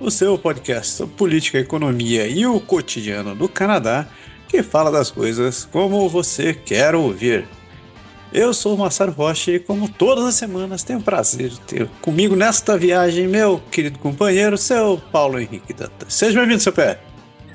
o seu podcast sobre política, economia e o cotidiano do Canadá, que fala das coisas como você quer ouvir. Eu sou o Massaro Rocha e, como todas as semanas, tenho o prazer de ter comigo nesta viagem meu querido companheiro, seu Paulo Henrique Dantas. Seja bem-vindo, seu pé.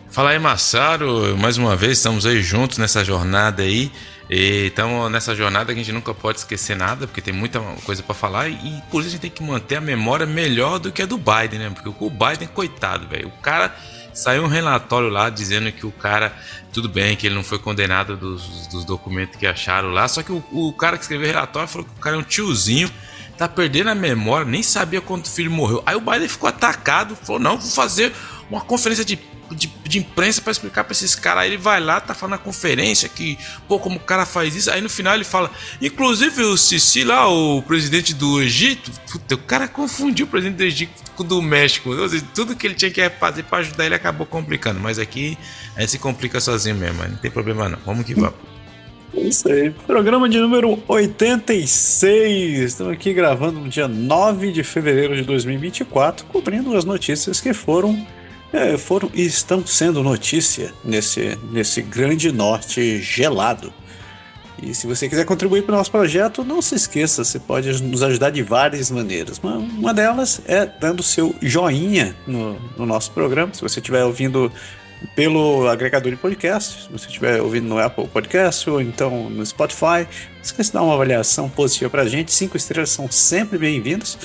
Fala aí, Massaro. Mais uma vez, estamos aí juntos nessa jornada aí. E estamos nessa jornada a gente nunca pode esquecer nada, porque tem muita coisa para falar e por isso a gente tem que manter a memória melhor do que a do Biden, né? Porque o Biden, coitado, velho, o cara saiu um relatório lá dizendo que o cara, tudo bem, que ele não foi condenado dos, dos documentos que acharam lá, só que o, o cara que escreveu o relatório falou que o cara é um tiozinho, tá perdendo a memória, nem sabia quando o filho morreu. Aí o Biden ficou atacado, falou: não, vou fazer uma conferência de de, de imprensa para explicar para esses caras. Aí ele vai lá, tá falando na conferência que, pô, como o cara faz isso. Aí no final ele fala, inclusive o Sisi lá, o presidente do Egito, puta, o cara confundiu o presidente do Egito com o do México. Tudo que ele tinha que fazer para ajudar ele acabou complicando. Mas aqui a gente se complica sozinho mesmo, não tem problema não. Vamos que vamos. É isso aí. Programa de número 86. Estamos aqui gravando no dia 9 de fevereiro de 2024, cobrindo as notícias que foram é, foram e estão sendo notícia nesse, nesse grande norte gelado. E se você quiser contribuir para o nosso projeto, não se esqueça, você pode nos ajudar de várias maneiras. Uma, uma delas é dando seu joinha no, no nosso programa. Se você estiver ouvindo pelo agregador de podcast, se você estiver ouvindo no Apple Podcast ou então no Spotify, não esqueça de dar uma avaliação positiva para a gente. Cinco estrelas são sempre bem-vindas.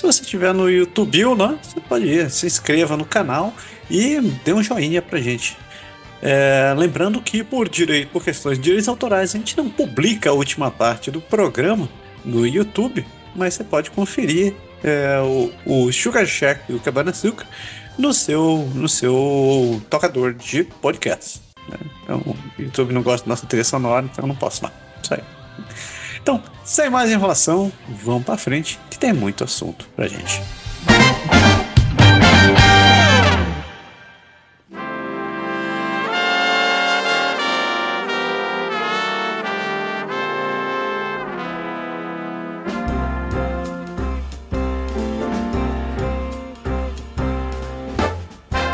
Se você estiver no YouTube ou não, você pode ir, se inscreva no canal e dê um joinha pra gente. É, lembrando que por direito, por questões de direitos autorais, a gente não publica a última parte do programa no YouTube, mas você pode conferir é, o, o Sugar Shack e o Cabana Açúcar no seu, no seu tocador de podcast. Né? Então, o YouTube não gosta da nossa trilha sonora, então eu não posso mais. Isso aí. Então, sem mais enrolação, vamos para frente, tem muito assunto pra gente.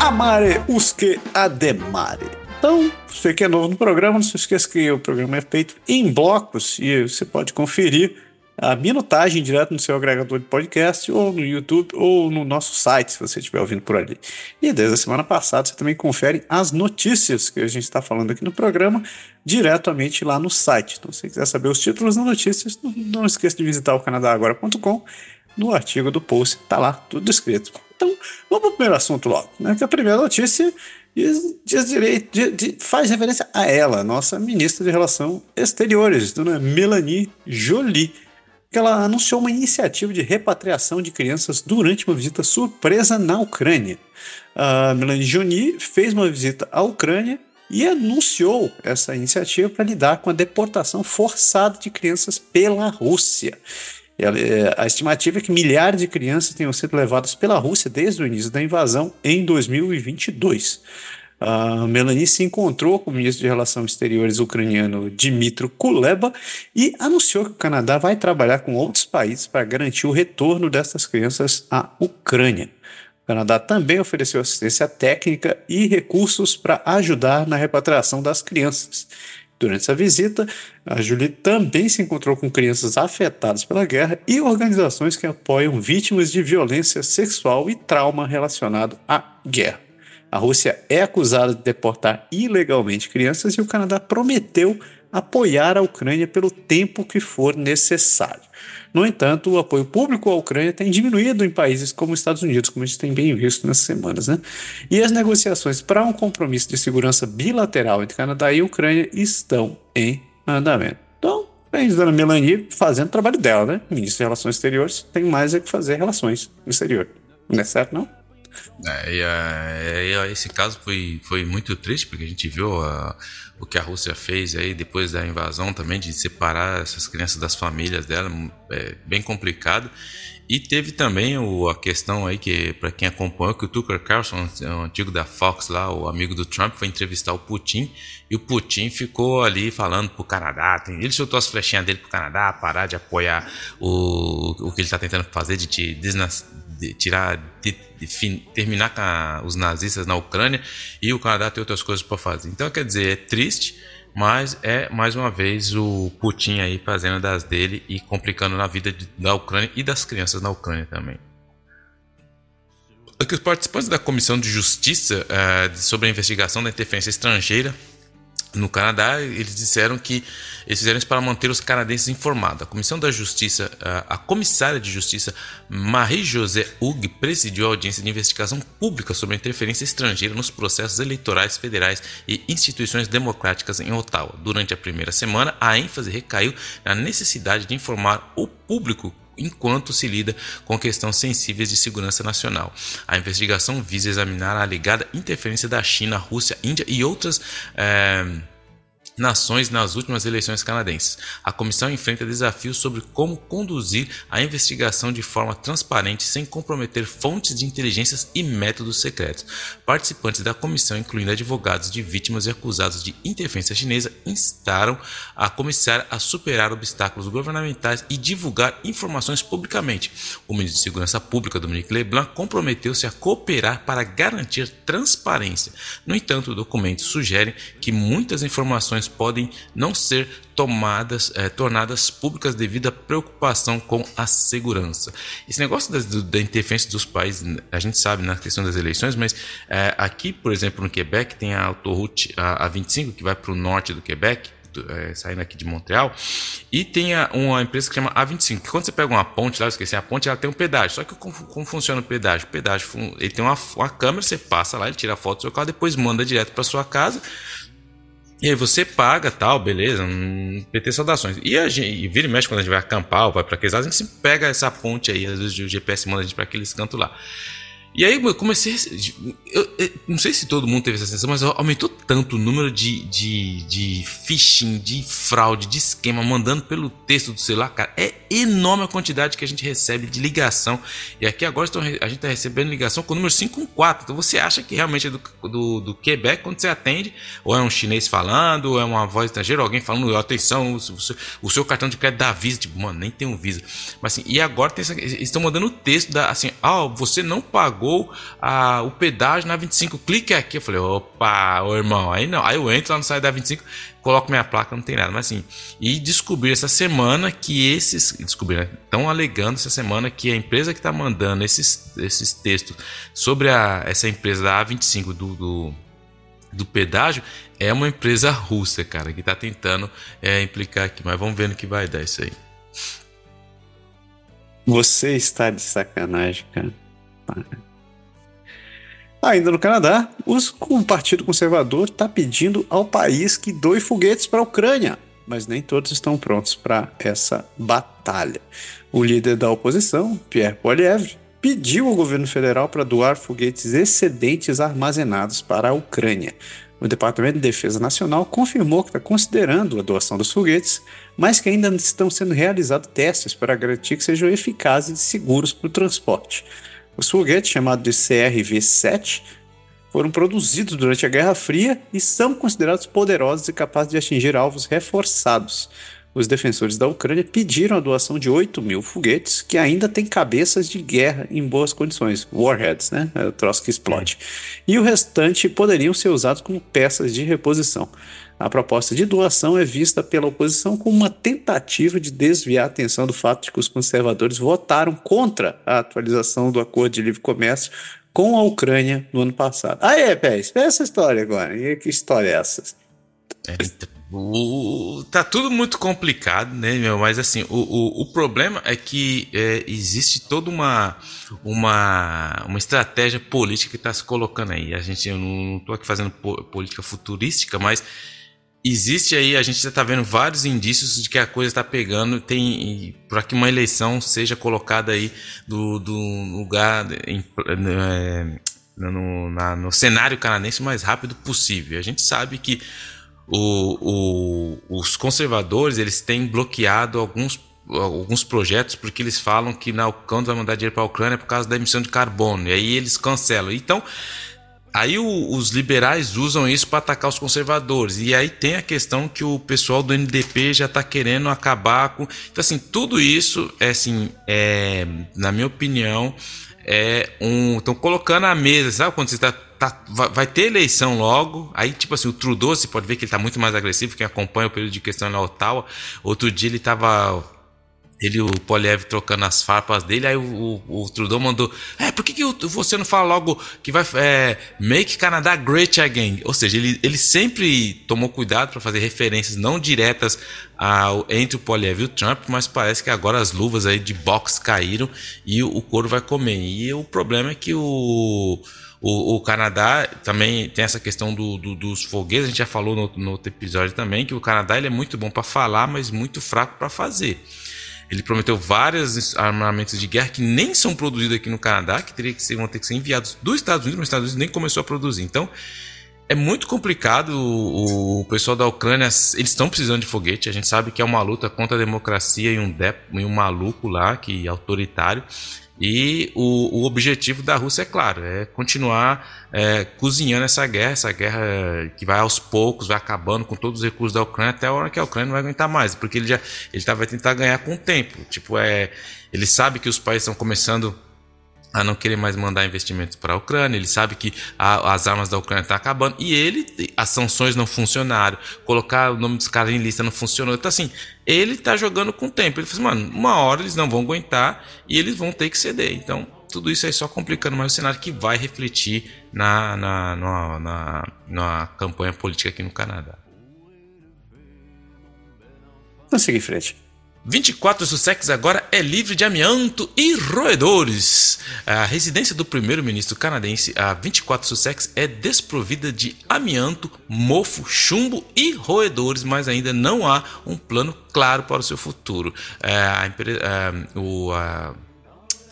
Amare usque ademare. Então, você que é novo no programa, não se esqueça que o programa é feito em blocos e você pode conferir a minutagem direto no seu agregador de podcast, ou no YouTube, ou no nosso site, se você estiver ouvindo por ali. E desde a semana passada você também confere as notícias que a gente está falando aqui no programa diretamente lá no site. Então, se você quiser saber os títulos das notícias, não, não esqueça de visitar o canadagora.com. No artigo do post está lá tudo escrito. Então, vamos para o primeiro assunto logo. Né? Que a primeira notícia diz, diz direito, diz, faz referência a ela, nossa ministra de Relações Exteriores, dona Melanie Jolie, que ela anunciou uma iniciativa de repatriação de crianças durante uma visita surpresa na Ucrânia. A Melanie Jolie fez uma visita à Ucrânia e anunciou essa iniciativa para lidar com a deportação forçada de crianças pela Rússia. É, a estimativa é que milhares de crianças tenham sido levadas pela Rússia desde o início da invasão em 2022. A Melanie se encontrou com o ministro de Relações Exteriores ucraniano Dmitry Kuleba e anunciou que o Canadá vai trabalhar com outros países para garantir o retorno dessas crianças à Ucrânia. O Canadá também ofereceu assistência técnica e recursos para ajudar na repatriação das crianças. Durante essa visita, a Julie também se encontrou com crianças afetadas pela guerra e organizações que apoiam vítimas de violência sexual e trauma relacionado à guerra. A Rússia é acusada de deportar ilegalmente crianças e o Canadá prometeu apoiar a Ucrânia pelo tempo que for necessário. No entanto, o apoio público à Ucrânia tem diminuído em países como os Estados Unidos, como a gente tem bem visto nessas semanas. Né? E as negociações para um compromisso de segurança bilateral entre Canadá e Ucrânia estão em andamento. Então, a dona Melanie fazendo o trabalho dela, né? Ministro de Relações Exteriores tem mais é que fazer relações no exterior. Não é certo, não? É, e, é, esse caso foi, foi muito triste, porque a gente viu a, o que a Rússia fez aí depois da invasão também, de separar essas crianças das famílias dela, é bem complicado. E teve também o, a questão aí que, para quem acompanhou, que o Tucker Carlson, o antigo da Fox lá, o amigo do Trump, foi entrevistar o Putin e o Putin ficou ali falando pro Canadá, ele soltou as flechinhas dele pro Canadá, parar de apoiar o, o que ele está tentando fazer de, te, de tirar, de, de, terminar com a, os nazistas na Ucrânia e o Canadá tem outras coisas para fazer. Então, quer dizer, é triste mas é mais uma vez o Putin aí fazendo das dele e complicando na vida de, da Ucrânia e das crianças na Ucrânia também. Os participantes da Comissão de Justiça uh, sobre a investigação da interferência estrangeira no Canadá, eles disseram que eles fizeram isso para manter os canadenses informados. A Comissão da Justiça, a comissária de Justiça Marie-José Hug presidiu a audiência de investigação pública sobre a interferência estrangeira nos processos eleitorais federais e instituições democráticas em Ottawa. Durante a primeira semana, a ênfase recaiu na necessidade de informar o público enquanto se lida com questões sensíveis de segurança nacional. A investigação visa examinar a alegada interferência da China, Rússia, Índia e outras. Eh, nações nas últimas eleições canadenses. A comissão enfrenta desafios sobre como conduzir a investigação de forma transparente sem comprometer fontes de inteligências e métodos secretos. Participantes da comissão, incluindo advogados de vítimas e acusados de interferência chinesa, instaram a comissária a superar obstáculos governamentais e divulgar informações publicamente. O ministro de Segurança Pública, Dominique Leblanc, comprometeu-se a cooperar para garantir transparência. No entanto, documentos sugerem que muitas informações podem não ser tomadas, é, tornadas públicas devido à preocupação com a segurança. Esse negócio da, da interferência dos países, a gente sabe na questão das eleições, mas é, aqui, por exemplo, no Quebec, tem a autoroute a, 25 que vai para o norte do Quebec, é, saindo aqui de Montreal, e tem a, uma empresa que chama A25. Que quando você pega uma ponte lá, eu esqueci, a ponte ela tem um pedágio. Só que como, como funciona o pedágio? O pedágio ele tem uma, uma câmera, você passa lá, ele tira a foto do seu carro, depois manda direto para sua casa. E aí você paga tal, beleza, um PT saudações. E a gente, e vira e mexe quando a gente vai acampar ou vai para aqueles lados, a gente pega essa ponte aí, às vezes o GPS manda a gente para aqueles cantos lá. E aí eu comecei. Eu, eu, não sei se todo mundo teve essa sensação, mas aumentou tanto o número de, de, de phishing, de fraude, de esquema, mandando pelo texto do celular, cara. É enorme a quantidade que a gente recebe de ligação. E aqui agora a gente está recebendo ligação com o número 514. Então você acha que realmente é do, do, do, Quebec quando você atende, ou é um chinês falando, ou é uma voz estrangeira, alguém falando, atenção, o seu, o seu cartão de crédito dá Visa. Tipo, mano, nem tem um Visa. Mas assim, e agora tem essa, estão mandando o texto da, assim, ah, você não pagou pagou a, o pedágio na 25, clique aqui. Eu falei, opa, ô irmão, aí não. Aí eu entro lá no site da 25, coloco minha placa, não tem nada. Mas assim, e descobri essa semana que esses. Descobri, né? Estão alegando essa semana que a empresa que está mandando esses, esses textos sobre a, essa empresa da A25 do, do, do pedágio é uma empresa russa, cara, que está tentando é, implicar aqui. Mas vamos ver no que vai dar isso aí. Você está de sacanagem, cara. Ainda no Canadá, os, o Partido Conservador está pedindo ao país que doe foguetes para a Ucrânia, mas nem todos estão prontos para essa batalha. O líder da oposição, Pierre Poilievre, pediu ao governo federal para doar foguetes excedentes armazenados para a Ucrânia. O Departamento de Defesa Nacional confirmou que está considerando a doação dos foguetes, mas que ainda estão sendo realizados testes para garantir que sejam eficazes e seguros para o transporte. Os foguetes, chamados de CRV-7, foram produzidos durante a Guerra Fria e são considerados poderosos e capazes de atingir alvos reforçados. Os defensores da Ucrânia pediram a doação de 8 mil foguetes que ainda têm cabeças de guerra em boas condições, warheads, né? É o troço que explode. E o restante poderiam ser usados como peças de reposição. A proposta de doação é vista pela oposição como uma tentativa de desviar a atenção do fato de que os conservadores votaram contra a atualização do acordo de livre comércio com a Ucrânia no ano passado. Ah, é, Pés, essa história agora. E que história é essa? É, o, tá tudo muito complicado, né, meu? Mas assim, o, o, o problema é que é, existe toda uma, uma, uma estratégia política que está se colocando aí. A gente, eu não estou aqui fazendo política futurística, mas existe aí, a gente já está vendo vários indícios de que a coisa está pegando, tem para que uma eleição seja colocada aí do, do lugar em, é, no, na, no cenário canadense o mais rápido possível. A gente sabe que o, o, os conservadores eles têm bloqueado alguns alguns projetos porque eles falam que na, quando vai mandar dinheiro para a Ucrânia é por causa da emissão de carbono e aí eles cancelam. Então Aí o, os liberais usam isso para atacar os conservadores. E aí tem a questão que o pessoal do NDP já está querendo acabar com. Então, assim, tudo isso, é, assim, é, na minha opinião, é um. Estão colocando à mesa, sabe? Quando você está. Tá, vai ter eleição logo. Aí, tipo assim, o Trudeau, você pode ver que ele está muito mais agressivo. Quem acompanha o período de questão na Ottawa. Outro dia ele estava ele o Poliev trocando as farpas dele, aí o, o, o Trudeau mandou: É, por que, que você não fala logo que vai é, Make Canada Great Again? Ou seja, ele, ele sempre tomou cuidado para fazer referências não diretas ao, entre o Poliev e o Trump, mas parece que agora as luvas aí de boxe caíram e o, o couro vai comer. E o problema é que o. O, o, Canadá também tem essa questão do, do, dos foguetes, a gente já falou no, no outro episódio também, que o Canadá ele é muito bom para falar, mas muito fraco para fazer. Ele prometeu vários armamentos de guerra que nem são produzidos aqui no Canadá, que, teria que ser, vão ter que ser enviados dos Estados Unidos, mas os Estados Unidos nem começou a produzir. Então, é muito complicado. O, o pessoal da Ucrânia, eles estão precisando de foguete. A gente sabe que é uma luta contra a democracia e um, dep, e um maluco lá, que é autoritário. E o, o objetivo da Rússia é claro, é continuar é, cozinhando essa guerra, essa guerra que vai aos poucos, vai acabando com todos os recursos da Ucrânia até a hora que a Ucrânia não vai aguentar mais, porque ele já ele tá, vai tentar ganhar com o tempo. Tipo, é, ele sabe que os países estão começando a não querer mais mandar investimentos para a Ucrânia, ele sabe que a, as armas da Ucrânia estão tá acabando e ele, as sanções não funcionaram, colocar o nome dos caras em lista não funcionou. Então, assim, ele está jogando com o tempo. Ele falou assim, mano, uma hora eles não vão aguentar e eles vão ter que ceder. Então, tudo isso aí só complicando mais o cenário que vai refletir na, na, na, na, na campanha política aqui no Canadá. Vamos seguir em frente. 24 Sussex agora é livre de amianto e roedores. A residência do primeiro-ministro canadense, a 24 Sussex, é desprovida de amianto, mofo, chumbo e roedores, mas ainda não há um plano claro para o seu futuro. É, a, é, o, a,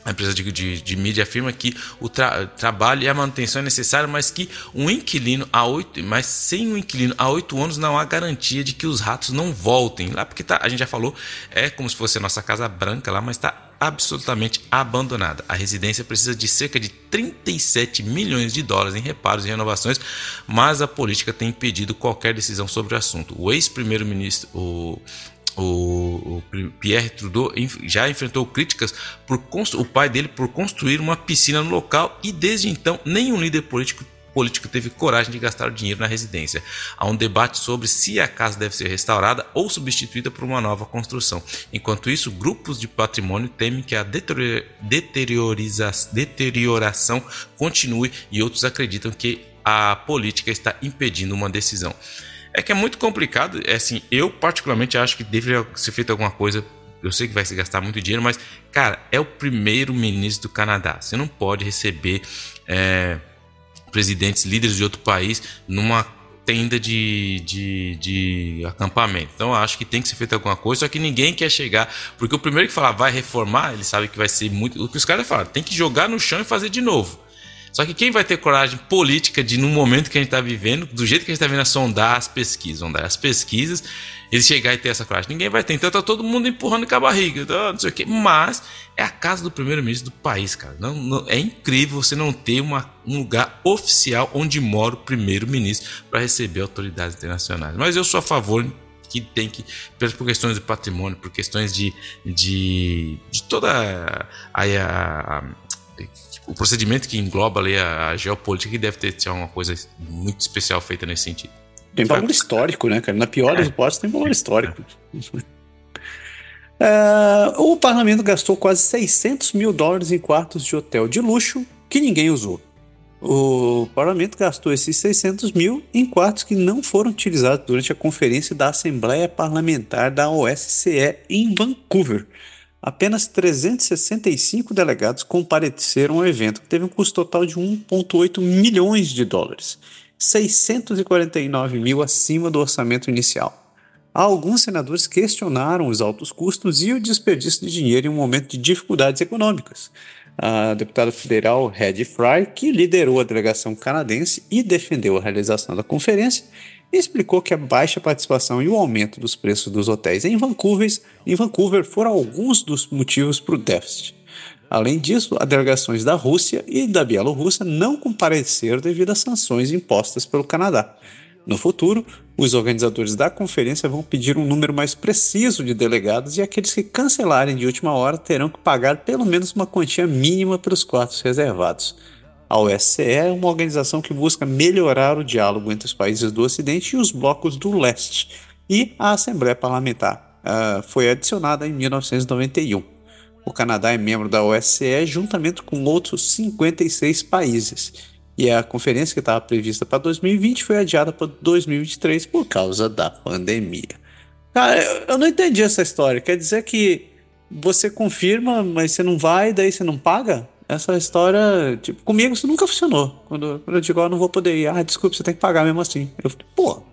a empresa de, de, de, mídia afirma que o tra trabalho e a manutenção é necessário, mas que um inquilino a oito, mas sem um inquilino há oito anos não há garantia de que os ratos não voltem lá, porque tá, a gente já falou, é como se fosse a nossa casa branca lá, mas está absolutamente abandonada. A residência precisa de cerca de 37 milhões de dólares em reparos e renovações, mas a política tem impedido qualquer decisão sobre o assunto. O ex-primeiro-ministro, o o, Pierre Trudeau já enfrentou críticas por o pai dele por construir uma piscina no local e desde então nenhum líder político político teve coragem de gastar o dinheiro na residência. Há um debate sobre se a casa deve ser restaurada ou substituída por uma nova construção. Enquanto isso, grupos de patrimônio temem que a deterioração continue e outros acreditam que a política está impedindo uma decisão. É que é muito complicado. É assim, eu particularmente acho que deveria ser feita alguma coisa. Eu sei que vai se gastar muito dinheiro, mas, cara, é o primeiro ministro do Canadá. Você não pode receber é, presidentes, líderes de outro país numa tenda de, de, de acampamento. Então acho que tem que ser feita alguma coisa, só que ninguém quer chegar, porque o primeiro que falar vai reformar, ele sabe que vai ser muito. O que os caras falam, tem que jogar no chão e fazer de novo. Só que quem vai ter coragem política de, no momento que a gente está vivendo, do jeito que a gente está vendo, é sondar as pesquisas, sondar as pesquisas, eles chegar e ter essa coragem. Ninguém vai ter. Então tá todo mundo empurrando com a barriga, então, não sei o quê. Mas é a casa do primeiro-ministro do país, cara. Não, não, é incrível você não ter uma, um lugar oficial onde mora o primeiro-ministro para receber autoridades internacionais. Mas eu sou a favor que tem que, por questões de patrimônio, por questões de, de, de toda a, a, a o procedimento que engloba ali a, a geopolítica deve ter alguma coisa muito especial feita nesse sentido. Tem valor histórico, né, cara? Na pior das é. hipóteses, tem valor histórico. É, o parlamento gastou quase 600 mil dólares em quartos de hotel de luxo que ninguém usou. O parlamento gastou esses 600 mil em quartos que não foram utilizados durante a conferência da Assembleia Parlamentar da OSCE em Vancouver apenas 365 delegados compareceram ao evento, que teve um custo total de 1,8 milhões de dólares, 649 mil acima do orçamento inicial. Alguns senadores questionaram os altos custos e o desperdício de dinheiro em um momento de dificuldades econômicas. a deputada federal Hedy Fry, que liderou a delegação canadense e defendeu a realização da conferência, explicou que a baixa participação e o aumento dos preços dos hotéis em Vancouver, em Vancouver foram alguns dos motivos para o déficit. Além disso, as delegações da Rússia e da Bielorrússia não compareceram devido às sanções impostas pelo Canadá. No futuro, os organizadores da conferência vão pedir um número mais preciso de delegados e aqueles que cancelarem de última hora terão que pagar pelo menos uma quantia mínima pelos quartos reservados. A OSCE é uma organização que busca melhorar o diálogo entre os países do Ocidente e os blocos do Leste, e a Assembleia Parlamentar uh, foi adicionada em 1991. O Canadá é membro da OSCE juntamente com outros 56 países, e a conferência que estava prevista para 2020 foi adiada para 2023 por causa da pandemia. Cara, eu não entendi essa história. Quer dizer que você confirma, mas você não vai, daí você não paga? Essa história, tipo, comigo isso nunca funcionou. Quando, quando eu digo, eu não vou poder ir, ah, desculpa, você tem que pagar mesmo assim. Eu falei, pô.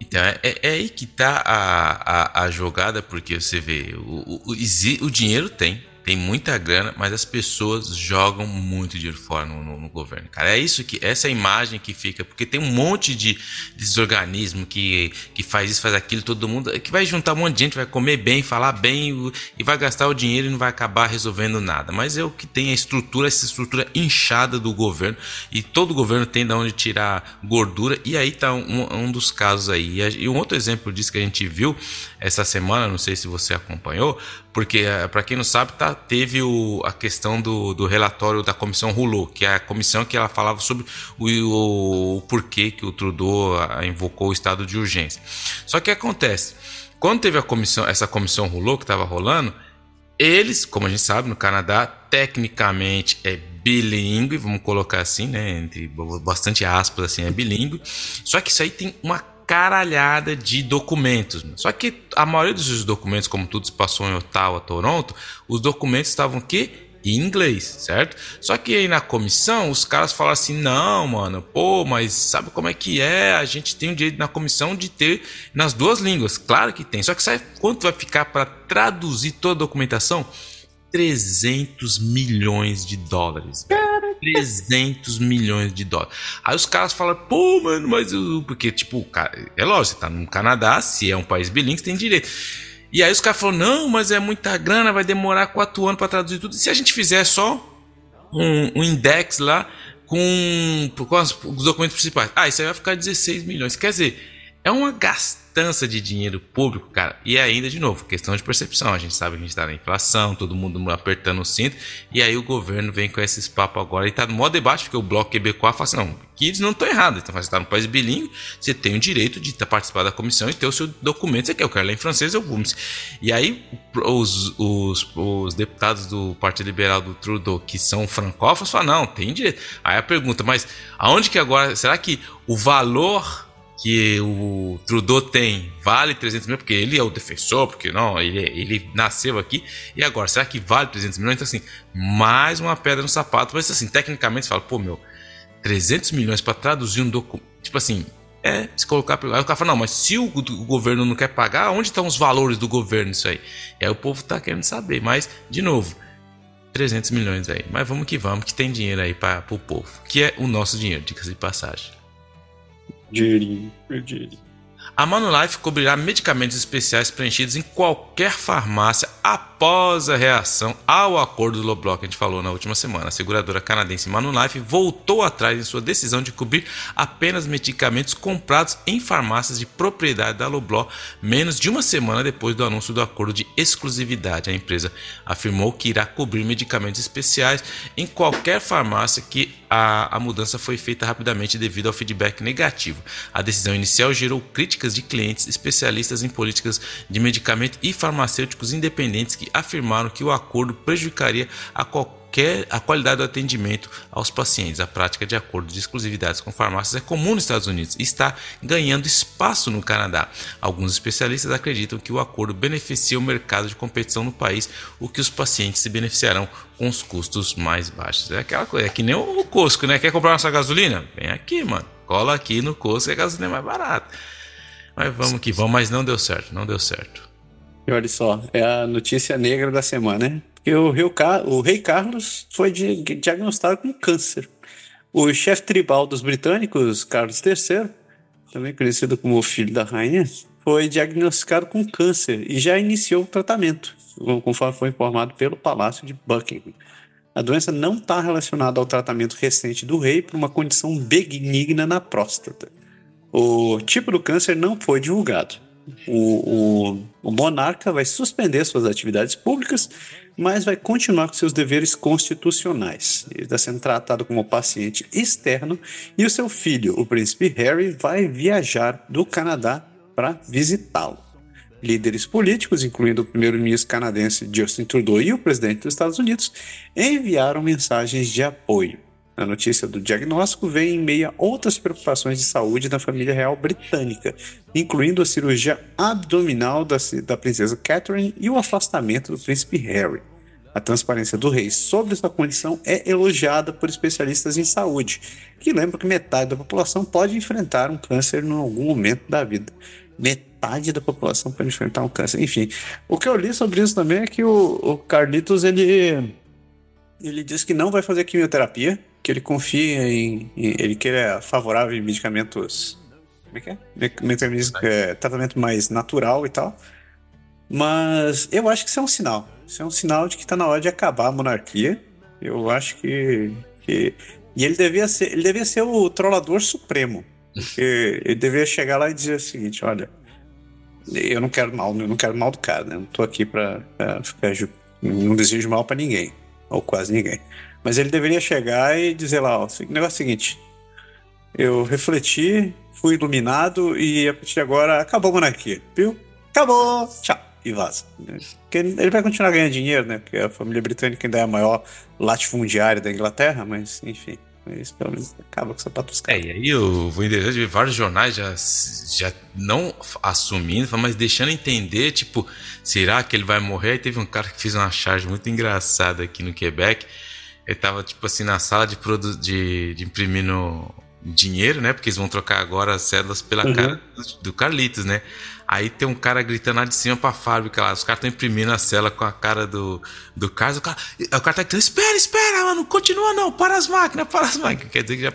Então, é, é aí que tá a, a, a jogada, porque você vê, o, o, o, o dinheiro tem, tem muita grana, mas as pessoas jogam muito dinheiro fora no, no, no, governo, cara. É isso que essa é a imagem que fica, porque tem um monte de desorganismo que, que faz isso, faz aquilo, todo mundo que vai juntar um monte de gente, vai comer bem, falar bem e vai gastar o dinheiro e não vai acabar resolvendo nada. Mas é o que tem a estrutura, essa estrutura inchada do governo e todo governo tem de onde tirar gordura e aí tá um, um dos casos aí. E um outro exemplo disso que a gente viu essa semana, não sei se você acompanhou, porque eh, para quem não sabe, tá, teve o, a questão do, do relatório da comissão Rouleau, que é a comissão que ela falava sobre o, o, o porquê que o Trudeau invocou o estado de urgência. Só que acontece, quando teve a comissão, essa comissão Rouleau que estava rolando, eles, como a gente sabe, no Canadá, tecnicamente é bilíngue, vamos colocar assim, né, entre bastante aspas assim, é bilíngue. Só que isso aí tem uma caralhada de documentos. Só que a maioria dos documentos, como tudo se passou em Ottawa, Toronto, os documentos estavam que em inglês, certo? Só que aí na comissão os caras falam assim: não, mano, pô, mas sabe como é que é? A gente tem o direito na comissão de ter nas duas línguas. Claro que tem. Só que sabe quanto vai ficar para traduzir toda a documentação? 300 milhões de dólares. 300 milhões de dólares. Aí os caras falam, pô, mano, mas eu. Porque, tipo, é lógico, você tá no Canadá, se é um país bilíngue, você tem direito. E aí os caras falam, não, mas é muita grana, vai demorar quatro anos para traduzir tudo. E se a gente fizer só um, um index lá com, com os documentos principais? Ah, isso aí vai ficar 16 milhões. Quer dizer, é uma gastança gastança de dinheiro público, cara. E ainda, de novo, questão de percepção. A gente sabe que a gente está na inflação, todo mundo apertando o cinto. E aí o governo vem com esses papos agora e está no maior debate, porque o Bloco quebecois fala assim: não, que eles não estão errados. Então, você está no país bilíngue, você tem o direito de participar da comissão e ter o seu documento. Você quer, eu quero ler em francês, eu vou. E aí, os, os, os deputados do Partido Liberal do Trudeau, que são francófonos, falam: não, tem direito. Aí a pergunta, mas aonde que agora, será que o valor que o Trudeau tem vale 300 milhões, porque ele é o defensor, porque não, ele, ele nasceu aqui, e agora, será que vale 300 milhões? Então, assim, mais uma pedra no sapato, mas assim, tecnicamente você fala, pô, meu, 300 milhões para traduzir um documento, tipo assim, é, se colocar. Aí o cara fala, não, mas se o, o, governo não quer pagar, onde estão os valores do governo isso aí? E aí o povo tá querendo saber, mas, de novo, 300 milhões aí. Mas vamos que vamos, que tem dinheiro aí para o povo, que é o nosso dinheiro, diga-se de passagem. Dinheirinho, dinheirinho. A Manulife cobrirá medicamentos especiais preenchidos em qualquer farmácia a reação ao acordo do Loblock que a gente falou na última semana. A seguradora canadense Manulife voltou atrás em sua decisão de cobrir apenas medicamentos comprados em farmácias de propriedade da Loblaw menos de uma semana depois do anúncio do acordo de exclusividade. A empresa afirmou que irá cobrir medicamentos especiais em qualquer farmácia que a, a mudança foi feita rapidamente devido ao feedback negativo. A decisão inicial gerou críticas de clientes especialistas em políticas de medicamento e farmacêuticos independentes que afirmaram que o acordo prejudicaria a qualquer a qualidade do atendimento aos pacientes. A prática de acordo de exclusividades com farmácias é comum nos Estados Unidos e está ganhando espaço no Canadá. Alguns especialistas acreditam que o acordo beneficia o mercado de competição no país, o que os pacientes se beneficiarão com os custos mais baixos. É aquela coisa, é que nem o Costco, né? Quer comprar nossa gasolina? Vem aqui, mano. Cola aqui no Costco e a gasolina é mais barata. Mas vamos que vamos, mas não deu certo, não deu certo. E olha só, é a notícia negra da semana, né? Porque o rei, o rei Carlos foi diagnosticado com câncer. O chefe tribal dos britânicos, Carlos III, também conhecido como o filho da rainha, foi diagnosticado com câncer e já iniciou o tratamento, conforme foi informado pelo Palácio de Buckingham. A doença não está relacionada ao tratamento recente do rei por uma condição benigna na próstata. O tipo do câncer não foi divulgado. O, o, o monarca vai suspender suas atividades públicas, mas vai continuar com seus deveres constitucionais. Ele está sendo tratado como paciente externo e o seu filho, o príncipe Harry, vai viajar do Canadá para visitá-lo. Líderes políticos, incluindo o primeiro-ministro canadense Justin Trudeau e o presidente dos Estados Unidos, enviaram mensagens de apoio. A notícia do diagnóstico vem em meio a outras preocupações de saúde da família real britânica, incluindo a cirurgia abdominal da, da princesa Catherine e o afastamento do príncipe Harry. A transparência do rei sobre sua condição é elogiada por especialistas em saúde, que lembram que metade da população pode enfrentar um câncer em algum momento da vida. Metade da população pode enfrentar um câncer. Enfim, o que eu li sobre isso também é que o, o Carlitos ele, ele diz que não vai fazer quimioterapia, que ele confia em, em ele que ele é favorável em medicamentos como é que é? É, tratamento mais natural e tal. Mas eu acho que isso é um sinal. Isso é um sinal de que está na hora de acabar a monarquia. Eu acho que, que e ele devia ser, ele devia ser o trollador supremo. Porque ele devia chegar lá e dizer o seguinte, olha, eu não quero mal, eu não quero mal do cara, né? Não tô aqui para ficar não desejo mal para ninguém, ou quase ninguém. Mas ele deveria chegar e dizer lá, ó, o negócio é o seguinte, eu refleti, fui iluminado e a partir de agora acabou a monarquia, viu? Acabou! Tchau! E vaza. Porque ele vai continuar ganhando dinheiro, né? Porque a família britânica ainda é a maior latifundiária da Inglaterra, mas enfim. Mas pelo menos acaba com essa patuscada. É, e aí eu vou entender de vários jornais já, já não assumindo, mas deixando entender, tipo, será que ele vai morrer? Aí teve um cara que fez uma charge muito engraçada aqui no Quebec ele tava, tipo assim, na sala de, produ de, de imprimindo dinheiro, né? Porque eles vão trocar agora as cédulas pela uhum. cara do Carlitos, né? Aí tem um cara gritando lá de cima pra fábrica lá. Os caras estão imprimindo a cela com a cara do, do Carlos. O cara, o cara tá gritando: Espera, espera, mano, continua não, para as máquinas, para as máquinas. Quer dizer que já,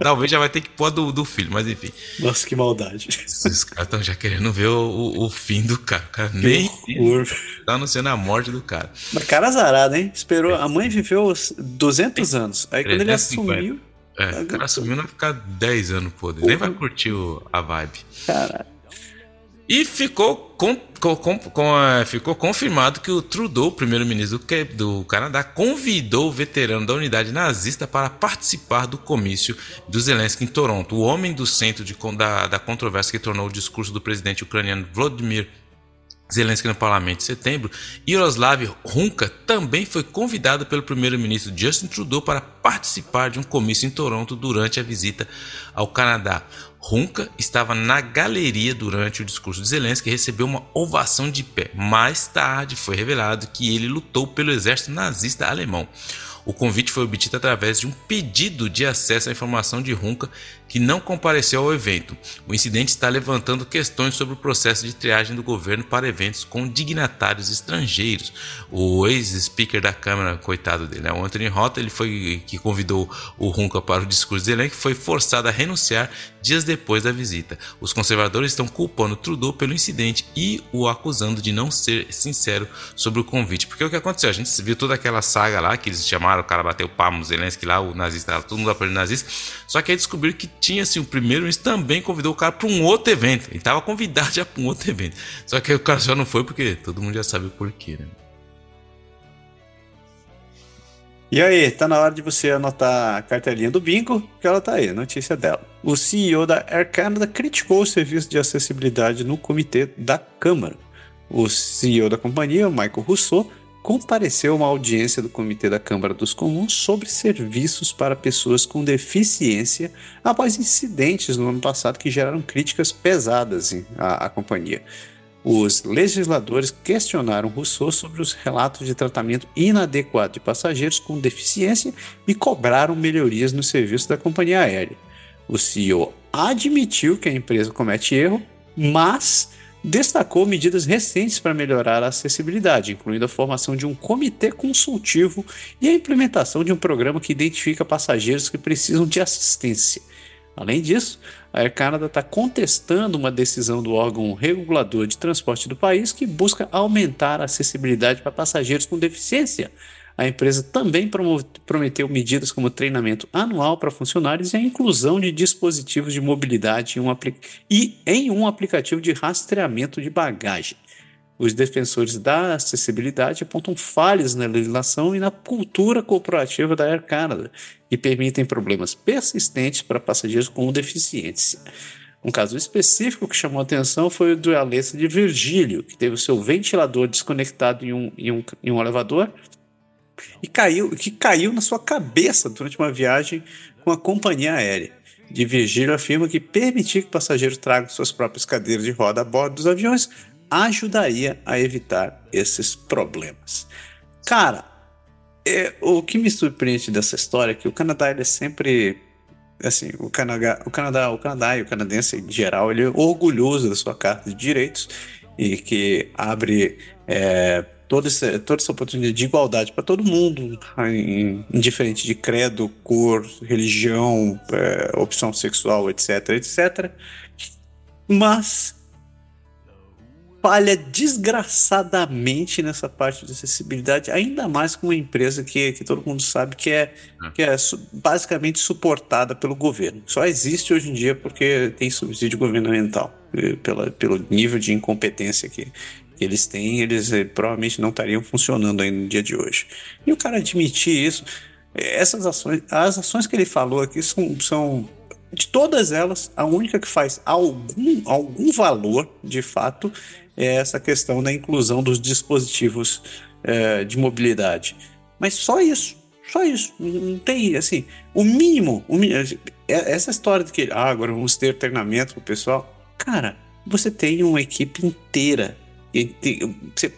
talvez já vai ter que pôr do, do filho, mas enfim. Nossa, que maldade. Os caras estão já querendo ver o, o, o, fim do cara. O cara nem. Tá anunciando a morte do cara. Mas cara azarado, hein? Esperou. A mãe viveu 200 anos. Aí quando ele assumiu. É, o cara assumiu, não vai ficar 10 anos podre. Nem vai curtir o, a vibe. Caralho. E ficou, com, com, com, é, ficou confirmado que o Trudeau, primeiro-ministro do, do, Canadá, convidou o veterano da unidade nazista para participar do comício do Zelensky em Toronto. O homem do centro de, da, da controvérsia que tornou o discurso do presidente ucraniano Vladimir Zelensky no parlamento em setembro, Yaroslav Hunka também foi convidado pelo primeiro-ministro Justin Trudeau para participar de um comício em Toronto durante a visita ao Canadá. Hunka estava na galeria durante o discurso de Zelensky e recebeu uma ovação de pé. Mais tarde foi revelado que ele lutou pelo exército nazista alemão. O convite foi obtido através de um pedido de acesso à informação de Runca, que não compareceu ao evento. O incidente está levantando questões sobre o processo de triagem do governo para eventos com dignatários estrangeiros. O ex-speaker da Câmara, coitado dele, né? o Anthony Rota, ele foi que convidou o Runca para o discurso de elenco, foi forçado a renunciar dias depois da visita. Os conservadores estão culpando Trudeau pelo incidente e o acusando de não ser sincero sobre o convite. Porque o que aconteceu? A gente viu toda aquela saga lá que eles chamaram, o cara bateu palmo, Zelensky lá, o nazista, todo mundo apoiando nazista. Só que aí descobriram que tinha assim, o primeiro também convidou o cara para um outro evento. Ele estava convidado já para um outro evento. Só que o cara só não foi porque todo mundo já sabe o porquê, né? E aí, tá na hora de você anotar a cartelinha do bingo, que ela tá aí, notícia dela. O CEO da Air Canada criticou o serviço de acessibilidade no comitê da Câmara. O CEO da companhia, Michael Rousseau, compareceu uma audiência do Comitê da Câmara dos Comuns sobre serviços para pessoas com deficiência após incidentes no ano passado que geraram críticas pesadas à, à companhia os legisladores questionaram Rousseau sobre os relatos de tratamento inadequado de passageiros com deficiência e cobraram melhorias no serviço da companhia aérea. O CEO admitiu que a empresa comete erro, mas destacou medidas recentes para melhorar a acessibilidade, incluindo a formação de um comitê consultivo e a implementação de um programa que identifica passageiros que precisam de assistência. Além disso, a Air Canada está contestando uma decisão do órgão regulador de transporte do país que busca aumentar a acessibilidade para passageiros com deficiência. A empresa também prometeu medidas como treinamento anual para funcionários e a inclusão de dispositivos de mobilidade em um e em um aplicativo de rastreamento de bagagem. Os defensores da acessibilidade apontam falhas na legislação e na cultura corporativa da Air Canada, que permitem problemas persistentes para passageiros com deficiência. Um caso específico que chamou atenção foi o do Alessa de Virgílio, que teve o seu ventilador desconectado em um, em um, em um elevador e caiu, que caiu na sua cabeça durante uma viagem com a companhia aérea. De Virgílio afirma que permitir que passageiros tragam suas próprias cadeiras de roda a bordo dos aviões ajudaria a evitar esses problemas. Cara, é, o que me surpreende dessa história é que o Canadá ele é sempre assim, o Canadá, o Canadá, o Canadá e o canadense em geral, ele é orgulhoso da sua carta de direitos e que abre é, toda, essa, toda essa oportunidade de igualdade para todo mundo, indiferente de credo, cor, religião, é, opção sexual, etc, etc. Mas falha desgraçadamente nessa parte de acessibilidade, ainda mais com uma empresa que, que todo mundo sabe que é, é. que é basicamente suportada pelo governo. Só existe hoje em dia porque tem subsídio governamental, pela, pelo nível de incompetência que, que eles têm, eles eh, provavelmente não estariam funcionando ainda no dia de hoje. E o cara admitir isso, essas ações, as ações que ele falou aqui são, são de todas elas, a única que faz algum, algum valor, de fato, é essa questão da inclusão dos dispositivos é, de mobilidade. Mas só isso, só isso. Não tem, assim, o mínimo, o mínimo é, essa história de que ah, agora vamos ter treinamento pro pessoal. Cara, você tem uma equipe inteira. Você,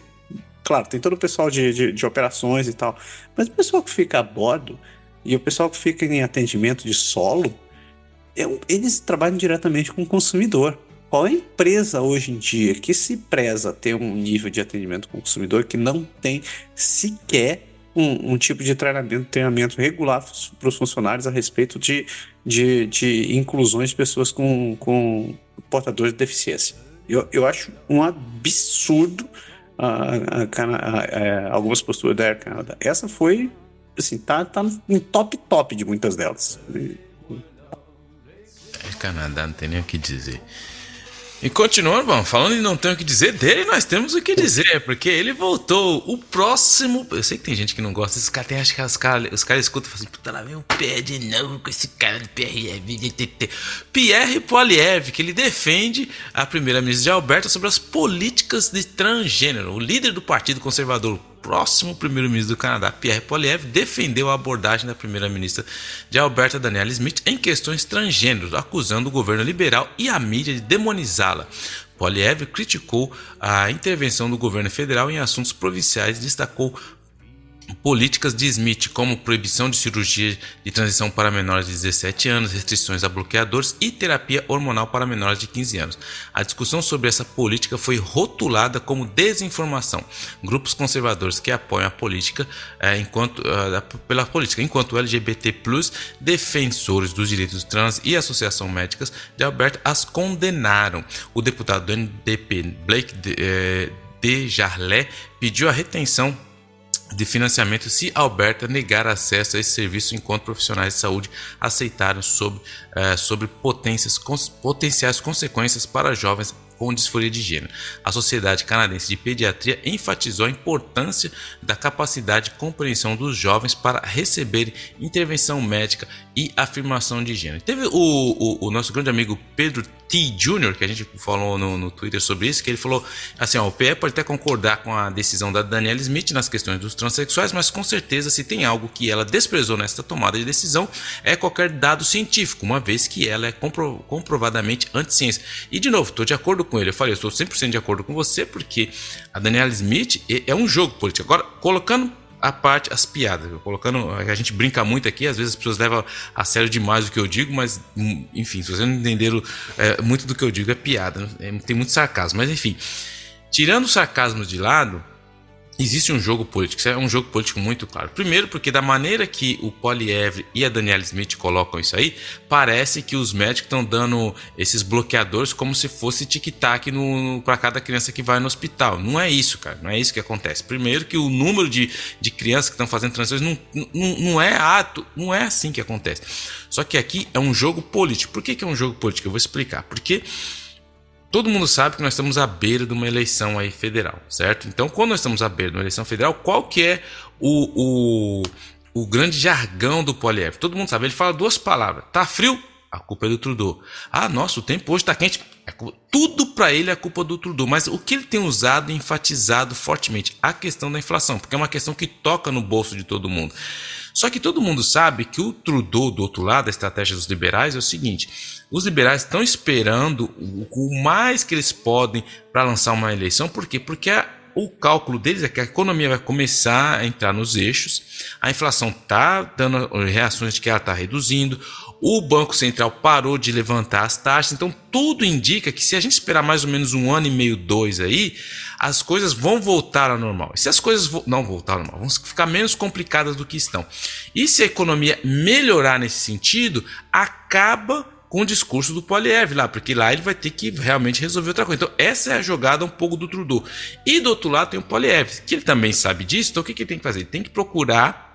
claro, tem todo o pessoal de, de, de operações e tal, mas o pessoal que fica a bordo e o pessoal que fica em atendimento de solo, é eles trabalham diretamente com o consumidor. Qual é a empresa hoje em dia que se preza ter um nível de atendimento com o consumidor que não tem sequer um, um tipo de treinamento, treinamento regular para os funcionários a respeito de, de, de inclusões de pessoas com, com portadores de deficiência? Eu, eu acho um absurdo a, a, a, algumas posturas da Air Canada. Essa foi, assim, tá, tá no top top de muitas delas. É Canadá, não tem nem o que dizer. E continuando, bom, falando em não ter o que dizer dele, nós temos o que dizer, porque ele voltou. O próximo. Eu sei que tem gente que não gosta, esses caras acho que os caras os cara escutam e falam assim: puta lá, vem um pé de novo com esse cara do PRF. Pierre Poilievre, que ele defende a primeira-ministra de Alberta sobre as políticas de transgênero. O líder do Partido Conservador próximo primeiro-ministro do Canadá, Pierre Poilievre, defendeu a abordagem da primeira-ministra de Alberta, Daniela Smith, em questões transgênero, acusando o governo liberal e a mídia de demonizá-la. Poilievre criticou a intervenção do governo federal em assuntos provinciais e destacou políticas de Smith, como proibição de cirurgia de transição para menores de 17 anos, restrições a bloqueadores e terapia hormonal para menores de 15 anos. A discussão sobre essa política foi rotulada como desinformação. Grupos conservadores que apoiam a política é, enquanto, uh, pela política, enquanto LGBT+, defensores dos direitos trans e associação médicas de Alberta as condenaram. O deputado do NDP, Blake de, eh, de pediu a retenção de financiamento se Alberta negar acesso a esse serviço enquanto profissionais de saúde aceitaram sobre, uh, sobre potências, cons, potenciais consequências para jovens com disforia de gênero. A Sociedade Canadense de Pediatria enfatizou a importância da capacidade de compreensão dos jovens para receber intervenção médica e afirmação de gênero. Teve o, o, o nosso grande amigo Pedro T. Jr., que a gente falou no, no, Twitter sobre isso, que ele falou assim: ó, o PE pode até concordar com a decisão da Daniela Smith nas questões dos transexuais, mas com certeza, se tem algo que ela desprezou nesta tomada de decisão, é qualquer dado científico, uma vez que ela é compro, comprovadamente anti-ciência. E de novo, estou de acordo com ele. Eu falei, eu estou 100% de acordo com você, porque a Daniela Smith é, um jogo político. Agora, colocando a parte, as piadas. Colocando, a gente brinca muito aqui, às vezes as pessoas levam a sério demais o que eu digo, mas, hum, enfim, se vocês não entenderam é, muito do que eu digo, é piada. É, tem muito sarcasmo. Mas, enfim, tirando o sarcasmo de lado, existe um jogo político. É um jogo político muito claro. Primeiro, porque da maneira que o Poliev e a Daniela Smith colocam isso aí, parece que os médicos estão dando esses bloqueadores como se fosse tic-tac para cada criança que vai no hospital. Não é isso, cara. Não é isso que acontece. Primeiro, que o número de, de crianças que estão fazendo transições não, não, não é ato, não é assim que acontece. Só que aqui é um jogo político. Por que, que é um jogo político? Eu vou explicar. Porque Todo mundo sabe que nós estamos à beira de uma eleição aí federal, certo? Então, quando nós estamos à beira de uma eleição federal, qual que é o, o, o grande jargão do Poliev? Todo mundo sabe, ele fala duas palavras. Tá frio? A culpa é do Trudeau. Ah, nossa, o tempo hoje está quente. É tudo para ele é culpa do Trudeau. Mas o que ele tem usado e enfatizado fortemente? A questão da inflação, porque é uma questão que toca no bolso de todo mundo. Só que todo mundo sabe que o Trudeau, do outro lado, a estratégia dos liberais é o seguinte: os liberais estão esperando o mais que eles podem para lançar uma eleição, por quê? Porque a, o cálculo deles é que a economia vai começar a entrar nos eixos, a inflação está dando reações de que ela está reduzindo, o Banco Central parou de levantar as taxas, então tudo indica que se a gente esperar mais ou menos um ano e meio, dois aí, as coisas vão voltar ao normal. E se as coisas vo não voltar ao normal, vão ficar menos complicadas do que estão. E se a economia melhorar nesse sentido, acaba com o discurso do Poliev lá, porque lá ele vai ter que realmente resolver outra coisa. Então, essa é a jogada um pouco do Trudeau. E do outro lado tem o Poliev, que ele também sabe disso, então o que, que ele tem que fazer? Ele tem que procurar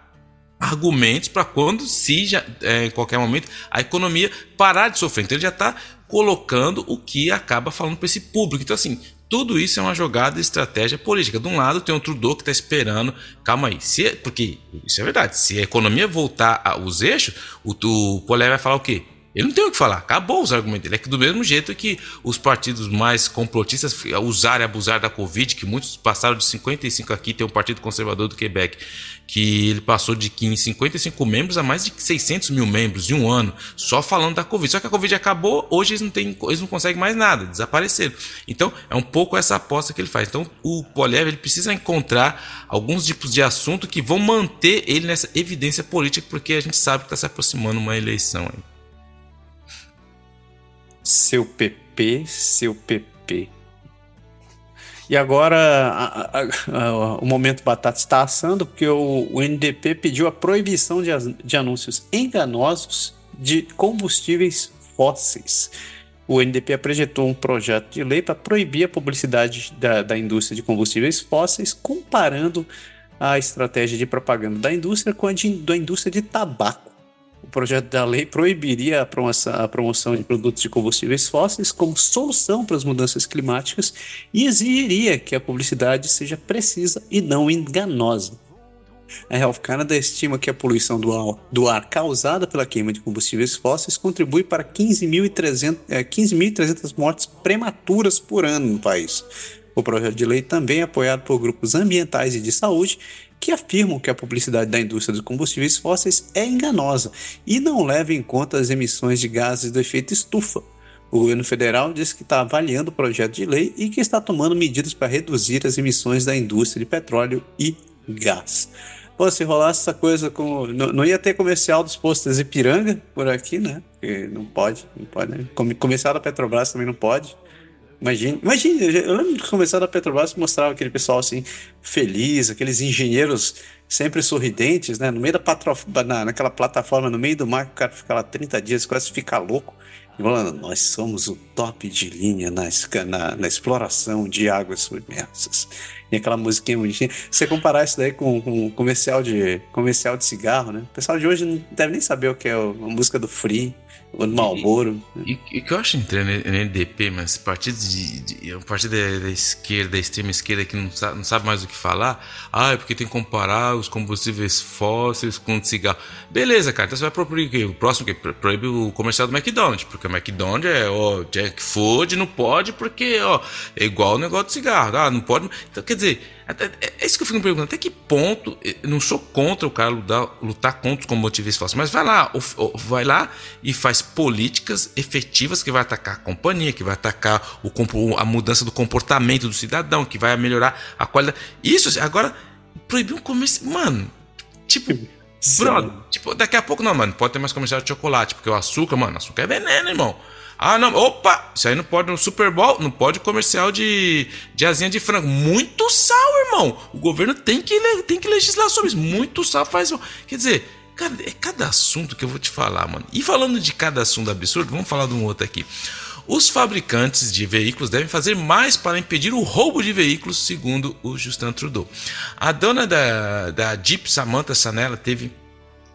argumentos para quando, se já, é, em qualquer momento, a economia parar de sofrer. Então, ele já está colocando o que acaba falando para esse público. Então, assim, tudo isso é uma jogada estratégia política. De um lado tem o Trudeau que está esperando, calma aí, se, porque isso é verdade, se a economia voltar aos eixos, o, o Polé vai falar o quê? Ele não tem o que falar, acabou os argumentos dele. É que do mesmo jeito que os partidos mais complotistas usaram e abusaram da Covid, que muitos passaram de 55 aqui, tem o Partido Conservador do Quebec, que ele passou de 15, 55 membros a mais de 600 mil membros em um ano, só falando da Covid. Só que a Covid acabou, hoje eles não, têm, eles não conseguem mais nada, desapareceram. Então é um pouco essa aposta que ele faz. Então o Poliev ele precisa encontrar alguns tipos de assunto que vão manter ele nessa evidência política, porque a gente sabe que está se aproximando uma eleição aí. Seu PP, seu PP. E agora a, a, a, o momento batata está assando porque o, o NDP pediu a proibição de, de, anúncios enganosos de combustíveis fósseis. O NDP apresentou um projeto de lei para proibir a publicidade da, da indústria de combustíveis fósseis, comparando a estratégia de propaganda da indústria com a de, da indústria de tabaco. O projeto da lei proibiria a promoção, a promoção de produtos de combustíveis fósseis como solução para as mudanças climáticas e exigiria que a publicidade seja precisa e não enganosa. A Health Canada estima que a poluição do ar, do ar causada pela queima de combustíveis fósseis contribui para 15.300 é, 15 mortes prematuras por ano no país. O projeto de lei também é apoiado por grupos ambientais e de saúde que afirmam que a publicidade da indústria dos combustíveis fósseis é enganosa e não leva em conta as emissões de gases do efeito estufa. O governo federal diz que está avaliando o projeto de lei e que está tomando medidas para reduzir as emissões da indústria de petróleo e gás. Pô, se rolasse essa coisa com. Não, não ia ter comercial dos postos Ipiranga por aqui, né? Porque não pode, não pode, né? Comercial da Petrobras também não pode. Imagina, imagina, eu lembro de começar da Petrobras mostrava aquele pessoal assim, feliz, aqueles engenheiros sempre sorridentes, né? No meio da patrof... na, naquela plataforma, no meio do mar, o cara fica lá 30 dias, quase fica louco. E falando, nós somos o top de linha na, na, na exploração de águas submersas. E aquela musiquinha bonitinha. Você comparar isso daí com, com comercial de comercial de cigarro, né? O pessoal de hoje não deve nem saber o que é a música do Free. O Malboro. E o que eu acho entrar no NDP, mas partido de, de, um partido da, da, esquerda, da extrema esquerda que não sabe, não sabe, mais o que falar, ah, é porque tem que comparar os combustíveis fósseis com cigarro. Beleza, cara, então você vai proibir? O próximo que proíbe o comercial do McDonald's, porque o McDonald's é, ó, Jack Food, não pode porque, ó, é igual o negócio do cigarro, ah, não pode. Então, quer dizer, é, é isso que eu fico me perguntando. Até que ponto. Eu não sou contra o cara lutar, lutar contra os combustíveis fósseis, mas vai lá, vai lá e faz políticas efetivas que vai atacar a companhia, que vai atacar o, a mudança do comportamento do cidadão, que vai melhorar a qualidade. Isso, agora, proibir um comércio. Mano, tipo. Brother, tipo, daqui a pouco não, mano, pode ter mais comercial de chocolate, porque o açúcar, mano, açúcar é veneno, irmão. Ah, não, opa, isso aí não pode no Super Bowl, não pode comercial de, de asinha de frango. Muito sal, irmão. O governo tem que, tem que legislar sobre isso. Muito sal faz. Quer dizer, cara, é cada assunto que eu vou te falar, mano. E falando de cada assunto absurdo, vamos falar de um outro aqui. Os fabricantes de veículos devem fazer mais para impedir o roubo de veículos, segundo o Justin Trudeau. A dona da, da Jeep, Samantha Sanella, teve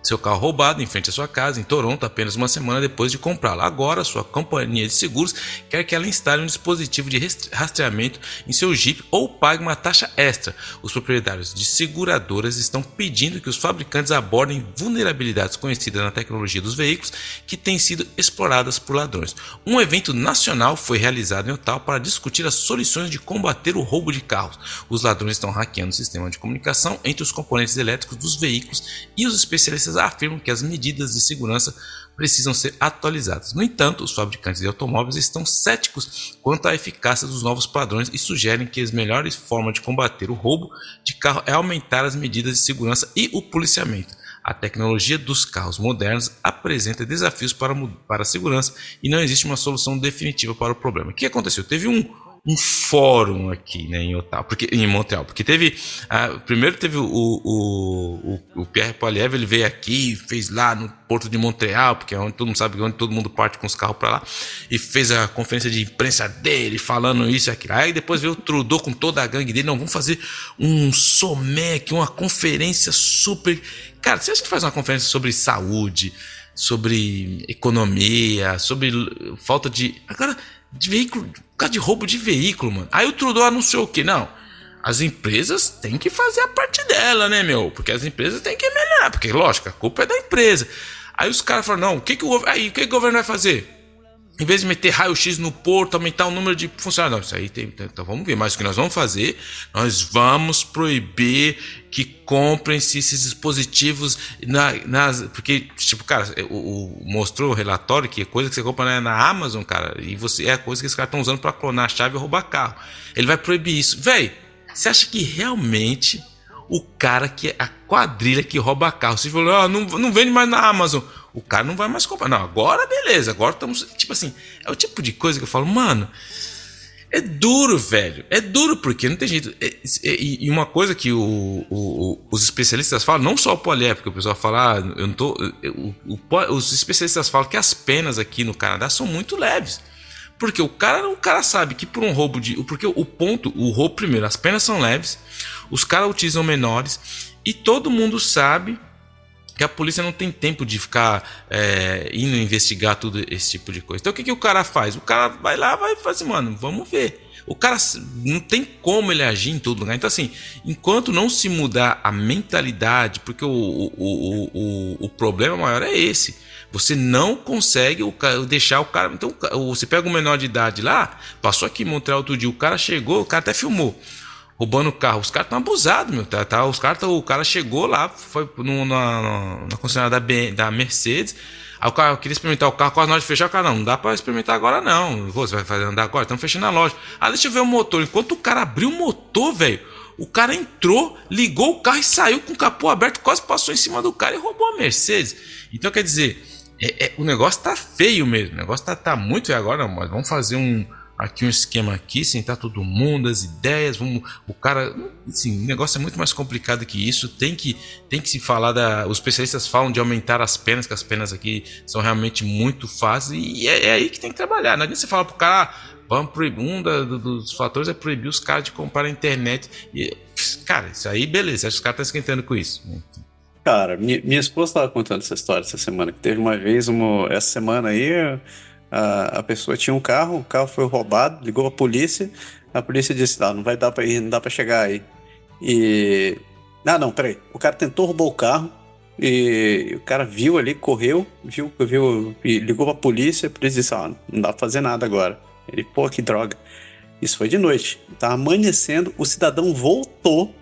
seu carro roubado em frente à sua casa em Toronto apenas uma semana depois de comprá-lo. Agora, sua companhia de seguros quer que ela instale um dispositivo de rastreamento em seu Jeep ou pague uma taxa extra. Os proprietários de seguradoras estão pedindo que os fabricantes abordem vulnerabilidades conhecidas na tecnologia dos veículos que têm sido exploradas por ladrões. Um evento nacional foi realizado em Ottawa para discutir as soluções de combater o roubo de carros. Os ladrões estão hackeando o sistema de comunicação entre os componentes elétricos dos veículos e os especialistas afirmam que as medidas de segurança precisam ser atualizadas. No entanto, os fabricantes de automóveis estão céticos quanto à eficácia dos novos padrões e sugerem que as melhores formas de combater o roubo de carro é aumentar as medidas de segurança e o policiamento. A tecnologia dos carros modernos apresenta desafios para, para a segurança e não existe uma solução definitiva para o problema. O que aconteceu? Teve um um fórum aqui né, em Ottawa, porque, em Montreal, porque teve. Uh, primeiro teve o, o, o, o Pierre Poilievre, ele veio aqui, fez lá no Porto de Montreal, porque é onde todo mundo sabe onde todo mundo parte com os carros para lá, e fez a conferência de imprensa dele, falando isso e aquilo. Aí depois veio o Trudeau com toda a gangue dele, não, vamos fazer um SOMEC, uma conferência super. Cara, se a gente faz uma conferência sobre saúde, sobre economia, sobre falta de. Agora de veículo, por causa de roubo de veículo, mano. Aí o Trudeau anunciou o quê? Não, as empresas têm que fazer a parte dela, né, meu? Porque as empresas têm que melhorar, porque lógico, a culpa é da empresa. Aí os caras falaram, não, o que que o, aí, o, que, que o governo vai fazer? Em vez de meter raio-x no porto, aumentar o número de funcionários. Não, isso aí tem. Então vamos ver. Mas o que nós vamos fazer? Nós vamos proibir que comprem-se esses dispositivos na, nas. Porque, tipo, cara, o, o, mostrou o relatório que é coisa que você compra na, na Amazon, cara, e você é a coisa que os caras estão usando para clonar a chave e roubar carro. Ele vai proibir isso. Véi, você acha que realmente o cara que é a quadrilha que rouba carro, você falou, ah, não, não vende mais na Amazon o cara não vai mais comprar. Não, agora beleza, agora estamos. Tipo assim, é o tipo de coisa que eu falo, mano. É duro, velho. É duro porque não tem jeito. É, é, e uma coisa que o, o, os especialistas falam, não só o polié, porque o pessoal fala, ah, eu não tô. Eu, o, os especialistas falam que as penas aqui no Canadá são muito leves. Porque o cara, o cara sabe que por um roubo de. Porque o ponto, o roubo, primeiro, as penas são leves, os caras utilizam menores, e todo mundo sabe que a polícia não tem tempo de ficar é, indo investigar tudo esse tipo de coisa. Então o que, que o cara faz? O cara vai lá, vai fazer, assim, mano, vamos ver. O cara não tem como ele agir em todo lugar. Então, assim, enquanto não se mudar a mentalidade, porque o, o, o, o, o problema maior é esse. Você não consegue o, deixar o cara. Então, você pega um menor de idade lá, passou aqui em Montreal outro dia, o cara chegou, o cara até filmou roubando carro. Os caras estão abusados, meu. Tá, tá, os caras, o cara chegou lá, foi no, na, na concessionária da, da Mercedes. Aí o cara queria experimentar o carro, quase na hora de fechar, o cara, não, não dá pra experimentar agora não. Você vai fazer andar agora? Estamos fechando a loja. Ah, deixa eu ver o motor. Enquanto o cara abriu o motor, velho, o cara entrou, ligou o carro e saiu com o capô aberto, quase passou em cima do cara e roubou a Mercedes. Então, quer dizer, é, é, o negócio tá feio mesmo. O negócio tá, tá muito feio agora, mas vamos fazer um aqui um esquema aqui, sentar todo mundo, as ideias, vamos, o cara, assim, o negócio é muito mais complicado que isso, tem que, tem que se falar da, os especialistas falam de aumentar as penas, que as penas aqui são realmente muito fáceis e é, é aí que tem que trabalhar, não adianta você falar pro cara, ah, vamos proibir, um da, dos fatores é proibir os caras de comprar na internet e, cara, isso aí beleza, acho que os caras estão esquentando com isso. Cara, minha, minha esposa estava contando essa história essa semana, que teve uma vez, uma, essa semana aí, a, a pessoa tinha um carro, o carro foi roubado, ligou a polícia, a polícia disse: não, não vai dar para ir, não dá para chegar aí. E. Ah, não, peraí. O cara tentou roubar o carro e o cara viu ali, correu, viu, viu e ligou pra polícia, a polícia disse: ah, não dá pra fazer nada agora. Ele, pô, que droga. Isso foi de noite. Tava amanhecendo, o cidadão voltou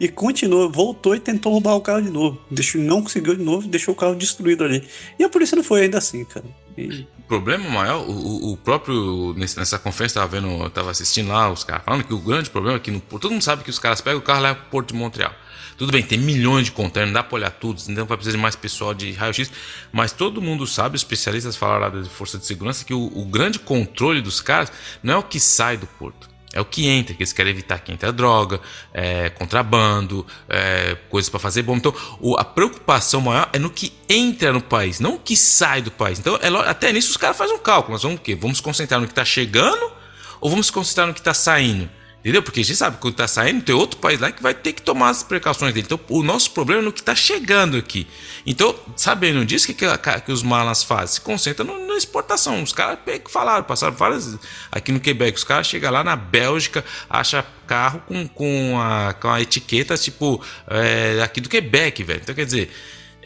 e continuou, voltou e tentou roubar o carro de novo. Deixou, não conseguiu de novo, deixou o carro destruído ali. E a polícia não foi ainda assim, cara. E... Problema maior, o, o próprio. Nessa conferência, estava vendo, eu tava assistindo lá os caras falando que o grande problema é que no, todo mundo sabe que os caras pegam o carro lá pro Porto de Montreal. Tudo bem, tem milhões de containers, não dá para olhar tudo, então vai precisar de mais pessoal de raio-x, mas todo mundo sabe, especialistas falaram lá da força de segurança, que o, o grande controle dos caras não é o que sai do porto. É o que entra, que eles querem evitar que entre a droga, é, contrabando, é, coisas para fazer bom. Então, o, a preocupação maior é no que entra no país, não o que sai do país. Então, é, até nisso os caras fazem um cálculo. Nós vamos o quê? Vamos concentrar no que está chegando ou vamos concentrar no que está saindo? Entendeu? Porque a gente sabe que quando está saindo, tem outro país lá que vai ter que tomar as precauções dele. Então, o nosso problema é no que está chegando aqui. Então, sabendo disso, o que, que, que, os malas fazem? Se concentra no, na exportação. Os caras falaram, passaram várias. Aqui no Quebec, os caras chegam lá na Bélgica, acham carro com, com, a, com a etiqueta, tipo, é, aqui do Quebec, velho. Então, quer dizer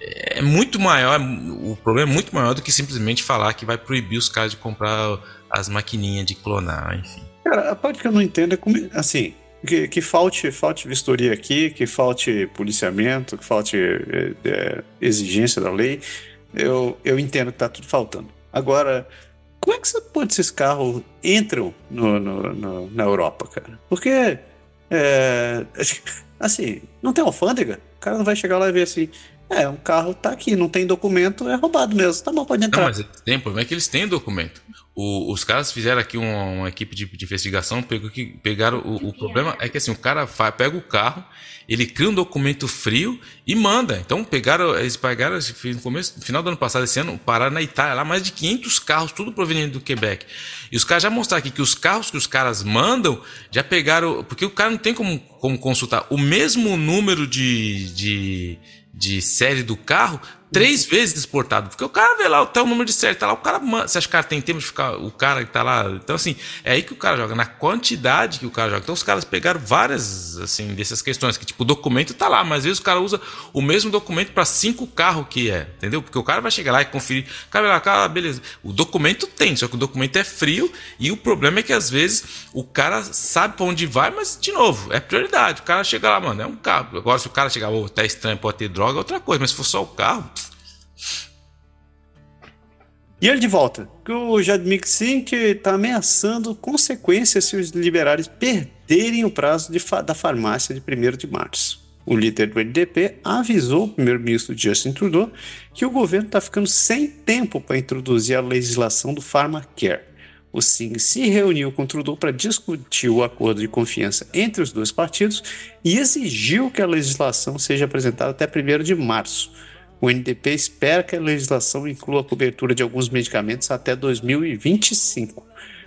é muito maior, o problema é muito maior do que simplesmente falar que vai proibir os caras de comprar as maquininhas de clonar, enfim. Cara, a parte que eu não entendo é como. Assim, que, que falte, falte vistoria aqui, que falte policiamento, que falte é, é, exigência da lei. Eu, eu entendo que tá tudo faltando. Agora, como é que você pode esses carros entram no, no, no, na Europa, cara? Porque, é, assim, não tem alfândega. O cara não vai chegar lá e ver assim, é, um carro tá aqui, não tem documento, é roubado mesmo. Tá bom, pode entrar. Não, mas tem, problema é que eles têm documento. O, os caras fizeram aqui uma, uma equipe de, de, investigação, pegaram. O, o, problema é que assim, o cara faz, pega o carro, ele cria um documento frio e manda. Então pegaram, eles pegaram no começo, no final do ano passado, esse ano, pararam na Itália, lá mais de 500 carros, tudo proveniente do Quebec. E os caras já mostraram aqui que os carros que os caras mandam já pegaram. Porque o cara não tem como, como consultar o mesmo número de, de de série do carro três vezes exportado. Porque o cara vê lá, tá o número de série, tá lá, o cara. Você acha que o cara tem tempo de ficar. O cara que tá lá. Então, assim, é aí que o cara joga, na quantidade que o cara joga. Então, os caras pegaram várias, assim, dessas questões, que tipo, o documento tá lá, mas às vezes o cara usa o mesmo documento para cinco carros que é, entendeu? Porque o cara vai chegar lá e conferir. Cara lá, cara, beleza. O documento tem, só que o documento é frio e o problema é que às vezes o cara sabe para onde vai, mas, de novo, é prioridade. O cara chega lá, mano, é um carro. Agora, se o cara chegar, oh, tá estranho, pode ter droga, é outra coisa, mas se for só o carro. E ele de volta, que o Jadmik Singh está ameaçando consequências se os liberais perderem o prazo fa da farmácia de 1 de março. O líder do NDP avisou o primeiro-ministro Justin Trudeau que o governo está ficando sem tempo para introduzir a legislação do Pharmacare. O Singh se reuniu com Trudeau para discutir o acordo de confiança entre os dois partidos e exigiu que a legislação seja apresentada até 1 de março. O NDP espera que a legislação inclua a cobertura de alguns medicamentos até 2025.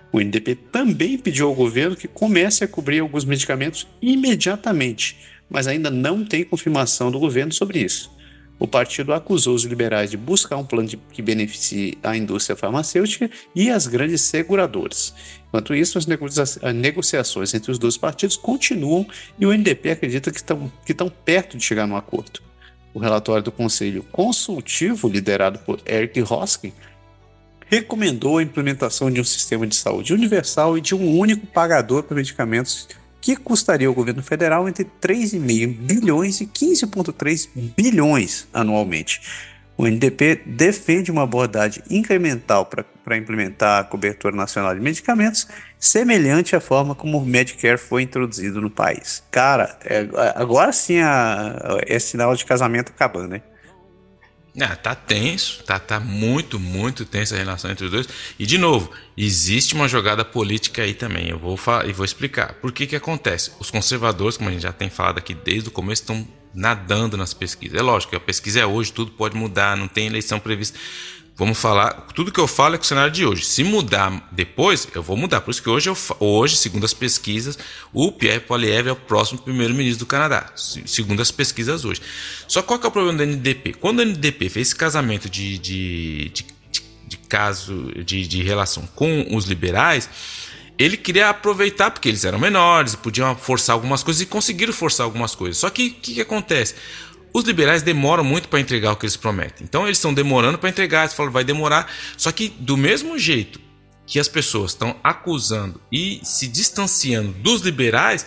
O NDP também pediu ao governo que comece a cobrir alguns medicamentos imediatamente, mas ainda não tem confirmação do governo sobre isso. O partido acusou os liberais de buscar um plano de, que beneficie a indústria farmacêutica e as grandes seguradoras. Enquanto isso, as negociações entre os dois partidos continuam e o NDP acredita que estão, perto de chegar num acordo. O relatório do Conselho Consultivo, liderado por Eric Hoskin, recomendou a implementação de um sistema de saúde universal e de um único pagador para medicamentos que custaria ao governo federal entre 3,5 bilhões e 15,3 bilhões anualmente. O NDP defende uma abordagem incremental para implementar a cobertura nacional de medicamentos, semelhante à forma como o Medicare foi introduzido no país. Cara, é, agora sim a, é sinal de casamento acabando, né? Tá tenso, tá, tá muito, muito tensa a relação entre os dois. E de novo, existe uma jogada política aí também. Eu vou falar e vou explicar. Por que que acontece? Os conservadores, como a gente já tem falado aqui desde o começo, estão nadando nas pesquisas. É lógico a pesquisa é hoje, tudo pode mudar, não tem eleição prevista. Vamos falar, tudo que eu falo é com o cenário de hoje. Se mudar depois, eu vou mudar. Por isso que hoje, eu, hoje segundo as pesquisas, o Pierre Poilievre é o próximo primeiro-ministro do Canadá. Segundo as pesquisas hoje. Só qual que é o problema do NDP? Quando o NDP fez esse casamento de, de, de, de caso de, de relação com os liberais, ele queria aproveitar porque eles eram menores, podiam forçar algumas coisas e conseguiram forçar algumas coisas. Só que o que, que, acontece? Os liberais demoram muito para entregar o que eles prometem. Então eles estão demorando para entregar, eles falam vai demorar. Só que do mesmo jeito que as pessoas estão acusando e se distanciando dos liberais,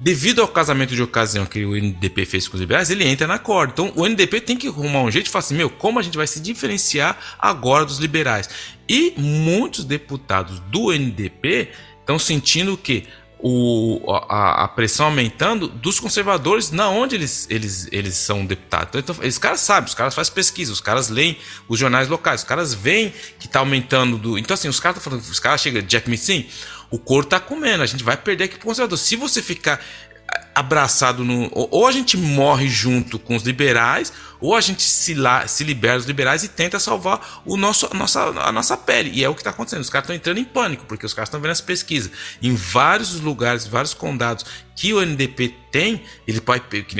devido ao casamento de ocasião que o NDP fez com os liberais, ele entra na corda. Então o NDP tem que arrumar um jeito de falar assim: meu, como a gente vai se diferenciar agora dos liberais? E muitos deputados do NDP estão sentindo que o, a, a, pressão aumentando dos conservadores na onde eles, eles, eles são deputados. Então, os caras sabem, os caras fazem pesquisa, os caras leem os jornais locais, os caras veem que está aumentando. Do, então, assim, os caras estão falando, os caras chegam, Jack Mitsin, o couro está comendo, a gente vai perder aqui pro conservador. Se você ficar abraçado no. Ou a gente morre junto com os liberais, ou a gente se, la, se libera dos liberais e tenta salvar o nosso, a, nossa, a nossa pele. E é o que está acontecendo. Os caras estão entrando em pânico, porque os caras estão vendo as pesquisas. Em vários lugares, vários condados que o NDP tem, ele.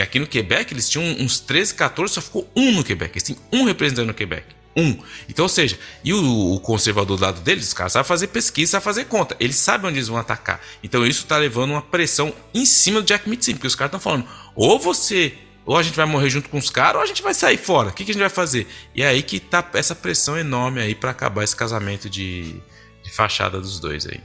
Aqui no Quebec, eles tinham uns 13, 14, só ficou um no Quebec. Eles têm um representante no Quebec. Um. Então, ou seja, e o, o, conservador do lado deles, os caras sabem fazer pesquisa, sabem fazer conta. Eles sabem onde eles vão atacar. Então, isso está levando uma pressão em cima do Jack Mitchell, porque os caras estão falando: ou você, ou a gente vai morrer junto com os caras, ou a gente vai sair fora. O que, que a gente vai fazer? E é aí que tá essa pressão enorme aí para acabar esse casamento de, de fachada dos dois aí.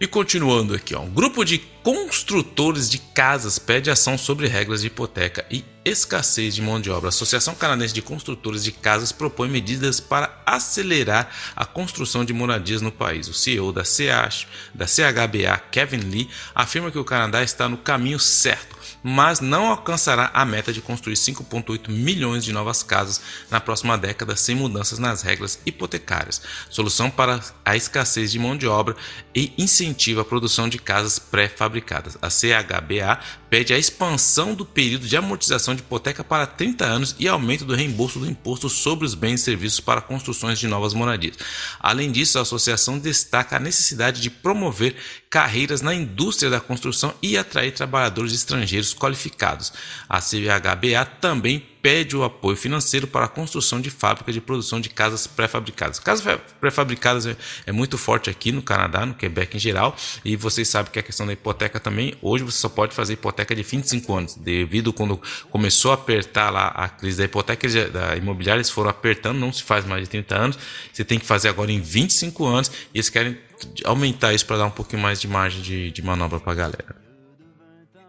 E continuando aqui, ó, um grupo de construtores de casas pede ação sobre regras de hipoteca e escassez de mão de obra. A Associação Canadense de Construtores de Casas propõe medidas para acelerar a construção de moradias no país. O CEO da, CH, da CHBA, Kevin Lee, afirma que o Canadá está no caminho certo mas não alcançará a meta de construir 5,8 milhões de novas casas na próxima década sem mudanças nas regras hipotecárias. Solução para a escassez de mão de obra e incentiva a produção de casas pré-fabricadas. A CHBA pede a expansão do período de amortização de hipoteca para 30 anos e aumento do reembolso do imposto sobre os bens e serviços para construções de novas moradias. Além disso, a associação destaca a necessidade de promover carreiras na indústria da construção e atrair trabalhadores estrangeiros qualificados. A CVHBA também pede o apoio financeiro para a construção de fábricas de produção de casas pré-fabricadas. Casas pré-fabricadas é, é, muito forte aqui no Canadá, no Quebec em geral, e vocês sabem que a questão da hipoteca também, hoje você só pode fazer hipoteca de 25 anos, devido quando começou a apertar lá a crise da hipoteca da imobiliária, eles foram apertando, não se faz mais de 30 anos, você tem que fazer agora em 25 anos, e eles querem aumentar isso para dar um pouquinho mais de margem de, de manobra para a galera.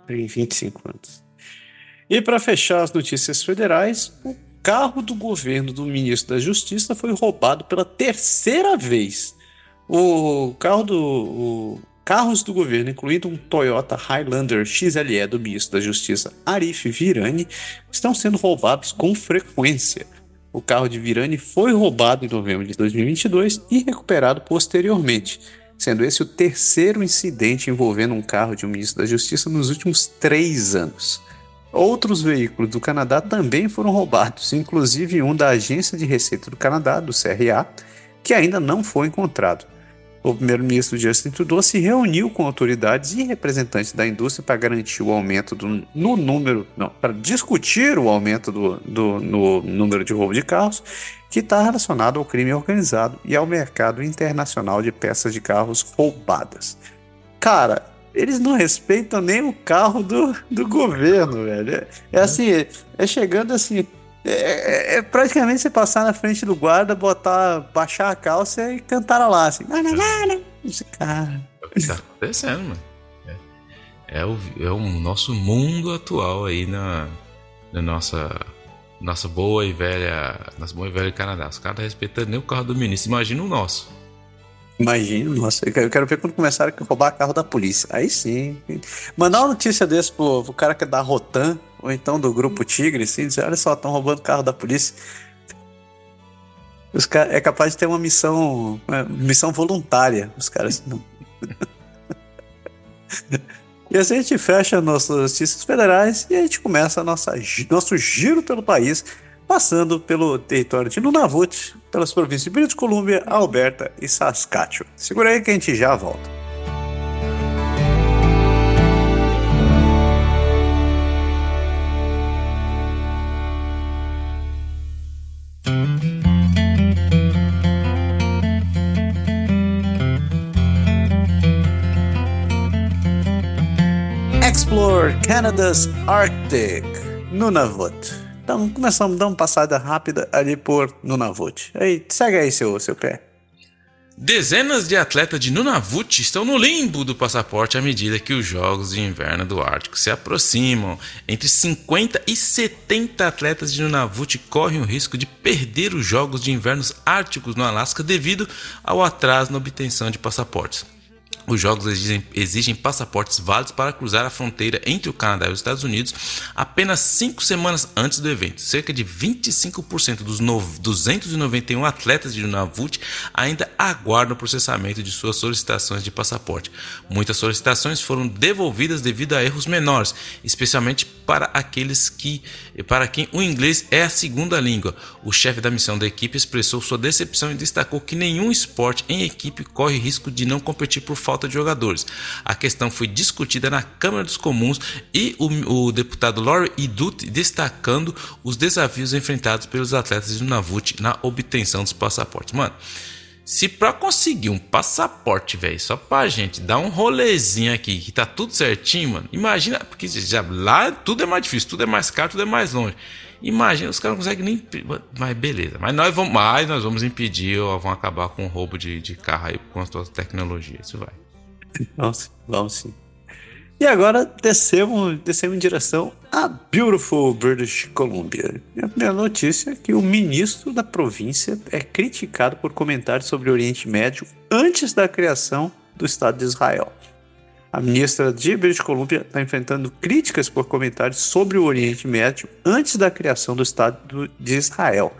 Em 25 anos. E para fechar as notícias federais, o carro do governo do ministro da Justiça foi roubado pela terceira vez. O carro do o, carros do governo, incluindo um Toyota Highlander XLE do ministro da Justiça Arif Virani, estão sendo roubados com frequência. O carro de Virani foi roubado em novembro de 2022 e recuperado posteriormente, sendo esse o terceiro incidente envolvendo um carro de um ministro da Justiça nos últimos três anos. Outros veículos do Canadá também foram roubados, inclusive um da Agência de Receita do Canadá, do CRA, que ainda não foi encontrado. O primeiro-ministro Justin Trudeau se reuniu com autoridades e representantes da indústria para garantir o aumento do, no número, não, para discutir o aumento do, do no número de roubo de carros, que está relacionado ao crime organizado e ao mercado internacional de peças de carros roubadas. Cara, eles não respeitam nem o carro do, do governo, velho. É, é assim, é, é chegando assim. É, é, é, praticamente você passar na frente do guarda, botar, baixar a calça e cantar lá, assim. Esse cara. É o que tá acontecendo, mano. É, é, o, é o nosso mundo atual aí na, na nossa, nossa boa e velha. Nossa boa e velha Canadá. Os caras respeitando nem o carro do ministro. Imagina o nosso. Imagino, nossa, eu quero ver quando começaram a roubar carro da polícia. Aí sim. Mandar uma notícia desse pro, pro cara que é da Rotan, ou então do grupo Tigre, assim, dizer, olha só, estão roubando carro da polícia. Os cara, é capaz de ter uma missão, uma missão voluntária, os caras. e assim a gente fecha nossas notícias federais e a gente começa nossa, nosso giro pelo país passando pelo território de Nunavut, pelas províncias de British Columbia, Alberta e Saskatchewan. Segura aí que a gente já volta. Explore Canada's Arctic, Nunavut. Então começamos a dar uma passada rápida ali por Nunavut. Aí, segue aí seu, seu pé. Dezenas de atletas de Nunavut estão no limbo do passaporte à medida que os Jogos de Inverno do Ártico se aproximam. Entre 50 e 70 atletas de Nunavut correm o risco de perder os Jogos de Inverno Árticos no Alasca devido ao atraso na obtenção de passaportes. Os jogos exigem, exigem, passaportes válidos para cruzar a fronteira entre o Canadá e os Estados Unidos apenas cinco semanas antes do evento. Cerca de 25% dos 291 atletas de Nunavut ainda aguardam o processamento de suas solicitações de passaporte. Muitas solicitações foram devolvidas devido a erros menores, especialmente para aqueles que, para quem o inglês é a segunda língua. O chefe da missão da equipe expressou sua decepção e destacou que nenhum esporte em equipe corre risco de não competir por falta falta de jogadores. A questão foi discutida na Câmara dos Comuns e o, o deputado Laurie Idut destacando os desafios enfrentados pelos atletas de Nunavut na obtenção dos passaportes. Mano, se para conseguir um passaporte, velho, só pra gente dar um rolezinho aqui, que tá tudo certinho, mano. Imagina, porque já lá tudo é mais difícil, tudo é mais caro, tudo é mais longe. Imagina, os caras não conseguem nem. Mas beleza. Mas nós vamos, mas nós vamos impedir ou vamos acabar com o roubo de, de carro aí com a sua tecnologia. Isso vai. Vamos, vamos sim. E agora descemos, descemos em direção a Beautiful British Columbia. A primeira notícia é que o ministro da província é criticado por comentários sobre o Oriente Médio antes da criação do Estado de Israel. A ministra de British Columbia está enfrentando críticas por comentários sobre o Oriente Médio antes da criação do Estado de Israel.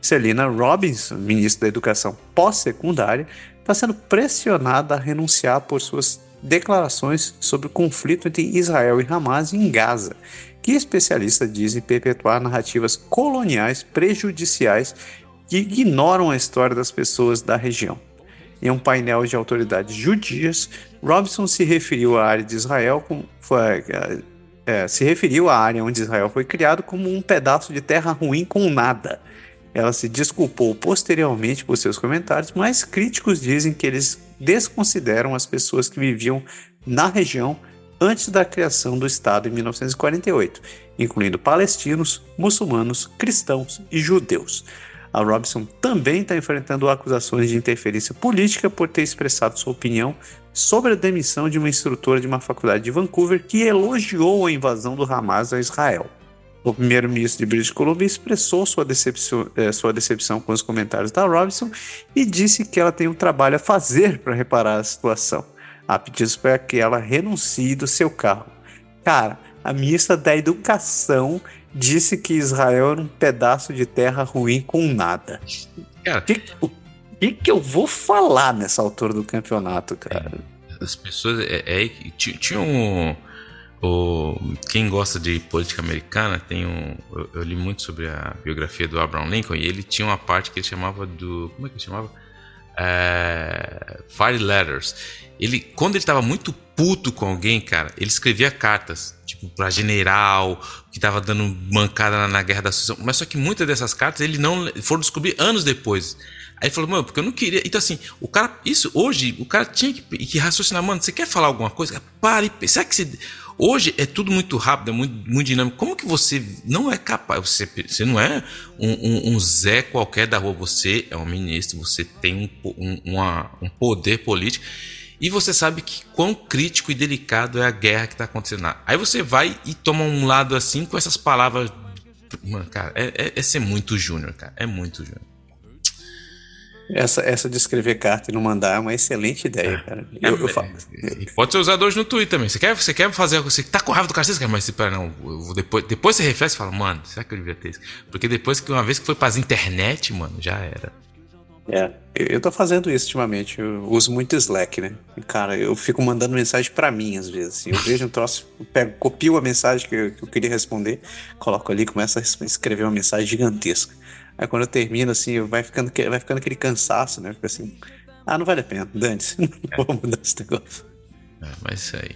Celina Robbins, ministra da Educação pós-secundária, está sendo pressionada a renunciar por suas declarações sobre o conflito entre Israel e Hamas em Gaza, que especialistas dizem perpetuar narrativas coloniais prejudiciais que ignoram a história das pessoas da região. Em um painel de autoridades judias, Robson se referiu à área de Israel como foi, é, é, se referiu à área onde Israel foi criado como um pedaço de terra ruim com nada. Ela se desculpou posteriormente por seus comentários, mas críticos dizem que eles desconsideram as pessoas que viviam na região antes da criação do Estado em 1948, incluindo palestinos, muçulmanos, cristãos e judeus. A Robson também está enfrentando acusações de interferência política por ter expressado sua opinião sobre a demissão de uma instrutora de uma faculdade de Vancouver que elogiou a invasão do Hamas a Israel. O primeiro-ministro de British Columbia expressou sua decepção, eh, sua decepção com os comentários da Robson e disse que ela tem um trabalho a fazer para reparar a situação. A pedidos para que ela renuncie do seu carro. Cara, a ministra da Educação disse que Israel era um pedaço de terra ruim com nada. Cara, que, o que, que eu vou falar nessa altura do campeonato, cara? É, as pessoas. É, é, tinha um. O, quem gosta de política americana tem um. Eu, eu, li muito sobre a biografia do Abraham Lincoln e ele tinha uma parte que ele chamava do. Como é que ele chamava? É, Fire Letters. Ele, quando ele estava muito puto com alguém, cara, ele escrevia cartas, tipo, pra general, que tava dando mancada na, na guerra da Sucessão. Mas só que muitas dessas cartas ele não foram descobrir anos depois. Aí ele falou, mano, porque eu não queria. Então, assim, o cara, isso hoje, o cara tinha que, que raciocinar, mano, você quer falar alguma coisa? Pare, será que você. Hoje é tudo muito rápido, é muito, muito dinâmico. Como que você não é capaz? Você, você não é um, um, um Zé qualquer da rua, você é um ministro, você tem um, uma, um poder político. E você sabe que quão crítico e delicado é a guerra que está acontecendo lá. Aí você vai e toma um lado assim com essas palavras. Mano, cara, é, é, é ser muito júnior, cara. É muito júnior. Essa, essa de escrever carta e não mandar é uma excelente ideia, é. cara. Eu, é, eu falo. Pode ser usado hoje no Twitter também. Você quer, você quer fazer. Você tá com raiva do cara, você quer, mas você, não. depois, depois você reflete e fala, mano, será que eu devia ter isso? Porque depois que uma vez que foi para as internet, mano, já era. É, eu tô fazendo isso ultimamente. Eu uso muito Slack, né? E, cara, eu fico mandando mensagem para mim às vezes. Eu vejo um troço, pego, copio a mensagem que eu, que eu queria responder, coloco ali, começo a escrever uma mensagem gigantesca. Aí quando eu termino, assim, vai ficando, vai ficando aquele cansaço, né? Fica assim, ah, não vale a pena, dane-se, não é. vou mudar esse negócio. É, mas isso aí.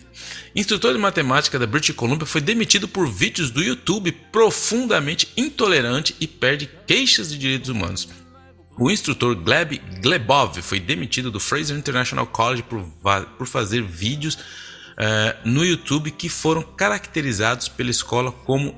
Instrutor de matemática da British Columbia foi demitido por vídeos do YouTube profundamente intolerante e perde queixas de direitos humanos. O instrutor Gleb Glebov foi demitido do Fraser International College por, por fazer vídeos uh, no YouTube que foram caracterizados pela escola como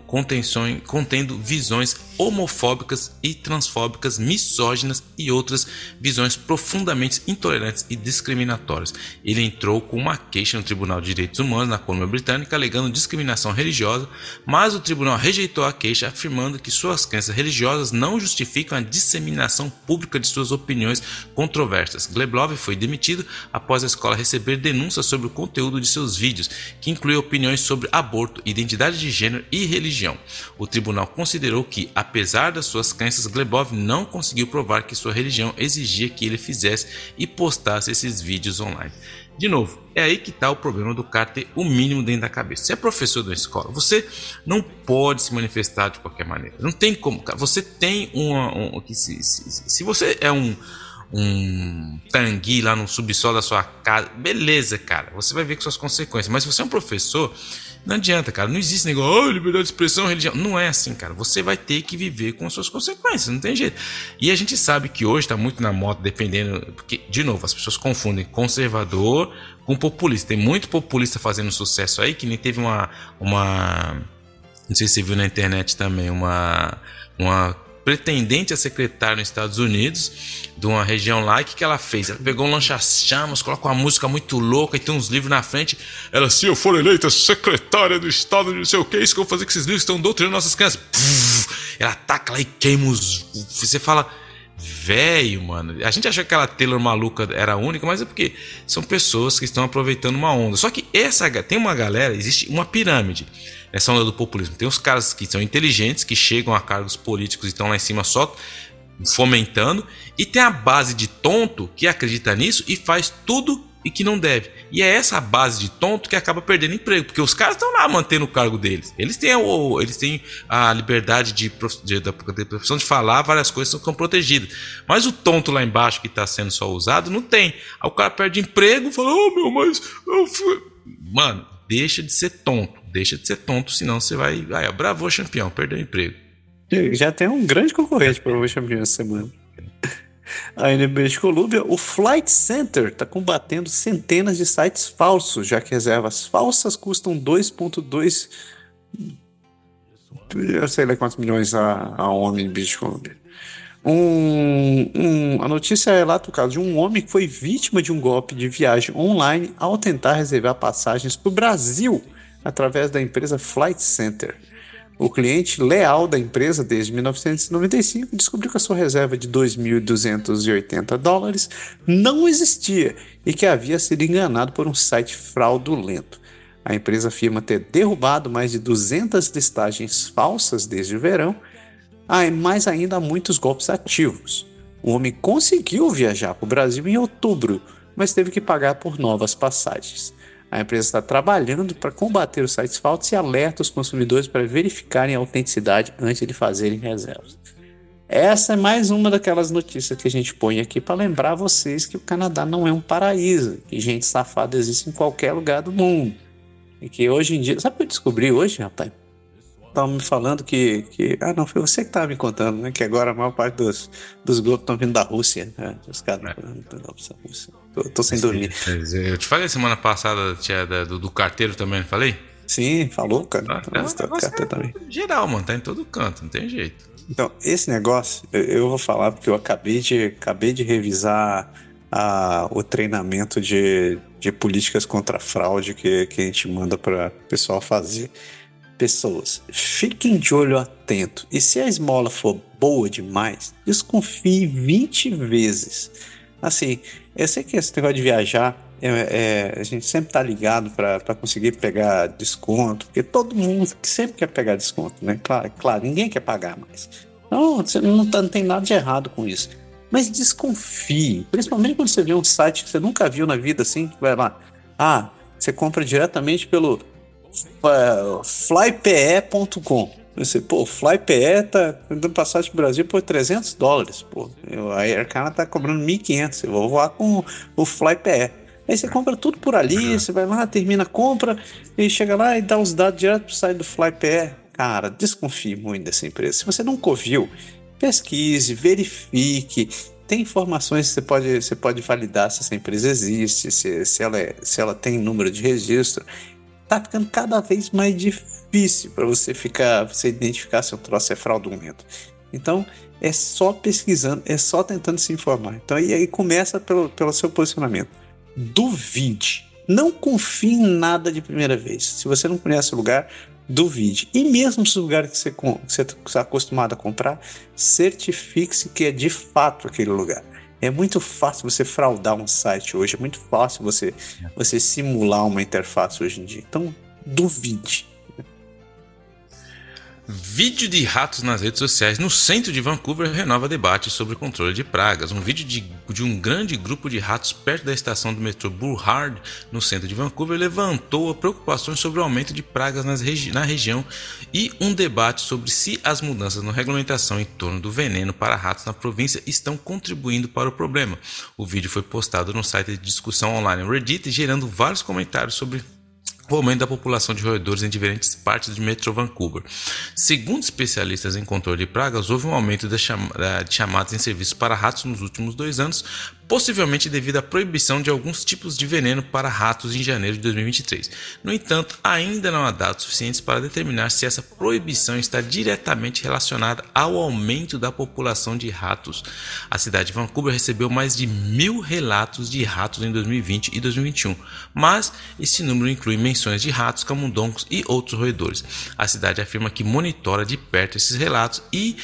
contendo visões homofóbicas e transfóbicas, misóginas e outras visões profundamente intolerantes e discriminatórias. Ele entrou com uma queixa no Tribunal de Direitos Humanos na Colômbia Britânica alegando discriminação religiosa, mas o tribunal rejeitou a queixa afirmando que suas crenças religiosas não justificam a disseminação pública de suas opiniões controversas. Gleblov foi demitido após a escola receber denúncias sobre o conteúdo de seus vídeos, que incluía opiniões sobre aborto, identidade de gênero e religião. O tribunal considerou que, apesar das suas crenças, Glebov não conseguiu provar que sua religião exigia que ele fizesse e postasse esses vídeos online. De novo, é aí que está o problema do cara ter o mínimo dentro da cabeça. Se é professor da escola, você não pode se manifestar de qualquer maneira. Não tem como. Você tem uma. Um, se, se, se você é um um tangui lá no subsolo da sua casa, beleza, cara, você vai ver com suas consequências. Mas se você é um professor, não adianta, cara. Não existe negócio, oh, liberdade de expressão, religião. Não é assim, cara. Você vai ter que viver com as suas consequências, não tem jeito. E a gente sabe que hoje está muito na moda, dependendo. Porque, de novo, as pessoas confundem conservador com populista. Tem muito populista fazendo sucesso aí, que nem teve uma. uma não sei se você viu na internet também, uma. uma pretendente a secretária nos Estados Unidos, de uma região lá, e o que, que ela fez? Ela pegou um lancha-chamas, colocou uma música muito louca e tem uns livros na frente. Ela, se eu for eleita secretária do Estado não sei o que, isso que eu vou fazer com esses livros estão doutrinando nossas crianças. ela ataca lá e queima os. Você fala. Velho, mano. A gente achou que aquela Taylor maluca era única, mas é porque são pessoas que estão aproveitando uma onda. Só que essa tem uma galera, existe uma pirâmide essa onda do populismo. Tem os caras que são inteligentes, que chegam a cargos políticos e estão lá em cima só fomentando, e tem a base de tonto que acredita nisso e faz tudo e que não deve. E é essa base de tonto que acaba perdendo emprego, porque os caras estão lá mantendo o cargo deles. Eles têm, o, eles têm a liberdade de, de, de, de profissão de falar, várias coisas são protegidas. Mas o tonto lá embaixo que está sendo só usado não tem. Aí o cara perde emprego e fala: Oh meu, mas eu fui. Mano, deixa de ser tonto deixa de ser tonto, senão você vai. Ah, é, bravo, campeão, perdeu o emprego. Já tem um grande concorrente para o campeão essa semana. Ainda em British Columbia, o Flight Center está combatendo centenas de sites falsos, já que reservas falsas custam 2,2 eu sei lá quantos milhões a, a homem em Columbia. Um, um, a notícia relata o caso de um homem que foi vítima de um golpe de viagem online ao tentar reservar passagens para o Brasil através da empresa Flight Center. O cliente leal da empresa desde 1995 descobriu que a sua reserva de 2.280 dólares não existia e que havia sido enganado por um site fraudulento. A empresa afirma ter derrubado mais de 200 listagens falsas desde o verão, mas ainda há muitos golpes ativos. O homem conseguiu viajar para o Brasil em outubro, mas teve que pagar por novas passagens. A empresa está trabalhando para combater os sites falsos e alerta os consumidores para verificarem a autenticidade antes de fazerem reservas. Essa é mais uma daquelas notícias que a gente põe aqui para lembrar vocês que o Canadá não é um paraíso, que gente safada existe em qualquer lugar do mundo. E que hoje em dia. Sabe o que eu descobri hoje, rapaz? Estavam me falando que, que. Ah, não, foi você que estava me contando, né? Que agora a maior parte dos, dos grupos estão vindo da Rússia. Né? Os caras é. da Rússia. Tô, tô sem dormir. Eu te falei semana passada tia, do, do carteiro também, não falei? Sim, falou, cara. Ah, é carteiro também. Geral, mano, tá em todo canto, não tem jeito. Então, esse negócio, eu, eu vou falar porque eu acabei de, acabei de revisar a, o treinamento de, de políticas contra a fraude que, que a gente manda para o pessoal fazer. Pessoas, fiquem de olho atento. E se a esmola for boa demais, desconfie 20 vezes. Assim, eu sei que esse negócio de viajar, é, é, a gente sempre tá ligado para conseguir pegar desconto, porque todo mundo sempre quer pegar desconto, né? Claro, claro ninguém quer pagar mais. Então, você não, tá, não tem nada de errado com isso. Mas desconfie, principalmente quando você vê um site que você nunca viu na vida assim, vai lá, ah, você compra diretamente pelo uh, flype.com. Você, pô, o FlyPE tá dando passagem pro Brasil por 300 dólares, pô. A Air Canada tá cobrando 1.500. Eu vou voar com o FlyPE. Aí você compra tudo por ali, uhum. você vai lá, termina a compra e chega lá e dá os dados direto pro site do FlyPE. Cara, desconfie muito dessa empresa. Se você nunca ouviu, pesquise, verifique. Tem informações que você pode, você pode validar se essa empresa existe, se, se, ela, é, se ela tem número de registro tá ficando cada vez mais difícil para você ficar, você identificar se o troço é fraudulento. Então, é só pesquisando, é só tentando se informar. Então, e aí começa pelo, pelo seu posicionamento. Duvide. Não confie em nada de primeira vez. Se você não conhece o lugar, duvide. E mesmo lugares que você, que você está acostumado a comprar, certifique-se que é de fato aquele lugar. É muito fácil você fraudar um site hoje, é muito fácil você, você simular uma interface hoje em dia. Então, duvide. Vídeo de ratos nas redes sociais no centro de Vancouver renova debate sobre controle de pragas. Um vídeo de, de um grande grupo de ratos perto da estação do metrô Burrard, no centro de Vancouver, levantou preocupações sobre o aumento de pragas regi na região e um debate sobre se as mudanças na regulamentação em torno do veneno para ratos na província estão contribuindo para o problema. O vídeo foi postado no site de discussão online Reddit, gerando vários comentários sobre o aumento da população de roedores em diferentes partes de Metro Vancouver. Segundo especialistas em controle de pragas, houve um aumento de, chamadas em serviços para ratos nos últimos dois anos, possivelmente devido à proibição de alguns tipos de veneno para ratos em janeiro de 2023. No entanto, ainda não há dados suficientes para determinar se essa proibição está diretamente relacionada ao aumento da população de ratos. A cidade de Vancouver recebeu mais de mil relatos de ratos em 2020 e 2021, mas esse número inclui menções de ratos, camundongos e outros roedores. A cidade afirma que monitora de perto esses relatos e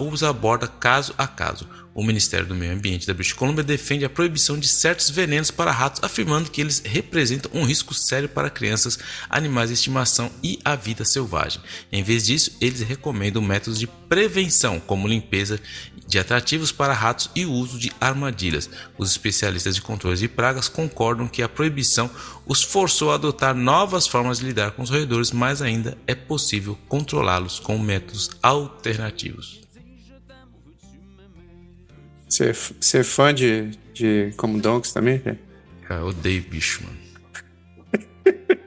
os aborda caso a caso. O Ministério do Meio Ambiente da British Columbia defende a proibição de certos venenos para ratos, afirmando que eles representam um risco sério para crianças, animais de estimação e a vida selvagem. Em vez disso, eles recomendam métodos de prevenção, como limpeza de atrativos para ratos e o uso de armadilhas. Os especialistas de controle de pragas concordam que a proibição os forçou a adotar novas formas de lidar com os roedores, mas ainda é possível controlá-los com métodos alternativos. Você, é fã de, de Donks também, velho? Cara, eu odeio bicho, mano.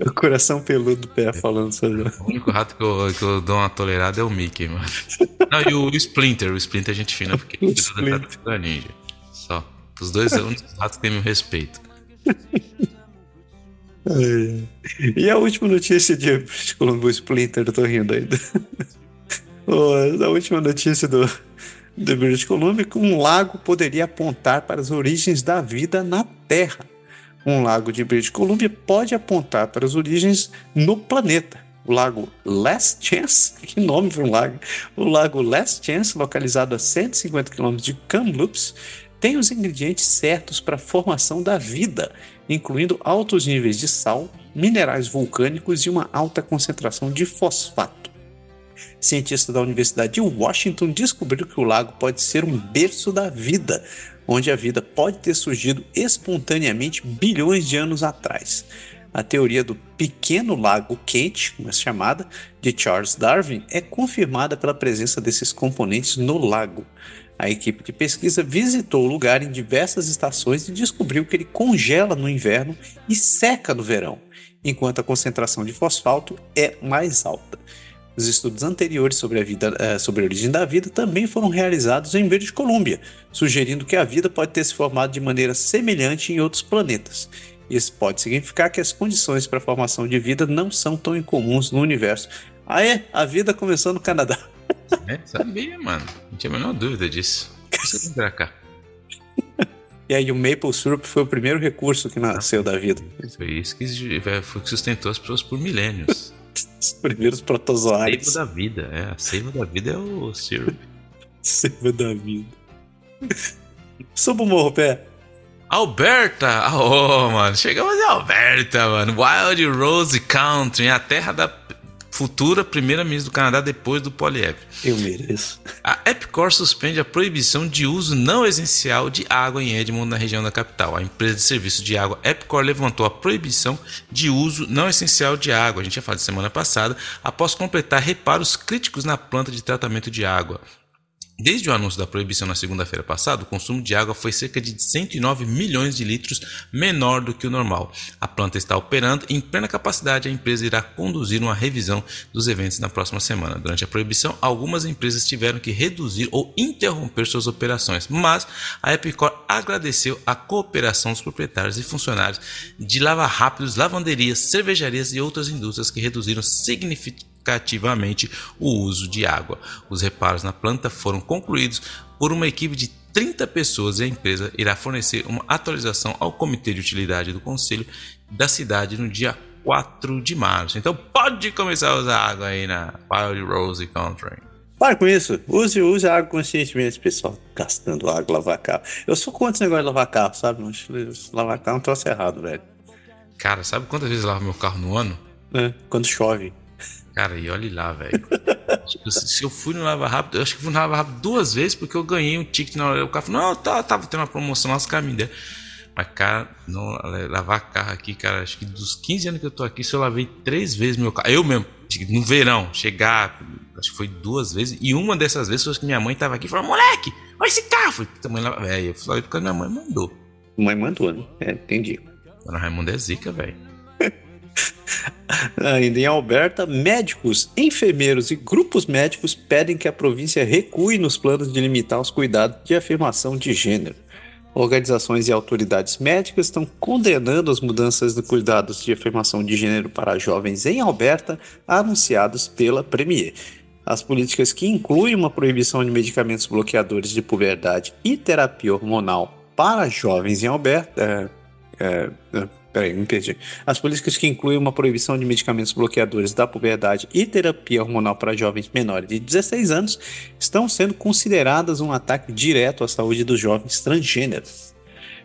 o coração peludo do pé falando sobre O único rato que eu, que eu dou uma tolerada é o Mickey, mano. Não, e o Splinter. O Splinter é gente fina, porque ele é da ninja. Só. Os dois são os ratos que têm meu respeito. E a última notícia de Colombo Splinter, eu tô rindo ainda. A última notícia do, do British Columbia um lago poderia apontar para as origens da vida na Terra. Um lago de British Columbia pode apontar para as origens no planeta. O lago Last Chance, que nome para um lago? O lago Last Chance, localizado a 150 km de Kamloops, tem os ingredientes certos para a formação da vida, incluindo altos níveis de sal, minerais vulcânicos e uma alta concentração de fosfato cientista da Universidade de Washington descobriu que o lago pode ser um berço da vida, onde a vida pode ter surgido espontaneamente bilhões de anos atrás. A teoria do pequeno lago quente, como é chamada, de Charles Darwin, é confirmada pela presença desses componentes no lago. A equipe de pesquisa visitou o lugar em diversas estações e descobriu que ele congela no inverno e seca no verão, enquanto a concentração de fosfato é mais alta. Os estudos anteriores sobre a, vida, uh, sobre a origem da vida também foram realizados em British Columbia, sugerindo que a vida pode ter se formado de maneira semelhante em outros planetas. Isso pode significar que as condições para a formação de vida não são tão incomuns no universo. Ah, é? A vida começou no Canadá. É, sabia, mano. Não tinha a menor dúvida disso. Precisa vir pra cá. E aí o Maple Syrup foi o primeiro recurso que nasceu da vida. Foi isso que, foi que sustentou as pessoas por milênios. Os primeiros protozoários. Seiva da vida, é. A seiva da vida é o syrup. seiva da vida. Suba o morro, pé. Alberta! Oh, mano, chegamos em Alberta, mano. Wild Rose Country, a terra da futura primeira-ministra do Canadá depois do Poliev. Eu mereço. A Epcor suspende a proibição de uso não essencial de água em Edmond, na região da capital. A empresa de serviço de água Epcor levantou a proibição de uso não essencial de água, a gente já falou semana passada, após completar reparos críticos na planta de tratamento de água. Desde o anúncio da proibição na segunda-feira passada, o consumo de água foi cerca de 109 milhões de litros menor do que o normal. A planta está operando em plena capacidade a empresa irá conduzir uma revisão dos eventos na próxima semana. Durante a proibição, algumas empresas tiveram que reduzir ou interromper suas operações, mas a Epicor agradeceu a cooperação dos proprietários e funcionários de lava rápidos, lavanderias, cervejarias e outras indústrias que reduziram significativamente significativamente o uso de água. Os reparos na planta foram concluídos por uma equipe de 30 pessoas e a empresa irá fornecer uma atualização ao Comitê de Utilidade do Conselho da cidade no dia 4 de março. Então pode começar a usar água aí na Wild Rose Country. Para com isso. Use, use água conscientemente, pessoal. Gastando água, lavar carro. Eu sou contra esse negócio de lavar carro, sabe? Lavar carro é um troço errado, velho. Cara, sabe quantas vezes eu lavo meu carro no ano? É, quando chove. Cara, e olhe lá, velho. tipo, se eu fui no Lava Rápido, eu acho que fui no Lava Rápido duas vezes porque eu ganhei um ticket na hora. O cara falou, não, tá, tava tendo uma promoção lá, os caras me deram. Mas, cara, não, lavar carro aqui, cara, acho que dos 15 anos que eu tô aqui, se eu lavei três vezes meu carro. Eu mesmo, no verão, chegar, acho que foi duas vezes. E uma dessas vezes foi que minha mãe tava aqui e falou, moleque, olha esse carro. Eu falei, mãe lava. É, eu falei porque minha mãe mandou. Mãe mandou, né? É, entendi. Dona Raimundo é zica, velho. Ainda em Alberta, médicos, enfermeiros e grupos médicos pedem que a província recue nos planos de limitar os cuidados de afirmação de gênero. Organizações e autoridades médicas estão condenando as mudanças de cuidados de afirmação de gênero para jovens em Alberta anunciados pela Premier. As políticas que incluem uma proibição de medicamentos bloqueadores de puberdade e terapia hormonal para jovens em Alberta. É, é, é Peraí, me perdi. As políticas que incluem uma proibição de medicamentos bloqueadores da puberdade e terapia hormonal para jovens menores de 16 anos estão sendo consideradas um ataque direto à saúde dos jovens transgêneros.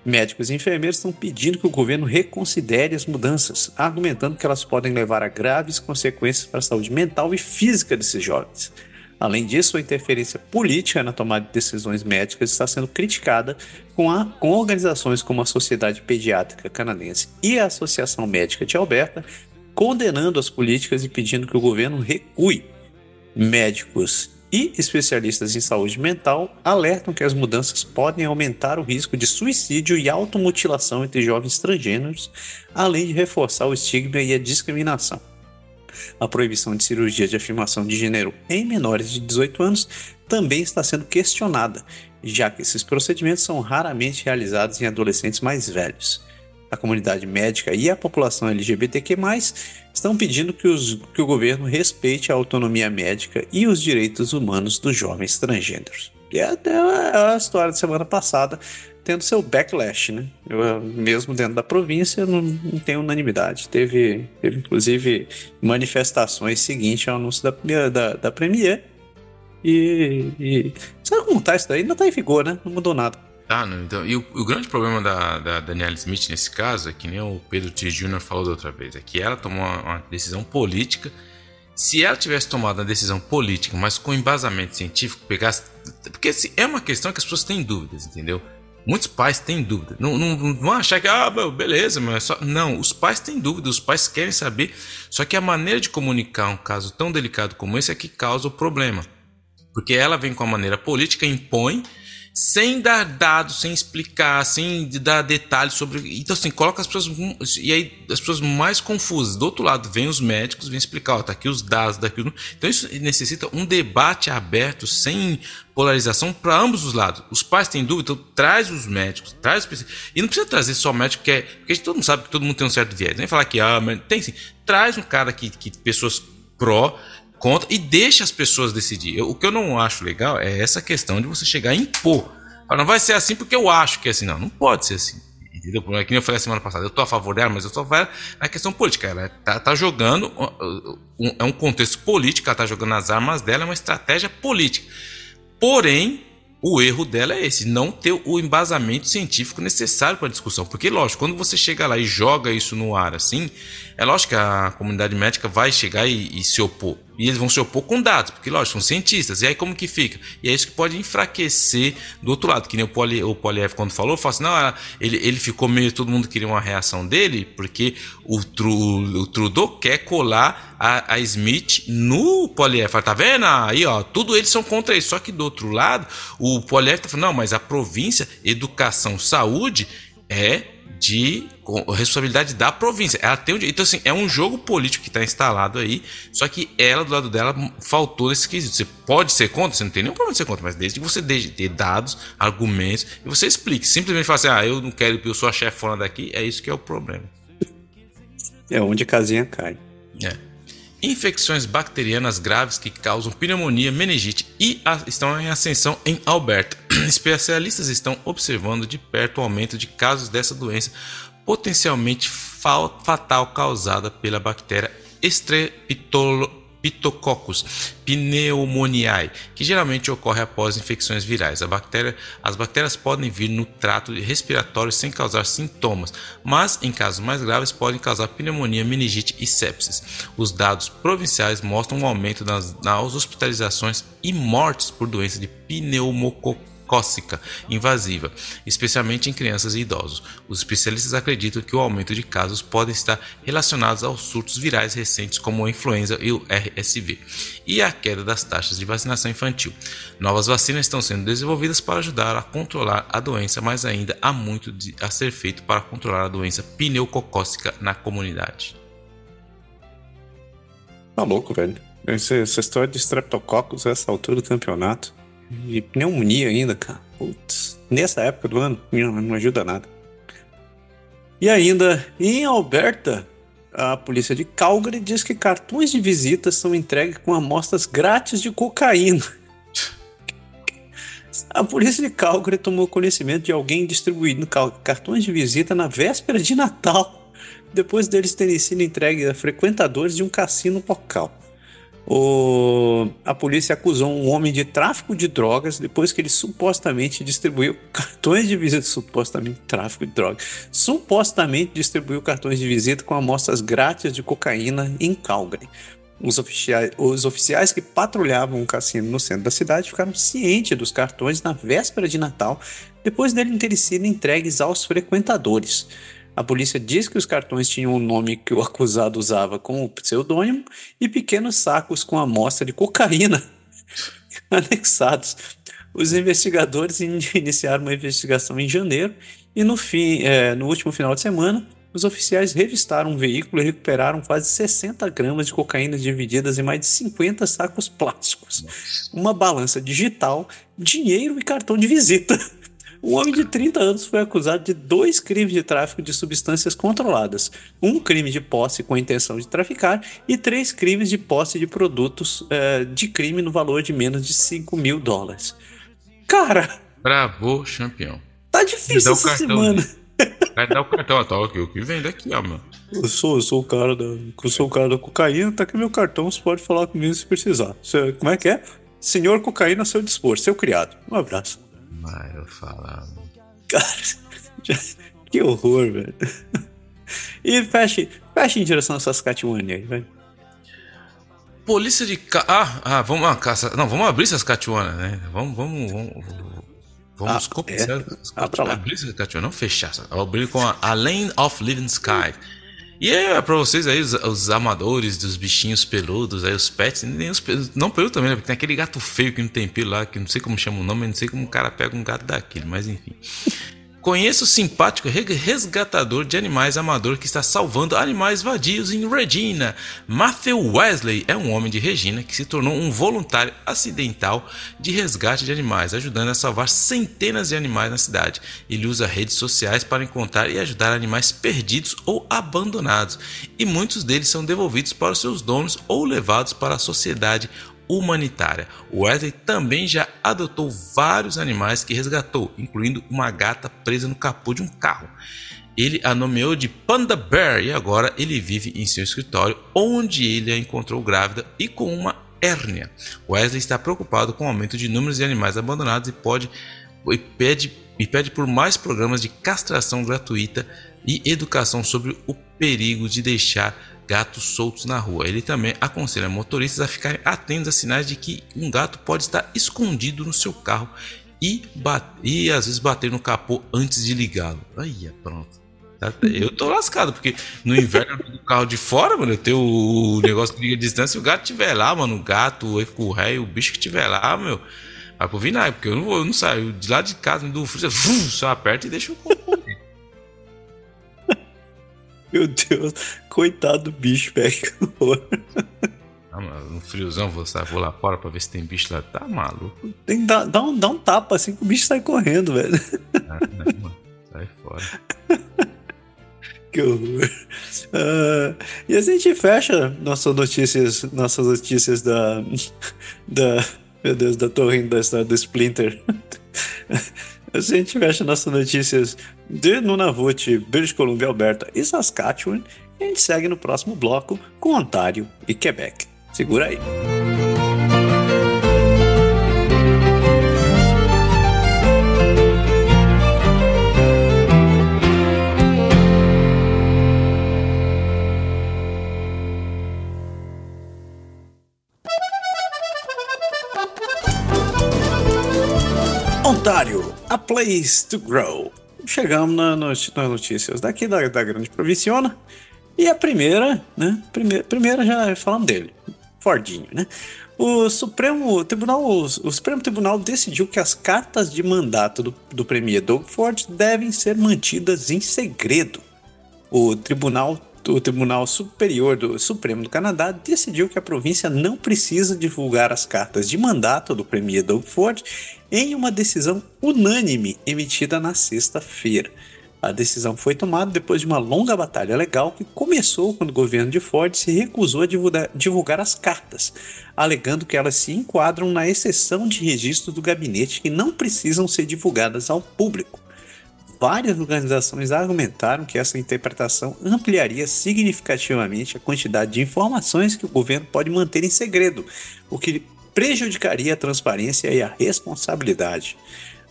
Médicos e enfermeiros estão pedindo que o governo reconsidere as mudanças, argumentando que elas podem levar a graves consequências para a saúde mental e física desses jovens. Além disso, a interferência política na tomada de decisões médicas está sendo criticada com, a, com organizações como a Sociedade Pediátrica Canadense e a Associação Médica de Alberta condenando as políticas e pedindo que o governo recue. Médicos e especialistas em saúde mental alertam que as mudanças podem aumentar o risco de suicídio e automutilação entre jovens transgêneros, além de reforçar o estigma e a discriminação. A proibição de cirurgia de afirmação de gênero em menores de 18 anos também está sendo questionada, já que esses procedimentos são raramente realizados em adolescentes mais velhos. A comunidade médica e a população LGBTQ+, estão pedindo que, os, que o governo respeite a autonomia médica e os direitos humanos dos jovens transgêneros. E até a história da semana passada tendo seu backlash, né? Eu, mesmo dentro da província não, não tem unanimidade. Teve, teve inclusive manifestações seguintes ao anúncio da, da, da Premier. E, e sabe como tá isso daí? Ainda tá em vigor, né? Não mudou nada. Tá, então, e o, o, grande problema da, da Daniela Smith nesse caso é que nem o Pedro T. Jr. falou da outra vez, é que ela tomou uma, uma decisão política. Se ela tivesse tomado uma decisão política, mas com embasamento científico, pegasse. Porque assim, é uma questão que as pessoas têm dúvidas, entendeu? Muitos pais têm dúvida. Não, não, não vão achar que, ah, beleza, mas é só. Não, os pais têm dúvida, os pais querem saber. Só que a maneira de comunicar um caso tão delicado como esse é que causa o problema. Porque ela vem com a maneira política, impõe, sem dar dados, sem explicar, sem dar detalhes sobre. Então, assim, coloca as pessoas. E aí, as pessoas mais confusas. Do outro lado, vem os médicos, vem explicar, ó, tá aqui os dados, daqui. Então, isso necessita um debate aberto, sem polarização, para ambos os lados. Os pais têm dúvida, então traz os médicos, traz os E não precisa trazer só médico, que é. Porque todo mundo sabe que todo mundo tem um certo viés. Nem falar que, ah, mas tem sim. Traz um cara que, que pessoas pró contra e deixa as pessoas decidir. Eu, o que eu não acho legal é essa questão de você chegar a impor. Não vai ser assim porque eu acho que é assim. Não, não pode ser assim. Entendeu? Como eu falei semana passada, eu estou a favor dela, mas eu estou a favor da questão política. Ela tá, tá jogando, um, é um contexto político, ela está jogando as armas dela, é uma estratégia política. Porém, o erro dela é esse, não ter o embasamento científico necessário para a discussão. Porque, lógico, quando você chega lá e joga isso no ar assim, É lógico que a comunidade médica vai chegar e, e se opor. E eles vão se opor com dados, porque, lógico, são cientistas. E aí como que fica? E é isso que pode enfraquecer do outro lado. Que nem o, Poli, Poliev quando falou, falou assim, não, ele, ele ficou meio, todo mundo queria uma reação dele, porque o, Tru, o Trudeau quer colar a, a Smith no Poliev. Fala, tá vendo? Aí, ó, tudo eles são contra isso. Só que do outro lado, o Poliev tá falando, não, mas a província, educação, saúde, é de responsabilidade da província. Ela tem então assim, é um jogo político que está instalado aí, só que ela do lado dela faltou esse quesito. Você pode ser contra, você não tem nenhum problema de ser contra, mas desde que você dê dados, argumentos e você explique. Simplesmente falar assim: "Ah, eu não quero, eu sou a chefona daqui", é isso que é o problema. É onde a casinha cai. É infecções bacterianas graves que causam pneumonia, meningite e estão em ascensão em Alberta. Especialistas estão observando de perto o aumento de casos dessa doença potencialmente fatal causada pela bactéria Streptococcus pneumoniae, que geralmente ocorre após infecções virais. Bactéria, as bactérias podem vir no trato respiratório sem causar sintomas, mas em casos mais graves podem causar pneumonia, meningite e sepsis. Os dados provinciais mostram um aumento nas, nas hospitalizações e mortes por doença de pneumococcus cócica invasiva, especialmente em crianças e idosos. Os especialistas acreditam que o aumento de casos pode estar relacionados aos surtos virais recentes como a influenza e o RSV, e a queda das taxas de vacinação infantil. Novas vacinas estão sendo desenvolvidas para ajudar a controlar a doença, mas ainda há muito a ser feito para controlar a doença pneumocócica na comunidade. Tá louco, velho. Essa, essa história de streptococcus, essa altura do campeonato. E pneumonia ainda, cara. Putz, nessa época do ano, não ajuda nada. E ainda, em Alberta, a polícia de Calgary diz que cartões de visita são entregues com amostras grátis de cocaína. A polícia de Calgary tomou conhecimento de alguém distribuindo cartões de visita na véspera de Natal, depois deles terem sido entregues a frequentadores de um cassino local. O, a polícia acusou um homem de tráfico de drogas depois que ele supostamente distribuiu cartões de visita, supostamente tráfico de drogas, supostamente distribuiu cartões de visita com amostras grátis de cocaína em Calgary. Os oficiais, os oficiais que patrulhavam o cassino no centro da cidade ficaram cientes dos cartões na véspera de Natal, depois dele terem sido entregues aos frequentadores. A polícia diz que os cartões tinham o nome que o acusado usava como pseudônimo e pequenos sacos com amostra de cocaína anexados. Os investigadores iniciaram uma investigação em janeiro e no, fim, é, no último final de semana, os oficiais revistaram um veículo e recuperaram quase 60 gramas de cocaína divididas em mais de 50 sacos plásticos, uma balança digital, dinheiro e cartão de visita. Um homem de 30 anos foi acusado de dois crimes de tráfico de substâncias controladas, um crime de posse com intenção de traficar e três crimes de posse de produtos uh, de crime no valor de menos de 5 mil dólares. Cara! Bravo, campeão. Tá difícil essa semana. Vai dar o cartão, tá ok, o que vem daqui, ó, meu. Eu sou, eu sou o cara da, eu sou o cara da cocaína, tá aqui meu cartão, você pode falar comigo se precisar. Você, como é que é? Senhor cocaína a seu dispor, seu criado. Um abraço. Mas eu falava. Cara, que horror, velho. E fecha, fecha em direção a Saskatchewan aí, velho. Polícia de. Ca... Ah, ah, vamos. Ah, caça... Não, vamos abrir Saskatchewan, né? Vamos. Vamos. Vamos, vamos ah, começar. É? Ah, abrir Saskatchewan, não fechar. Abrir com a, a Lane of Living Sky. E é pra vocês aí, os, os, amadores dos bichinhos peludos, aí os pets, nem os não peludo também, né? Porque tem aquele gato feio que não tem pelo lá, que não sei como chama o nome, não sei como o cara pega um gato daquele, mas enfim. Conheça o simpático resgatador de animais amador que está salvando animais vadios em Regina. Matthew Wesley é um homem de Regina que se tornou um voluntário acidental de resgate de animais, ajudando a salvar centenas de animais na cidade. Ele usa redes sociais para encontrar e ajudar animais perdidos ou abandonados, e muitos deles são devolvidos para os seus donos ou levados para a sociedade humanitária. Wesley também já adotou vários animais que resgatou, incluindo uma gata presa no capô de um carro. Ele a nomeou de Panda Bear e agora ele vive em seu escritório, onde ele a encontrou grávida e com uma hérnia. Wesley está preocupado com o aumento de números de animais abandonados e pode e pede e pede por mais programas de castração gratuita e educação sobre o perigo de deixar gatos soltos na rua. Ele também aconselha motoristas a ficarem atentos a sinais de que um gato pode estar escondido no seu carro e, e às vezes bater no capô antes de ligá-lo. Aí, é pronto. Tá, eu tô lascado, porque no inverno do carro de fora, mano, eu tenho o negócio que liga a distância e o gato tiver lá, mano, o gato, o ré, o bicho que tiver lá, meu, vai pro vinagre, porque eu não vou, eu não saio de lá de casa, do frio, só aperta e deixa o Meu Deus, coitado do bicho, velho. Ah, no friozão, vou, vou lá fora pra ver se tem bicho lá. Tá maluco. Tem que dar, dar, um, dar um tapa assim que o bicho sai correndo, velho. Ah, não, mano. Sai fora. que horror. Uh, e a gente fecha nossas notícias, nossas notícias da. da meu Deus, da torre da história do Splinter. a gente fecha nossas notícias de Nunavut, British Columbia, Alberta e Saskatchewan. E a gente segue no próximo bloco com Ontário e Quebec. Segura aí. Ontário, a place to grow. Chegamos na, nas notícias daqui da, da grande provinciona. E a primeira, né? Primeira, primeira já falamos dele. Fordinho, né? O Supremo Tribunal, o Supremo Tribunal decidiu que as cartas de mandato do, do Premier Doug Ford devem ser mantidas em segredo. O Tribunal o Tribunal Superior do Supremo do Canadá decidiu que a província não precisa divulgar as cartas de mandato do Premier Doug Ford em uma decisão unânime emitida na sexta-feira. A decisão foi tomada depois de uma longa batalha legal que começou quando o governo de Ford se recusou a divulgar, divulgar as cartas, alegando que elas se enquadram na exceção de registros do gabinete que não precisam ser divulgadas ao público. Várias organizações argumentaram que essa interpretação ampliaria significativamente a quantidade de informações que o governo pode manter em segredo, o que prejudicaria a transparência e a responsabilidade.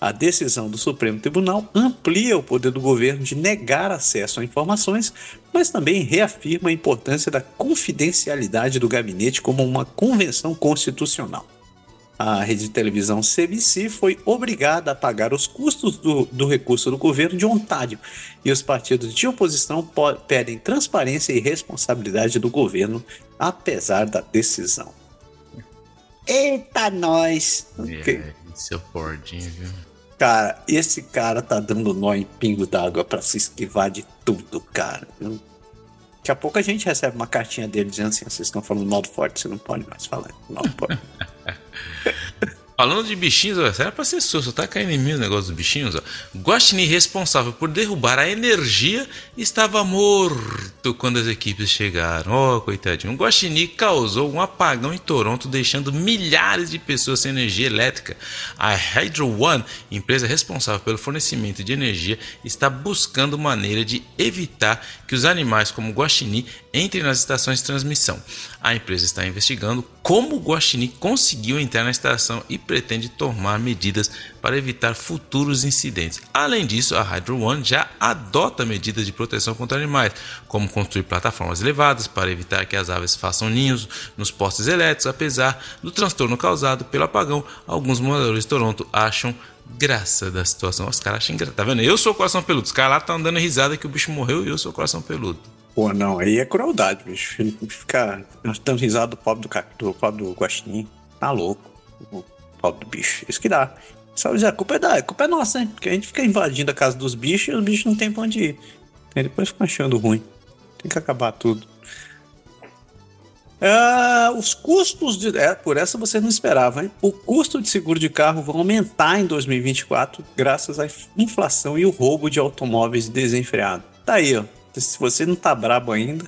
A decisão do Supremo Tribunal amplia o poder do governo de negar acesso a informações, mas também reafirma a importância da confidencialidade do gabinete como uma convenção constitucional. A rede de televisão CBC foi obrigada a pagar os custos do, do recurso do governo de Ontário e os partidos de oposição pedem transparência e responsabilidade do governo, apesar da decisão. Eita, nós! É, seu Fordinho, viu? Cara, esse cara tá dando nó em pingo d'água para se esquivar de tudo, cara. Daqui a pouco a gente recebe uma cartinha dele dizendo assim: vocês estão falando mal do forte, você não pode mais falar mal do forte. Falando de bichinhos, ó, era pra ser só tá caindo em mim o negócio dos bichinhos, ó. Guaxinim, responsável por derrubar a energia, estava morto quando as equipes chegaram. Oh, coitadinho. O Guaxinim causou um apagão em Toronto, deixando milhares de pessoas sem energia elétrica. A Hydro One, empresa responsável pelo fornecimento de energia, está buscando maneira de evitar que os animais como o Guaxinim entrem nas estações de transmissão. A empresa está investigando como o Guaxinim conseguiu entrar na estação e pretende tomar medidas para evitar futuros incidentes. Além disso, a Hydro One já adota medidas de proteção contra animais, como construir plataformas elevadas para evitar que as aves façam ninhos nos postes elétricos. Apesar do transtorno causado pelo apagão, alguns moradores de Toronto acham graça da situação. Os caras acham engraçado. Tá vendo? Eu sou coração peludo. Os caras lá estão dando risada que o bicho morreu e eu sou coração peludo. Pô, não, aí é crueldade, bicho. Ficar dando risada do pobre do, do pobre do guaxinim. Tá louco. Pobre do bicho. Isso que dá. Só dizer, a culpa é da, a culpa é nossa, hein? Porque a gente fica invadindo a casa dos bichos e os bichos não tem pra onde ir. E depois ficam achando ruim. Tem que acabar tudo. É, os custos de. É, por essa você não esperava, hein? O custo de seguro de carro vai aumentar em 2024 graças à inflação e o roubo de automóveis desenfreado. Tá aí, ó se você não tá brabo ainda,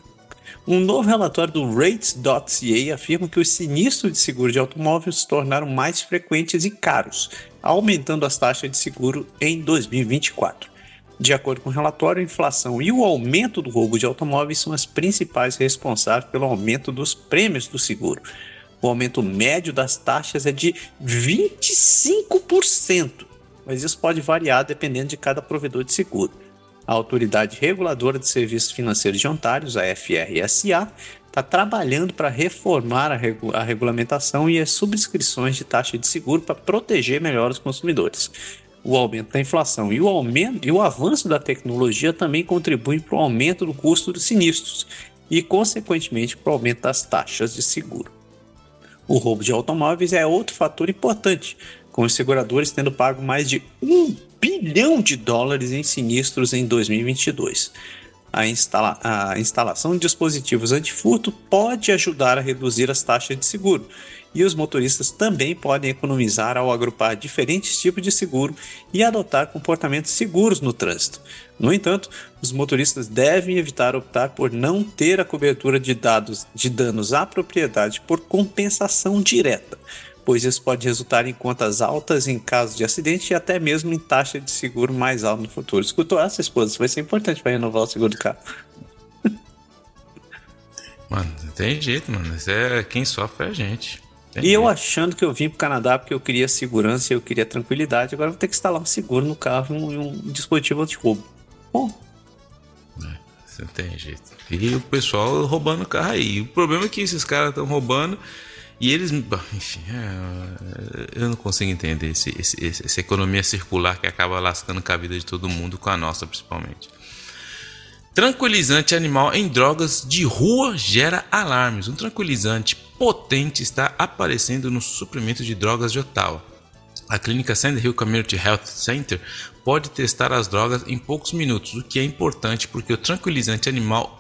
um novo relatório do Rates.ca afirma que os sinistros de seguro de automóvel se tornaram mais frequentes e caros, aumentando as taxas de seguro em 2024. De acordo com o relatório, a inflação e o aumento do roubo de automóveis são as principais responsáveis pelo aumento dos prêmios do seguro. O aumento médio das taxas é de 25%. mas isso pode variar dependendo de cada provedor de seguro. A Autoridade Reguladora de Serviços Financeiros de Ontário, a FRSA, está trabalhando para reformar a, regu a, regulamentação e as subscrições de taxa de seguro para proteger melhor os consumidores. O aumento da inflação e o, aumento, e o avanço da tecnologia também contribuem para o aumento do custo dos sinistros e, consequentemente, para o aumento das taxas de seguro. O roubo de automóveis é outro fator importante, com os seguradores tendo pago mais de um bilhão de dólares em sinistros em 2022 a, instala a instalação de dispositivos antifurto pode ajudar a reduzir as taxas de seguro. E os motoristas também podem economizar ao agrupar diferentes tipos de seguro e adotar comportamentos seguros no trânsito. No entanto, os motoristas devem evitar optar por não ter a cobertura de dados de danos à propriedade por compensação direta, pois isso pode resultar em contas altas em caso de acidente e até mesmo em taxa de seguro mais alta no futuro. Escutou essa, esposa? Isso vai ser importante para renovar o seguro do carro. Mano, não tem jeito, mano. Isso é quem sofre é a gente. Tem e jeito. eu achando que eu vim pro Canadá porque eu queria segurança e eu queria tranquilidade, agora vou ter que instalar um seguro no carro e um, um dispositivo anti-roubo. Bom. É, você não tem jeito. E o pessoal roubando o carro aí. O problema é que esses caras estão roubando e eles, enfim, é, eu não consigo entender esse, esse, essa economia circular que acaba lascando com a vida de todo mundo, com a nossa principalmente. Tranquilizante animal em drogas de rua gera alarmes. Um tranquilizante potente está aparecendo no suprimento de drogas de Ottawa. A clínica Sand Hill Community Health Center pode testar as drogas em poucos minutos, o que é importante porque o tranquilizante animal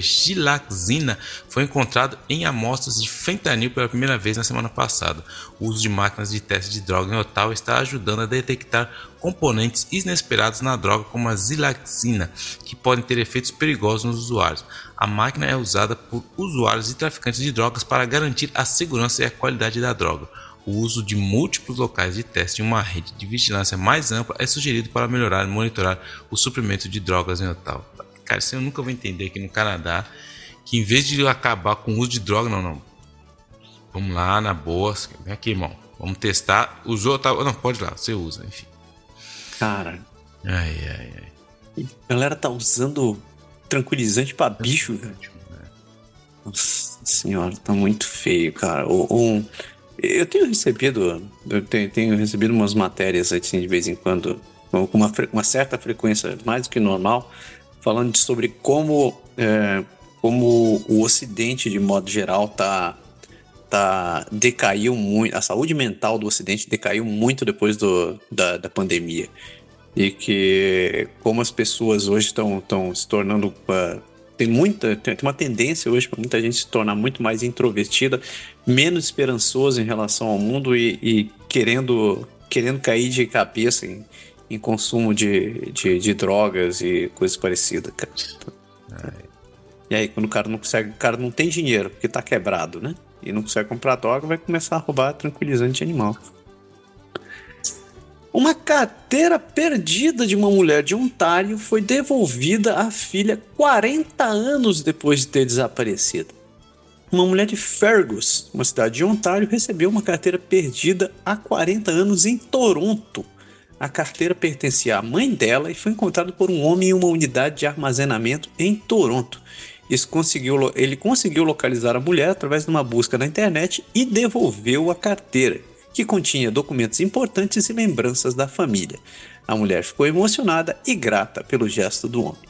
gilaxina foi encontrado em amostras de fentanil pela primeira vez na semana passada. O uso de máquinas de teste de droga em Ottawa está ajudando a detectar componentes inesperados na droga como a zilaxina, que podem ter efeitos perigosos nos usuários. A máquina é usada por usuários e traficantes de drogas para garantir a segurança e a qualidade da droga. O uso de múltiplos locais de teste e uma rede de vigilância mais ampla é sugerido para melhorar e monitorar o suprimento de drogas em Ottawa. Cara, isso eu nunca vou entender aqui no Canadá. Que em vez de acabar com o uso de droga, não, não. Vamos lá, na boa. Vem aqui, irmão. Vamos testar. Usou, tá. Não, pode ir lá, você usa, enfim. Cara. Ai, ai, ai. A galera tá usando tranquilizante pra bicho, velho. Nossa senhora, tá muito feio, cara. Um, eu tenho recebido. Eu tenho, tenho, recebido umas matérias assim de vez em quando, com uma, uma certa frequência, mais do que normal, falando sobre como, é, como o Ocidente, de modo geral, tá, tá decaiu muito, a saúde mental do Ocidente decaiu muito depois do, da, da pandemia. E que como as pessoas hoje estão se tornando. Uh, tem muita tem uma tendência hoje para muita gente se tornar muito mais introvertida, menos esperançoso em relação ao mundo e, e querendo querendo cair de cabeça em, em consumo de, de, de drogas e coisas parecidas, cara. E aí, quando o cara não consegue, o cara não tem dinheiro, porque tá quebrado, né? E não consegue comprar droga, vai começar a roubar tranquilizante animal. Uma carteira perdida de uma mulher de Ontário foi devolvida à filha 40 anos depois de ter desaparecido. Uma mulher de Fergus, uma cidade de Ontário, recebeu uma carteira perdida há 40 anos em Toronto a carteira pertencia à mãe dela e foi encontrada por um homem em uma unidade de armazenamento em Toronto. Conseguiu, ele conseguiu localizar a mulher através de uma busca na internet e devolveu a carteira, que continha documentos importantes e lembranças da família. A mulher ficou emocionada e grata pelo gesto do homem.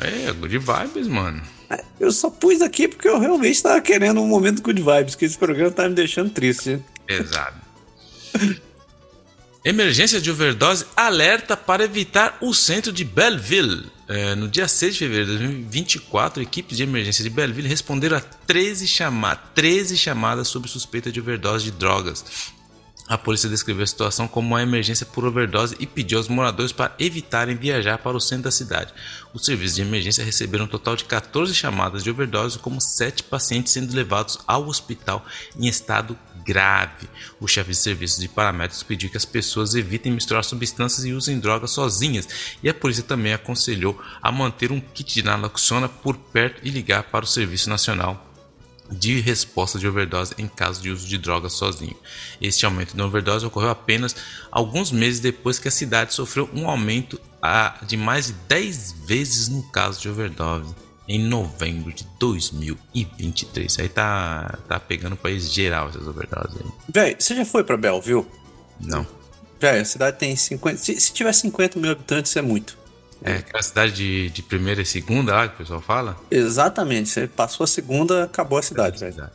É, good vibes, mano. É, eu só pus aqui porque eu realmente estava querendo um momento good vibes, que esse programa tá me deixando triste. Exato. Emergência de overdose alerta para evitar o centro de Belleville. É, no dia 6 de fevereiro de 2024, equipes de emergência de Belleville responderam a 13, chama 13 chamadas sobre suspeita de overdose de drogas. A polícia descreveu a situação como uma emergência por overdose e pediu aos moradores para evitarem viajar para o centro da cidade. Os serviços de emergência receberam um total de 14 chamadas de overdose, como 7 pacientes sendo levados ao hospital em estado grave. O chefe de serviços de paramédicos pediu que as pessoas evitem misturar substâncias e usem drogas sozinhas, e a polícia também aconselhou a manter um kit de naloxona por perto e ligar para o Serviço Nacional de resposta de overdose em caso de uso de drogas sozinho. Este aumento da overdose ocorreu apenas alguns meses depois que a cidade sofreu um aumento de mais de 10 vezes no caso de overdose em novembro de 2023. Aí tá, tá pegando o país geral essas overdoses aí. Véi, você já foi pra Belleville? Não. Véi, a cidade tem 50. Se, se tiver 50 mil habitantes, é muito. É aquela cidade de, de primeira e segunda lá que o pessoal fala? Exatamente. Você passou a segunda, acabou a cidade, velho.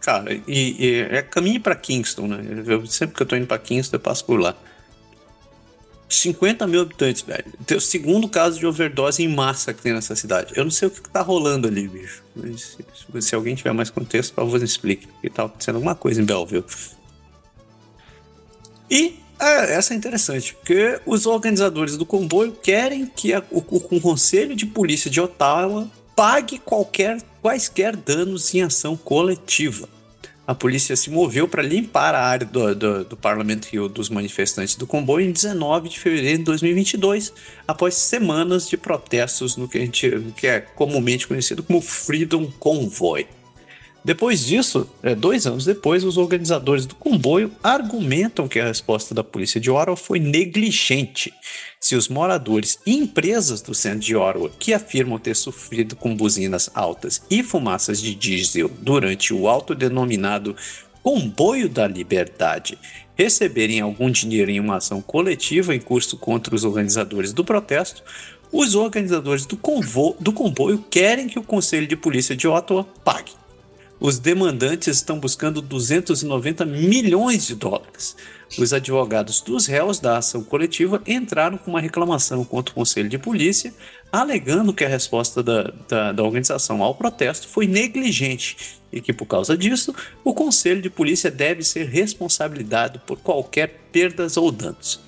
Cara, e, e, é caminho para Kingston, né? Eu, sempre que eu tô indo pra Kingston, eu passo por lá. 50 mil habitantes, velho. Tem o segundo caso de overdose em massa que tem nessa cidade. Eu não sei o que tá rolando ali, bicho. Mas, se, se alguém tiver mais contexto, por favor, explique. Porque tá acontecendo alguma coisa em Belleville. E é, essa é interessante, porque os organizadores do comboio querem que a, o, o, Conselho de Polícia de Ottawa pague qualquer, quaisquer danos em ação coletiva. A polícia se moveu para limpar a área do, do, do Parlamento Rio dos manifestantes do comboio em 19 de fevereiro de 2022, após semanas de protestos no que, a gente, no que é comumente conhecido como Freedom Convoy. Depois disso, é, dois anos depois, os organizadores do comboio argumentam que a resposta da polícia de Ottawa foi negligente. Se os moradores e empresas do centro de Ottawa, que afirmam ter sofrido com buzinas altas e fumaças de diesel durante o autodenominado Comboio da Liberdade, receberem algum dinheiro em uma ação coletiva em curso contra os organizadores do protesto, os organizadores do, do comboio querem que o Conselho de Polícia de Ottawa pague os demandantes estão buscando 290 milhões de dólares. Os advogados dos réus da ação coletiva entraram com uma reclamação contra o Conselho de Polícia, alegando que a resposta da, da, da organização ao protesto foi negligente e que, por causa disso, o Conselho de Polícia deve ser responsabilizado por qualquer perdas ou danos.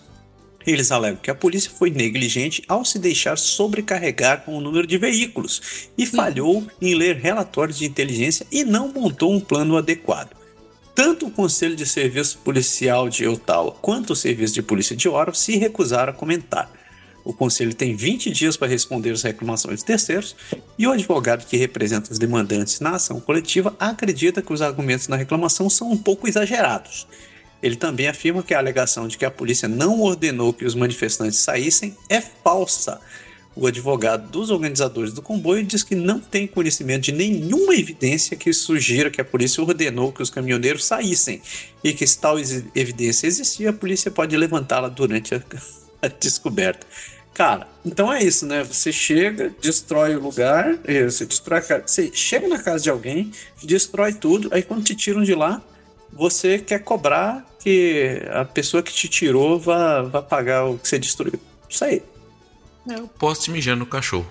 Eles alegam que a polícia foi negligente ao se deixar sobrecarregar com o número de veículos e falhou em ler relatórios de inteligência e não montou um plano adequado. Tanto o Conselho de Serviço Policial de Ottawa quanto o Serviço de Polícia de Oro se recusaram a comentar. O Conselho tem 20 dias para responder as reclamações de terceiros e o advogado que representa os demandantes na ação coletiva acredita que os argumentos na reclamação são um pouco exagerados ele também afirma que a alegação de que a polícia não ordenou que os manifestantes saíssem é falsa. O advogado dos organizadores do comboio diz que não tem conhecimento de nenhuma evidência que sugira que a polícia ordenou que os caminhoneiros saíssem e que se tal evidência existia, a polícia pode levantá-la durante a, a descoberta. Cara, então é isso, né? Você chega, destrói o lugar, eh, você destrói a casa, você chega na casa de alguém, destrói tudo, aí quando te tiram de lá, você quer cobrar que a pessoa que te tirou vá, vá pagar o que você destruiu. Isso aí. É o poste mijando no cachorro.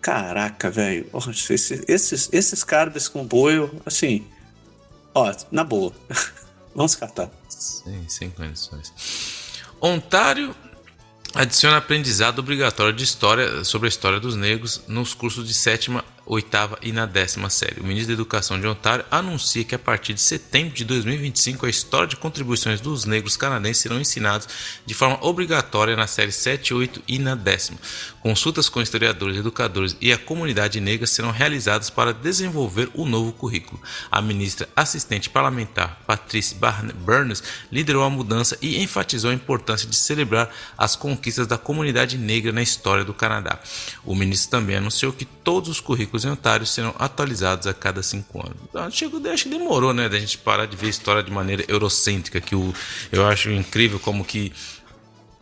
Caraca, velho. Esses, esses, esses caras desse comboio, assim. Ó, na boa. Vamos catar. Sim, sem condições. Ontário adiciona aprendizado obrigatório de história sobre a história dos negros nos cursos de sétima oitava e na décima série. O ministro da Educação de Ontário anuncia que a partir de setembro de 2025 a história de contribuições dos negros canadenses serão ensinados de forma obrigatória na série 7, 8 e na décima. Consultas com historiadores, educadores e a comunidade negra serão realizadas para desenvolver o novo currículo. A ministra assistente parlamentar Patrice Burns liderou a mudança e enfatizou a importância de celebrar as conquistas da comunidade negra na história do Canadá. O ministro também anunciou que todos os currículos os inventários serão atualizados a cada cinco anos. Então, acho que demorou, né, da gente parar de ver a história de maneira eurocêntrica, que eu acho incrível como que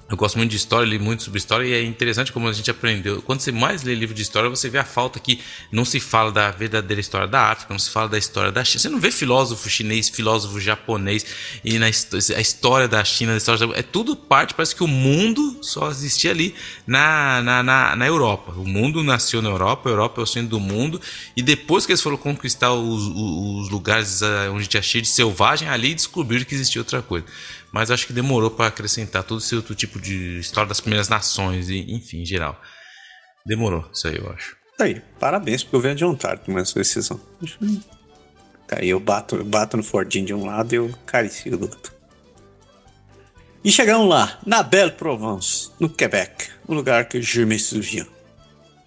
eu gosto muito de história, li muito sobre história e é interessante como a gente aprendeu. Quando você mais lê livro de história, você vê a falta que não se fala da verdadeira história da África, não se fala da história da China. Você não vê filósofo chinês, filósofo japonês e na a história da China, a história da... é tudo parte. Parece que o mundo só existia ali na, na, na, na, Europa. O mundo nasceu na Europa, a Europa é o centro do mundo e depois que eles foram conquistar os, os lugares eh, onde tinha cheio de selvagem, ali descobriram que existia outra coisa mas acho que demorou para acrescentar todo esse outro tipo de história das primeiras nações e enfim, em geral. Demorou, isso aí eu acho. Aí, parabéns pro governo de Ontário tomar essa decisão. Aí eu bato, eu bato no Fordinho de um lado e eu caricio do outro. E chegamos lá, na Belle Provence, no Quebec, um lugar que me souviens.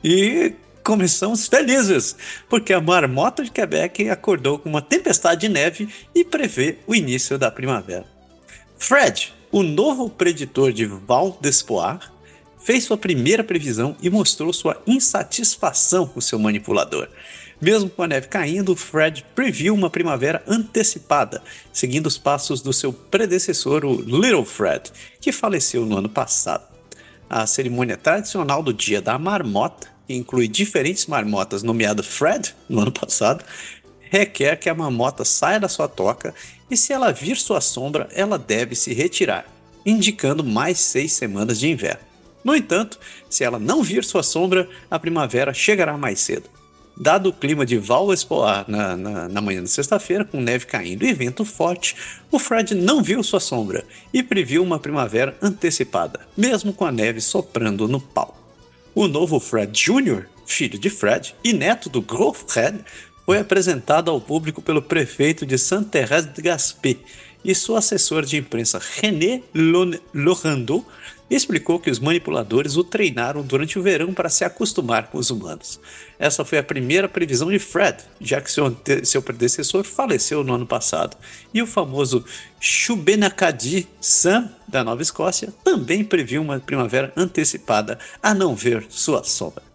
E começamos felizes, porque a marmota de Quebec acordou com uma tempestade de neve e prevê o início da primavera. Fred, o novo preditor de Val d'Espoir, fez sua primeira previsão e mostrou sua insatisfação com seu manipulador. Mesmo com a neve caindo, Fred previu uma primavera antecipada, seguindo os passos do seu predecessor, o Little Fred, que faleceu no ano passado. A cerimônia tradicional do Dia da Marmota, que inclui diferentes marmotas nomeadas Fred no ano passado, requer que a marmota saia da sua toca e, se ela vir sua sombra, ela deve se retirar, indicando mais seis semanas de inverno. No entanto, se ela não vir sua sombra, a primavera chegará mais cedo. Dado o clima de Val Espoir na, na, na manhã de sexta-feira, com neve caindo e vento forte, o Fred não viu sua sombra e previu uma primavera antecipada, mesmo com a neve soprando no pau. O novo Fred Jr., filho de Fred e neto do Gros Fred, foi apresentado ao público pelo prefeito de Sainte-Thérèse de Gaspé e seu assessor de imprensa René Lorando explicou que os manipuladores o treinaram durante o verão para se acostumar com os humanos. Essa foi a primeira previsão de Fred, já que seu, seu predecessor faleceu no ano passado. E o famoso Shubenacadie Sam, da Nova Escócia, também previu uma primavera antecipada, a não ver sua sombra.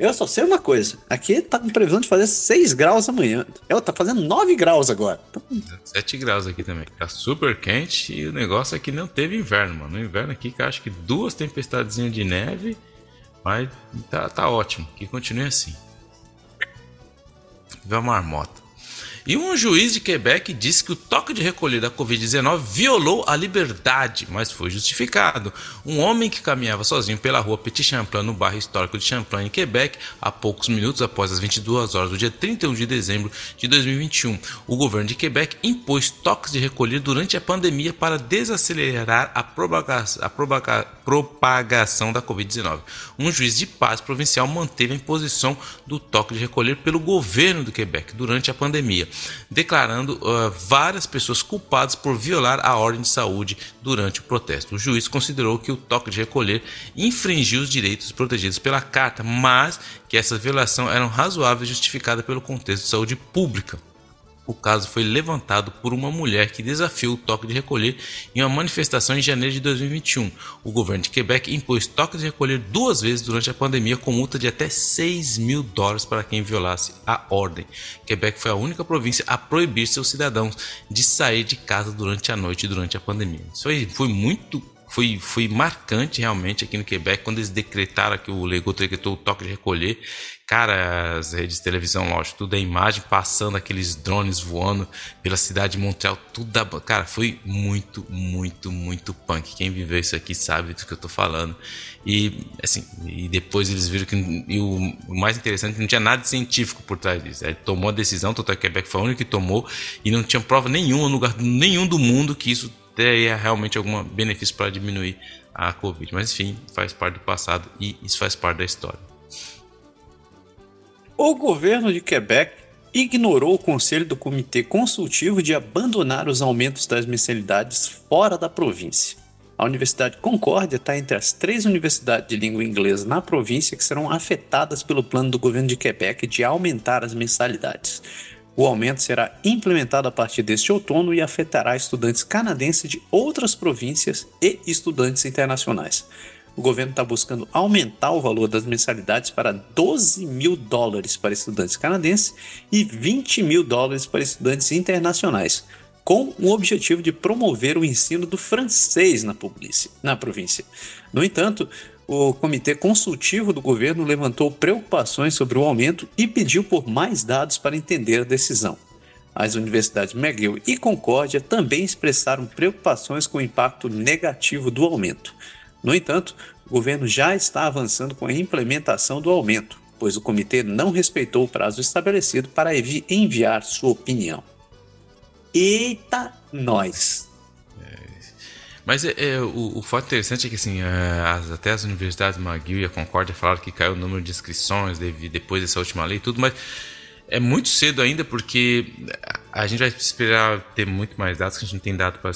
Eu só sei uma coisa. Aqui tá com previsão de fazer 6 graus amanhã. Ela tá fazendo 9 graus agora. 7 graus aqui também. Tá super quente e o negócio é que não teve inverno, mano. No inverno aqui, que acho que duas tempestadezinhas de neve. Mas tá, tá ótimo. Que continue assim. Vê a marmota. E um juiz de Quebec disse que o toque de recolher da Covid-19 violou a liberdade, mas foi justificado. Um homem que caminhava sozinho pela rua Petit Champlain, no bairro histórico de Champlain, em Quebec, há poucos minutos após as 22 horas do dia 31 de dezembro de 2021. O governo de Quebec impôs toques de recolher durante a pandemia para desacelerar a, propagação, a propagação da Covid-19. Um juiz de paz provincial manteve a imposição do toque de recolher pelo governo do Quebec durante a pandemia declarando uh, várias pessoas culpadas por violar a ordem de saúde durante o protesto. O juiz considerou que o toque de recolher infringiu os direitos protegidos pela carta, mas que essa violação era razoável e justificada pelo contexto de saúde pública. O caso foi levantado por uma mulher que desafiou o toque de recolher em uma manifestação em janeiro de 2021. O governo de Quebec impôs toque de recolher duas vezes durante a pandemia, com multa de até 6 mil dólares para quem violasse a ordem. Quebec foi a única província a proibir seus cidadãos de sair de casa durante a noite durante a pandemia. Isso aí foi muito foi, foi marcante realmente aqui no Quebec quando eles decretaram que o Legault decretou o toque de recolher. Cara, as redes de televisão, lógico, tudo é imagem passando aqueles drones voando pela cidade de Montreal, tudo da. Cara, foi muito, muito, muito punk. Quem viveu isso aqui sabe do que eu tô falando. E assim, e depois eles viram que o, mais interessante é que não tinha nada de científico por trás disso. Ele tomou a decisão, o Quebec foi o único que tomou e não tinha prova nenhuma lugar nenhum do mundo que isso teria realmente algum benefício para diminuir a Covid. Mas enfim, faz parte do passado e isso faz parte da história. O governo de Quebec ignorou o conselho do Comitê Consultivo de abandonar os aumentos das mensalidades fora da província. A Universidade Concórdia está entre as três universidades de língua inglesa na província que serão afetadas pelo plano do governo de Quebec de aumentar as mensalidades. O aumento será implementado a partir deste outono e afetará estudantes canadenses de outras províncias e estudantes internacionais. O governo está buscando aumentar o valor das mensalidades para 12 mil dólares para estudantes canadenses e 20 mil dólares para estudantes internacionais, com o objetivo de promover o ensino do francês na, na província. No entanto, o Comitê Consultivo do Governo levantou preocupações sobre o aumento e pediu por mais dados para entender a decisão. As universidades McGill e Concórdia também expressaram preocupações com o impacto negativo do aumento. No entanto, o governo já está avançando com a implementação do aumento, pois o comitê não respeitou o prazo estabelecido para enviar sua opinião. Eita, nós! Mas é, é, o, o, fato interessante é que assim, é, as, até as universidades McGill e a Concórdia falaram que caiu o número de inscrições depois dessa última lei e tudo, mas é muito cedo ainda porque A gente vai esperar ter muito mais dados que a gente não tem dado para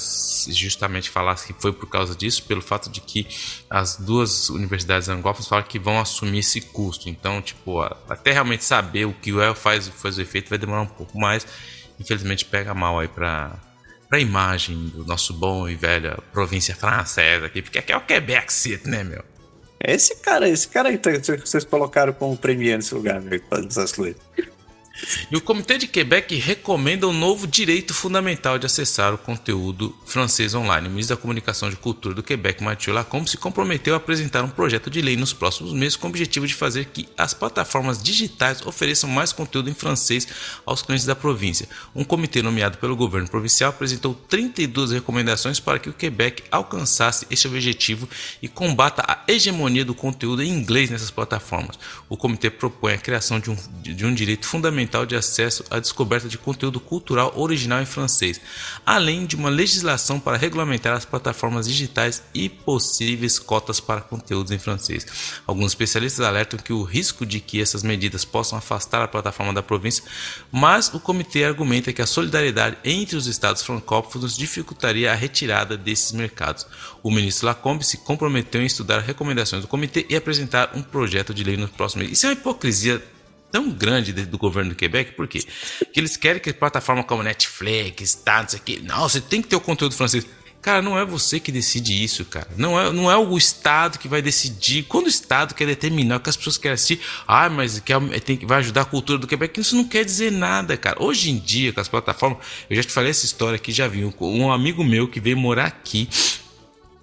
justamente falar que foi por causa disso, pelo fato de que as duas universidades angófonas falam que vão assumir esse custo. Então, tipo, até realmente saber o que o El faz, faz o efeito vai demorar um pouco mais. Infelizmente pega mal aí para a imagem do nosso bom e velho província francesa aqui, porque aqui é o Quebec City, né, meu? Esse cara, esse cara aí que vocês colocaram como premier nesse lugar, meu, essas coisas. E o Comitê de Quebec recomenda um novo direito fundamental de acessar o conteúdo francês online. O ministro da Comunicação e Cultura do Quebec, Mathieu Lacombe, se comprometeu a apresentar um projeto de lei nos próximos meses com o objetivo de fazer que as plataformas digitais ofereçam mais conteúdo em francês aos clientes da província. Um comitê nomeado pelo governo provincial apresentou 32 recomendações para que o Quebec alcançasse este objetivo e combata a hegemonia do conteúdo em inglês nessas plataformas. O comitê propõe a criação de um, de um direito fundamental fundamental de acesso à descoberta de conteúdo cultural original em francês, além de uma legislação para regulamentar as plataformas digitais e possíveis cotas para conteúdos em francês. Alguns especialistas alertam que o risco de que essas medidas possam afastar a plataforma da província, mas o comitê argumenta que a solidariedade entre os estados francófonos dificultaria a retirada desses mercados. O ministro Lacombe se comprometeu em estudar recomendações do comitê e apresentar um projeto de lei no próximo mês. Isso é uma hipocrisia tão grande do governo do Quebec, por quê? Que eles querem que plataforma como Netflix, tá, não sei o quê, não, você tem que ter o conteúdo francês. Cara, não é você que decide isso, cara. Não é, não é o Estado que vai decidir. Quando o Estado quer determinar o que as pessoas querem assistir, ah, mas quer, tem, vai ajudar a cultura do Quebec, isso não quer dizer nada, cara. Hoje em dia, com as plataformas, eu já te falei essa história aqui, já vi. Um, um amigo meu que veio morar aqui,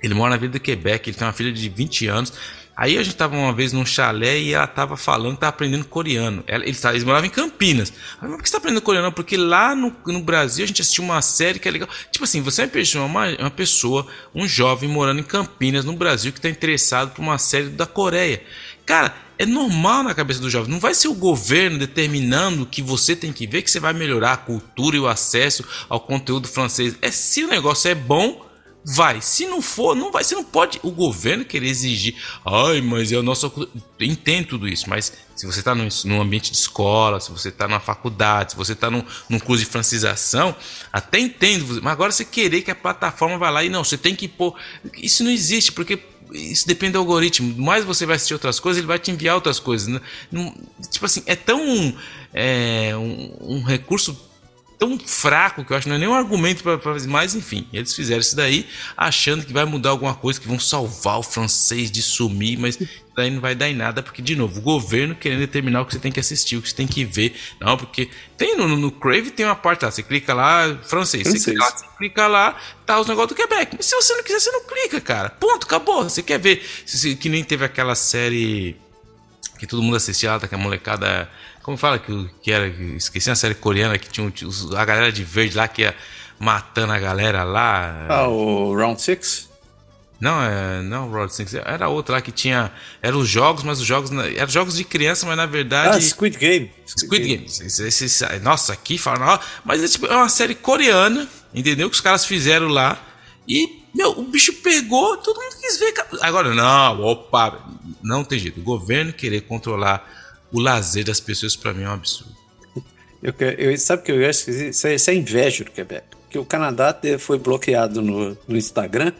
ele mora na Vila do Quebec, ele tem uma filha de 20 anos. Aí a gente tava uma vez num chalé e ela tava falando que tava aprendendo coreano. Ela, eles, eles moravam em Campinas. Mas por que você tá aprendendo coreano? Porque lá no, no Brasil a gente assistiu uma série que é legal. Tipo assim, você é uma, uma pessoa, um jovem morando em Campinas, no Brasil, que tá interessado por uma série da Coreia. Cara, é normal na cabeça do jovem. Não vai ser o governo determinando que você tem que ver que você vai melhorar a cultura e o acesso ao conteúdo francês. É se o negócio é bom Vai. Se não for, não vai. Você não pode o governo querer exigir. Ai, mas é o nosso. Entendo tudo isso, mas se você está num, ambiente de escola, se você está na faculdade, se você está num, num curso de francização, até entendo. Mas agora você querer que a plataforma vá lá e não, você tem que pôr. Isso não existe, porque isso depende do algoritmo. Mais você vai assistir outras coisas, ele vai te enviar outras coisas. Não, não, tipo assim, é tão. É, um, um recurso tão fraco que eu acho que não é nenhum argumento para fazer. Mas enfim, eles fizeram isso daí achando que vai mudar alguma coisa, que vão salvar o francês de sumir, mas daí não vai dar em nada, porque, de novo, o governo querendo determinar o que você tem que assistir, o que você tem que ver. Não, porque tem no, no Crave tem uma parte lá, você clica lá, francês, francês. Você, clica lá, você clica lá, tá os negócios do Quebec. Mas se você não quiser, você não clica, cara. Ponto, acabou. Você quer ver, que nem teve aquela série que todo mundo assistia lá, daquela molecada como fala que, que era. Esqueci a série coreana que tinha a galera de verde lá que ia matando a galera lá. Ah, o Round Six? Não, é, não Round Six. Era outra lá que tinha. Eram os jogos, mas os jogos. Eram jogos de criança, mas na verdade. Ah, Squid Game. Squid, Squid Game. Game. Esse, esse, nossa, aqui fala. Mas é, tipo, é uma série coreana, entendeu? Que os caras fizeram lá. E, meu, o bicho pegou, todo mundo quis ver. Agora, não, opa, não tem jeito. O governo querer controlar o lazer das pessoas para mim é um absurdo. Eu, eu, sabe que eu acho que isso é, isso é inveja do Quebec. Porque o Canadá foi bloqueado no, no Instagram,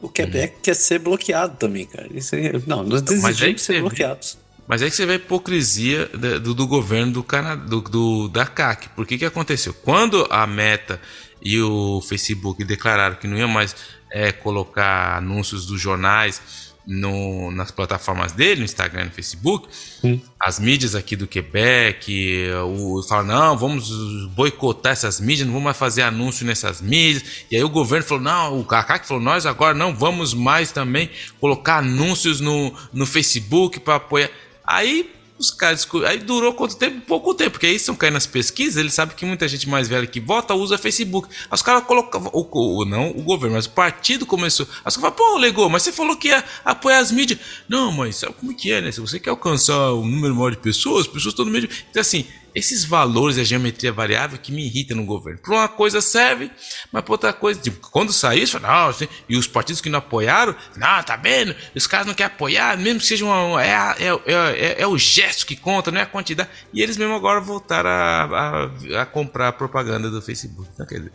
o Quebec uhum. quer ser bloqueado também, cara. Isso é, não, nós desejamos é ser bloqueados. Mas aí que você vê a hipocrisia do, do governo do Canadá, do, do, da CAC. Por que que aconteceu? Quando a Meta e o Facebook declararam que não iam mais é, colocar anúncios dos jornais no, nas plataformas dele, no Instagram e no Facebook, Sim. as mídias aqui do Quebec, o, falam, não, vamos boicotar essas mídias, não vamos mais fazer anúncio nessas mídias. E aí o governo falou, não, o Kaká que falou, nós agora não vamos mais também colocar anúncios no, no Facebook para apoiar. Aí os caras. Aí durou quanto tempo? Pouco tempo, porque aí estão caindo nas pesquisas, eles sabem que muita gente mais velha que vota usa Facebook. Os caras colocavam. O, não o governo, mas o partido começou. Aí os caras pô, Legou, mas você falou que ia apoiar as mídias. Não, mas sabe como que é, né? Se você quer alcançar um número maior de pessoas, as pessoas estão no meio. Então, assim, esses valores e a geometria variável que me irritam no governo. Para uma coisa serve, mas para outra coisa, tipo, quando sair isso, não, assim, e os partidos que não apoiaram, não, tá vendo? Os caras não querem apoiar, mesmo que seja uma. É, é, é, é, é o gesto que conta, não é a quantidade. E eles mesmo agora voltaram a, a, a comprar a propaganda do Facebook. Então, quer dizer.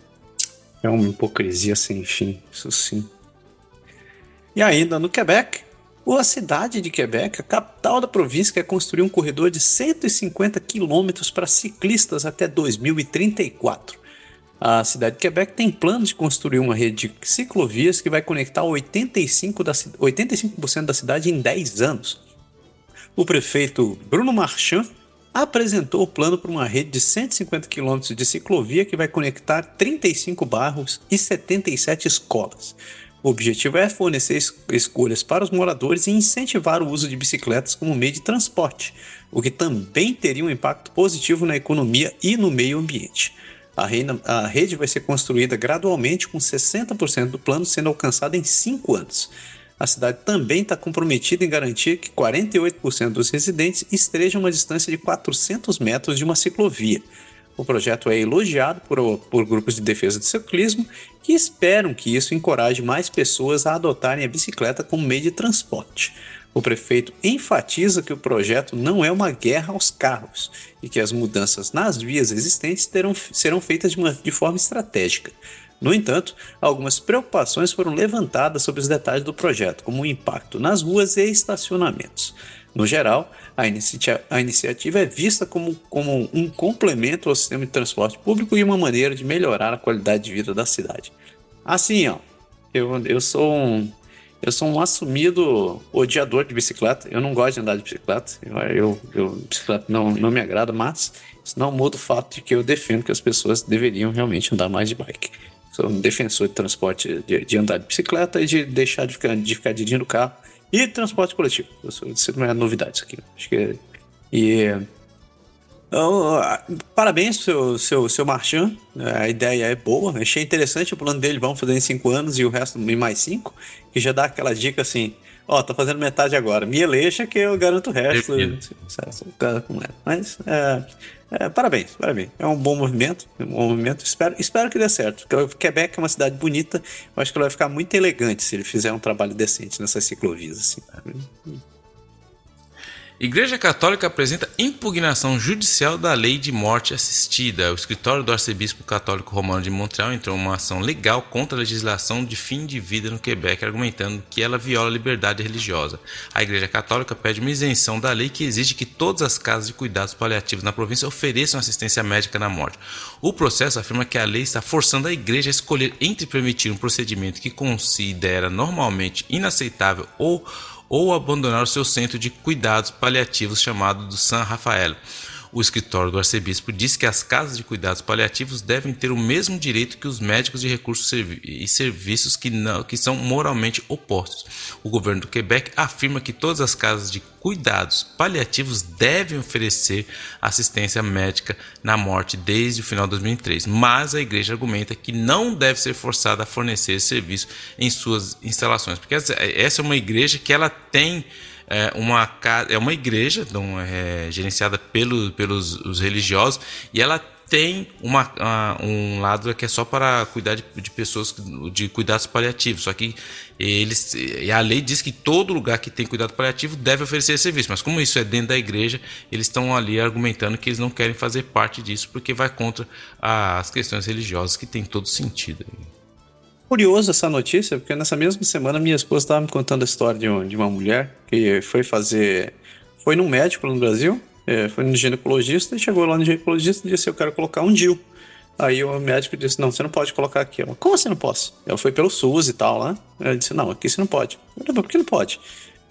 É uma hipocrisia sem fim, isso sim. E ainda no Quebec, a cidade de Quebec, a capital da província, quer construir um corredor de 150 quilômetros para ciclistas até 2034. A cidade de Quebec tem planos de construir uma rede de ciclovias que vai conectar 85%, da, 85 da cidade em 10 anos. O prefeito Bruno Marchand apresentou o plano para uma rede de 150 quilômetros de ciclovia que vai conectar 35 bairros e 77 escolas. O objetivo é fornecer es escolhas para os moradores e incentivar o uso de bicicletas como meio de transporte, o que também teria um impacto positivo na economia e no meio ambiente. A, reina, a rede vai ser construída gradualmente, com 60% do plano sendo alcançado em 5 anos. A cidade também está comprometida em garantir que 48% dos residentes estejam a uma distância de 400 metros de uma ciclovia. O projeto é elogiado por, por grupos de defesa do ciclismo que esperam que isso encoraje mais pessoas a adotarem a bicicleta como meio de transporte. O prefeito enfatiza que o projeto não é uma guerra aos carros e que as mudanças nas vias existentes terão, serão feitas de, uma, de forma estratégica. No entanto, algumas preocupações foram levantadas sobre os detalhes do projeto, como o impacto nas ruas e estacionamentos. No geral, a, a iniciativa é vista como, como um complemento ao sistema de transporte público e uma maneira de melhorar a qualidade de vida da cidade. Assim, ó, eu, eu sou um eu sou um assumido odiador de bicicleta. Eu não gosto de andar de bicicleta. Eu, eu, eu bicicleta não, não me agrada, mas isso não muda o fato de que eu defendo que as pessoas deveriam realmente andar mais de bike. Sou um defensor de transporte, de, de andar de bicicleta e de deixar de ficar, de ficar dirigindo o carro e transporte coletivo. Isso não é novidade isso aqui. Acho que. É, e. Uh, parabéns, seu, seu, seu Marchand. A ideia é boa. Achei interessante o plano dele. Vamos fazer em 5 anos e o resto em mais 5. Que já dá aquela dica assim: Ó, oh, tô fazendo metade agora. Me eleja que eu garanto o resto. Mas, é, é, parabéns, parabéns. É um bom movimento. Um bom movimento. Espero, espero que dê certo. Porque Quebec é uma cidade bonita. Eu acho que ela vai ficar muito elegante se ele fizer um trabalho decente nessas ciclovias. Assim. Igreja Católica apresenta impugnação judicial da lei de morte assistida. O escritório do arcebispo católico romano de Montreal entrou uma ação legal contra a legislação de fim de vida no Quebec, argumentando que ela viola a liberdade religiosa. A Igreja Católica pede uma isenção da lei que exige que todas as casas de cuidados paliativos na província ofereçam assistência médica na morte. O processo afirma que a lei está forçando a Igreja a escolher entre permitir um procedimento que considera normalmente inaceitável ou ou abandonar o seu centro de cuidados paliativos chamado do San Rafael. O escritório do arcebispo diz que as casas de cuidados paliativos devem ter o mesmo direito que os médicos de recursos e serviços que, não, que são moralmente opostos. O governo do Quebec afirma que todas as casas de cuidados paliativos devem oferecer assistência médica na morte desde o final de 2003, mas a igreja argumenta que não deve ser forçada a fornecer serviço em suas instalações, porque essa é uma igreja que ela tem é uma, é uma igreja então, é, gerenciada pelo, pelos os religiosos e ela tem uma, um lado que é só para cuidar de, de, pessoas de cuidados paliativos. Só que eles, a lei diz que todo lugar que tem cuidado paliativo deve oferecer esse serviço. Mas como isso é dentro da igreja, eles estão ali argumentando que eles não querem fazer parte disso porque vai contra as questões religiosas que tem todo sentido. Curioso essa notícia, porque nessa mesma semana minha esposa estava me contando a história de, um, de uma mulher que foi fazer. Foi num médico no Brasil é, foi no ginecologista e chegou lá no ginecologista e disse: Eu quero colocar um DIL. Aí o médico disse: Não, você não pode colocar aqui. Ela, Como assim não posso? Ela foi pelo SUS e tal lá. Ela disse: Não, aqui você não pode. Eu, Por que não pode?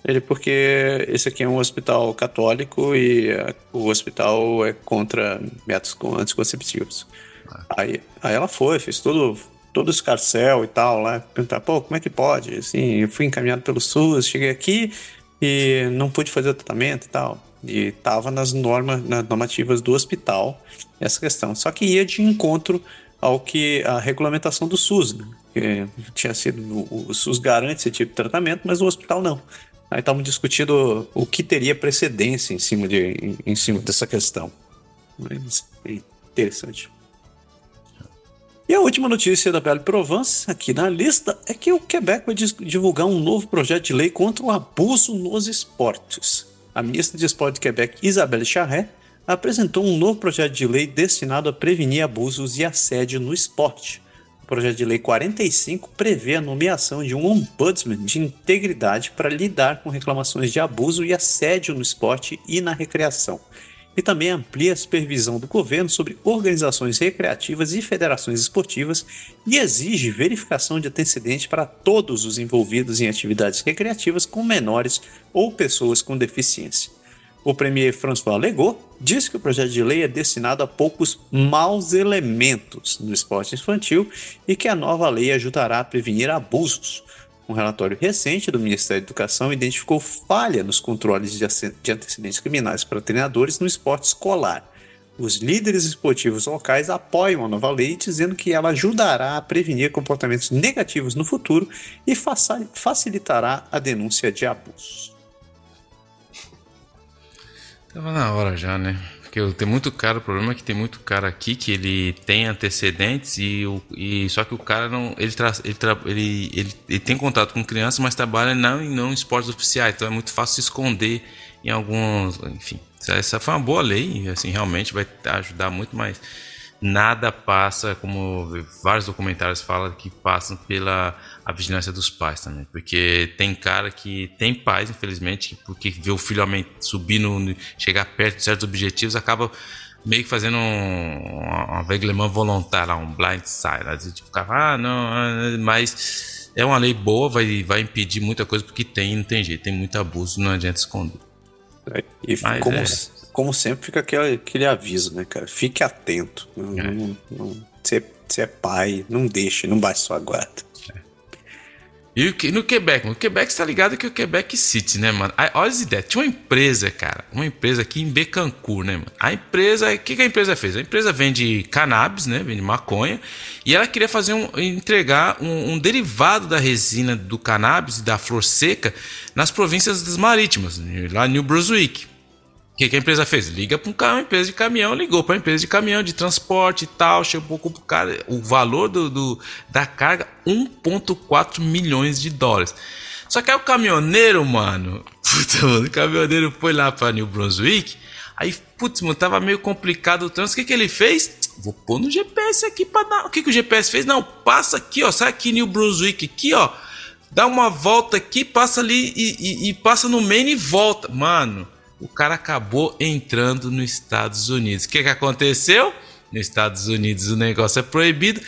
Ele, porque esse aqui é um hospital católico e é, o hospital é contra métodos anticonceptivos. Ah. Aí, aí ela foi, fez todo, todo o escarcel e tal lá. Perguntar, pô, como é que pode? Assim, eu fui encaminhado pelo SUS, cheguei aqui e não pude fazer o tratamento e tal. E estava nas normas, nas normativas do hospital essa questão. Só que ia de encontro ao que a regulamentação do SUS, né? que tinha sido o SUS garante esse tipo de tratamento, mas o hospital não. Aí estavam discutindo o que teria precedência em cima, de, em, em cima dessa questão. Mas interessante. E a última notícia da Belle Provence, aqui na lista, é que o Quebec vai divulgar um novo projeto de lei contra o abuso nos esportes. A ministra de Esporte de Quebec, Isabelle Charret, apresentou um novo projeto de lei destinado a prevenir abusos e assédio no esporte. O projeto de lei 45 prevê a nomeação de um ombudsman de integridade para lidar com reclamações de abuso e assédio no esporte e na recreação e também amplia a supervisão do governo sobre organizações recreativas e federações esportivas e exige verificação de antecedente para todos os envolvidos em atividades recreativas com menores ou pessoas com deficiência. O premier François Legault disse que o projeto de lei é destinado a poucos maus elementos no esporte infantil e que a nova lei ajudará a prevenir abusos. Um relatório recente do Ministério da Educação identificou falha nos controles de antecedentes criminais para treinadores no esporte escolar. Os líderes esportivos locais apoiam a nova lei, dizendo que ela ajudará a prevenir comportamentos negativos no futuro e facilitará a denúncia de abusos. Tava na hora já, né? Porque tem muito cara, o problema é que tem muito cara aqui que ele tem antecedentes e, o, e só que o cara não. Ele, tra, ele, tra, ele, ele, ele, tem contato com crianças, mas trabalha não, não esportes oficiais, então é muito fácil se esconder em alguns. Enfim, essa foi uma boa lei, assim, realmente vai ajudar muito, mas nada passa, como vários documentários falam, que passam pela a vigilância dos pais também. Porque tem cara que tem pais, infelizmente, que porque vê o filho subir, no, chegar perto de certos objetivos, acaba meio que fazendo um, um reglement voluntário, um blind side. Né? Tipo, ah, não, ah, mas é uma lei boa, vai, vai impedir muita coisa, porque tem, não tem jeito, tem muito abuso, não adianta esconder. E mas como, é. Como sempre, fica aquele, aquele aviso, né, cara? Fique atento. Não, é. não, não, você, você é pai, não deixe, não baixe sua guarda. E no Quebec, no Quebec você tá ligado que o Quebec City, né, mano? Olha as ideias. Tinha uma empresa, cara, uma empresa aqui em Becancour, né, mano? A empresa, o que, que a empresa fez? A empresa vende cannabis, né? Vende maconha. E ela queria fazer um, entregar um, um derivado da resina do cannabis e da flor seca nas províncias das marítimas, lá em New Brunswick. O que, que, a empresa fez? Liga para uma empresa de caminhão, ligou para a empresa de caminhão, de transporte e tal, chegou para o cara, o valor do, do, da carga, 1,4 milhões de dólares. Só que aí o caminhoneiro, mano, puta, mano, o caminhoneiro foi lá para New Brunswick, aí, putz, mano, tava meio complicado o trânsito, o que, que ele fez? Vou pôr no GPS aqui para dar. O que, que o GPS fez? Não, passa aqui, ó, sai aqui New Brunswick, aqui, ó, dá uma volta aqui, passa ali e, e, e passa no Maine e volta. Mano, o cara acabou entrando nos Estados Unidos. O que, que aconteceu? Nos Estados Unidos o negócio é proibido.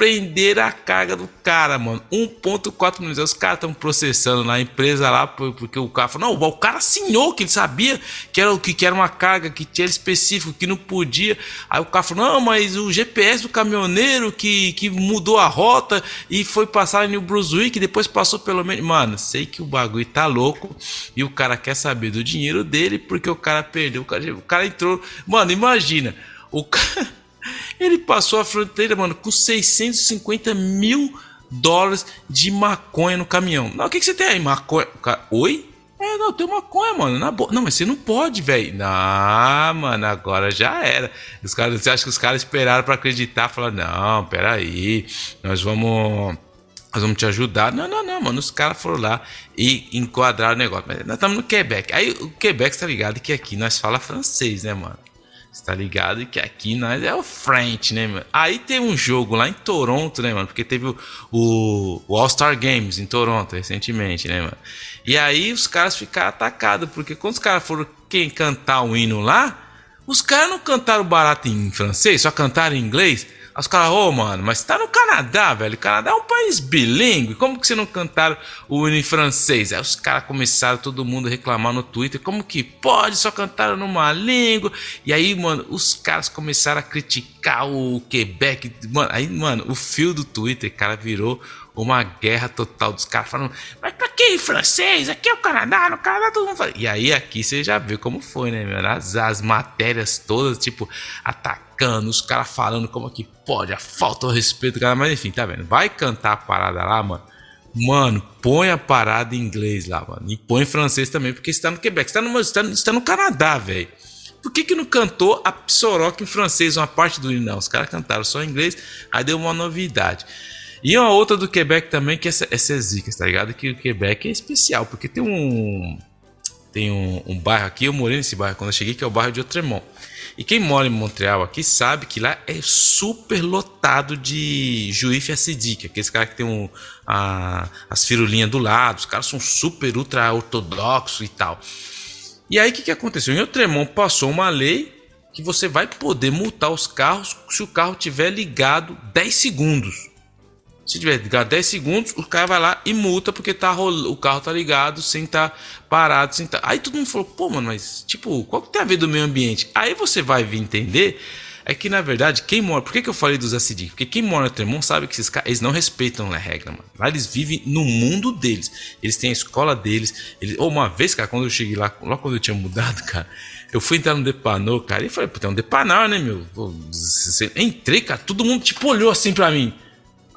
Prender a carga do cara, mano. 1,4 milhões. Os caras estão processando na empresa lá, porque o cara falou: não, o cara assinou que ele sabia que era, que, que era uma carga que tinha específico, que não podia. Aí o cara falou: não, mas o GPS do caminhoneiro que, que mudou a rota e foi passar em New Brunswick, depois passou pelo menos. Mano, sei que o bagulho tá louco e o cara quer saber do dinheiro dele porque o cara perdeu. O cara, o cara entrou. Mano, imagina. O cara. Ele passou a fronteira, mano, com 650 mil dólares de maconha no caminhão. Não, o que, que você tem aí? Maconha. Oi? É, não, tem maconha, mano. Na bo... Não, mas você não pode, velho. Não, mano, agora já era. Os caras, você acha que os caras esperaram para acreditar? Falaram, não, peraí, nós vamos. Nós vamos te ajudar. Não, não, não, mano. Os caras foram lá e enquadraram o negócio. Mas nós estamos no Quebec. Aí o Quebec, tá ligado? Que aqui nós fala francês, né, mano? Você tá ligado que aqui nós é o French, né, mano? Aí teve um jogo lá em Toronto, né, mano? Porque teve o, o, o All-Star Games em Toronto recentemente, né, mano? E aí os caras ficaram atacados, porque quando os caras foram quem cantar o hino lá, os caras não cantaram barato em francês, só cantaram em inglês. Aí os caras, ô oh, mano, mas tá no Canadá, velho. O Canadá é um país bilíngue. Como que você não cantaram o hino em francês? Aí os caras começaram todo mundo a reclamar no Twitter. Como que pode? Só cantaram numa língua. E aí, mano, os caras começaram a criticar o Quebec. Mano, aí, mano, o fio do Twitter, cara, virou uma guerra total dos caras falando, mas pra que francês? Aqui é o Canadá, no Canadá todo mundo fala. E aí aqui você já viu como foi, né, meu? As, as matérias todas, tipo, atacando, os caras falando como que pode, a falta de respeito, cara, mas enfim, tá vendo? Vai cantar a parada lá, mano. Mano, põe a parada em inglês lá, mano. E põe em francês também, porque você tá no Quebec. Você tá no, você tá, você tá no Canadá, velho. Por que, que não cantou a Psoroca em francês, uma parte do hino? Não, os caras cantaram só em inglês, aí deu uma novidade. E uma outra do Quebec também, que é essa, essa zica, tá ligado? Que o Quebec é especial, porque tem um. Tem um, um bairro aqui, eu morei nesse bairro quando eu cheguei, que é o bairro de Outremont. E quem mora em Montreal aqui sabe que lá é super lotado de juífe acidique, aqueles caras que tem um, a, as firulinhas do lado, os caras são super ultra ortodoxos e tal. E aí o que, que aconteceu? Em Outremont passou uma lei que você vai poder multar os carros se o carro tiver ligado 10 segundos. Se tiver ligado 10 segundos, o cara vai lá e multa porque tá o carro tá ligado sem tá parado. Sem tá... Aí todo mundo falou, pô, mano, mas tipo, qual que tem a ver do meio ambiente? Aí você vai vir entender é que na verdade, quem mora. Por que, que eu falei dos acidicos? Porque quem mora no Tremont sabe que esses caras eles não respeitam a regra, mano. Lá eles vivem no mundo deles. Eles têm a escola deles. Eles... Ou uma vez, cara, quando eu cheguei lá, logo quando eu tinha mudado, cara, eu fui entrar no Depanor, cara, e falei, pô, tem um Depanar, né, meu? Entrei, cara, todo mundo tipo olhou assim pra mim.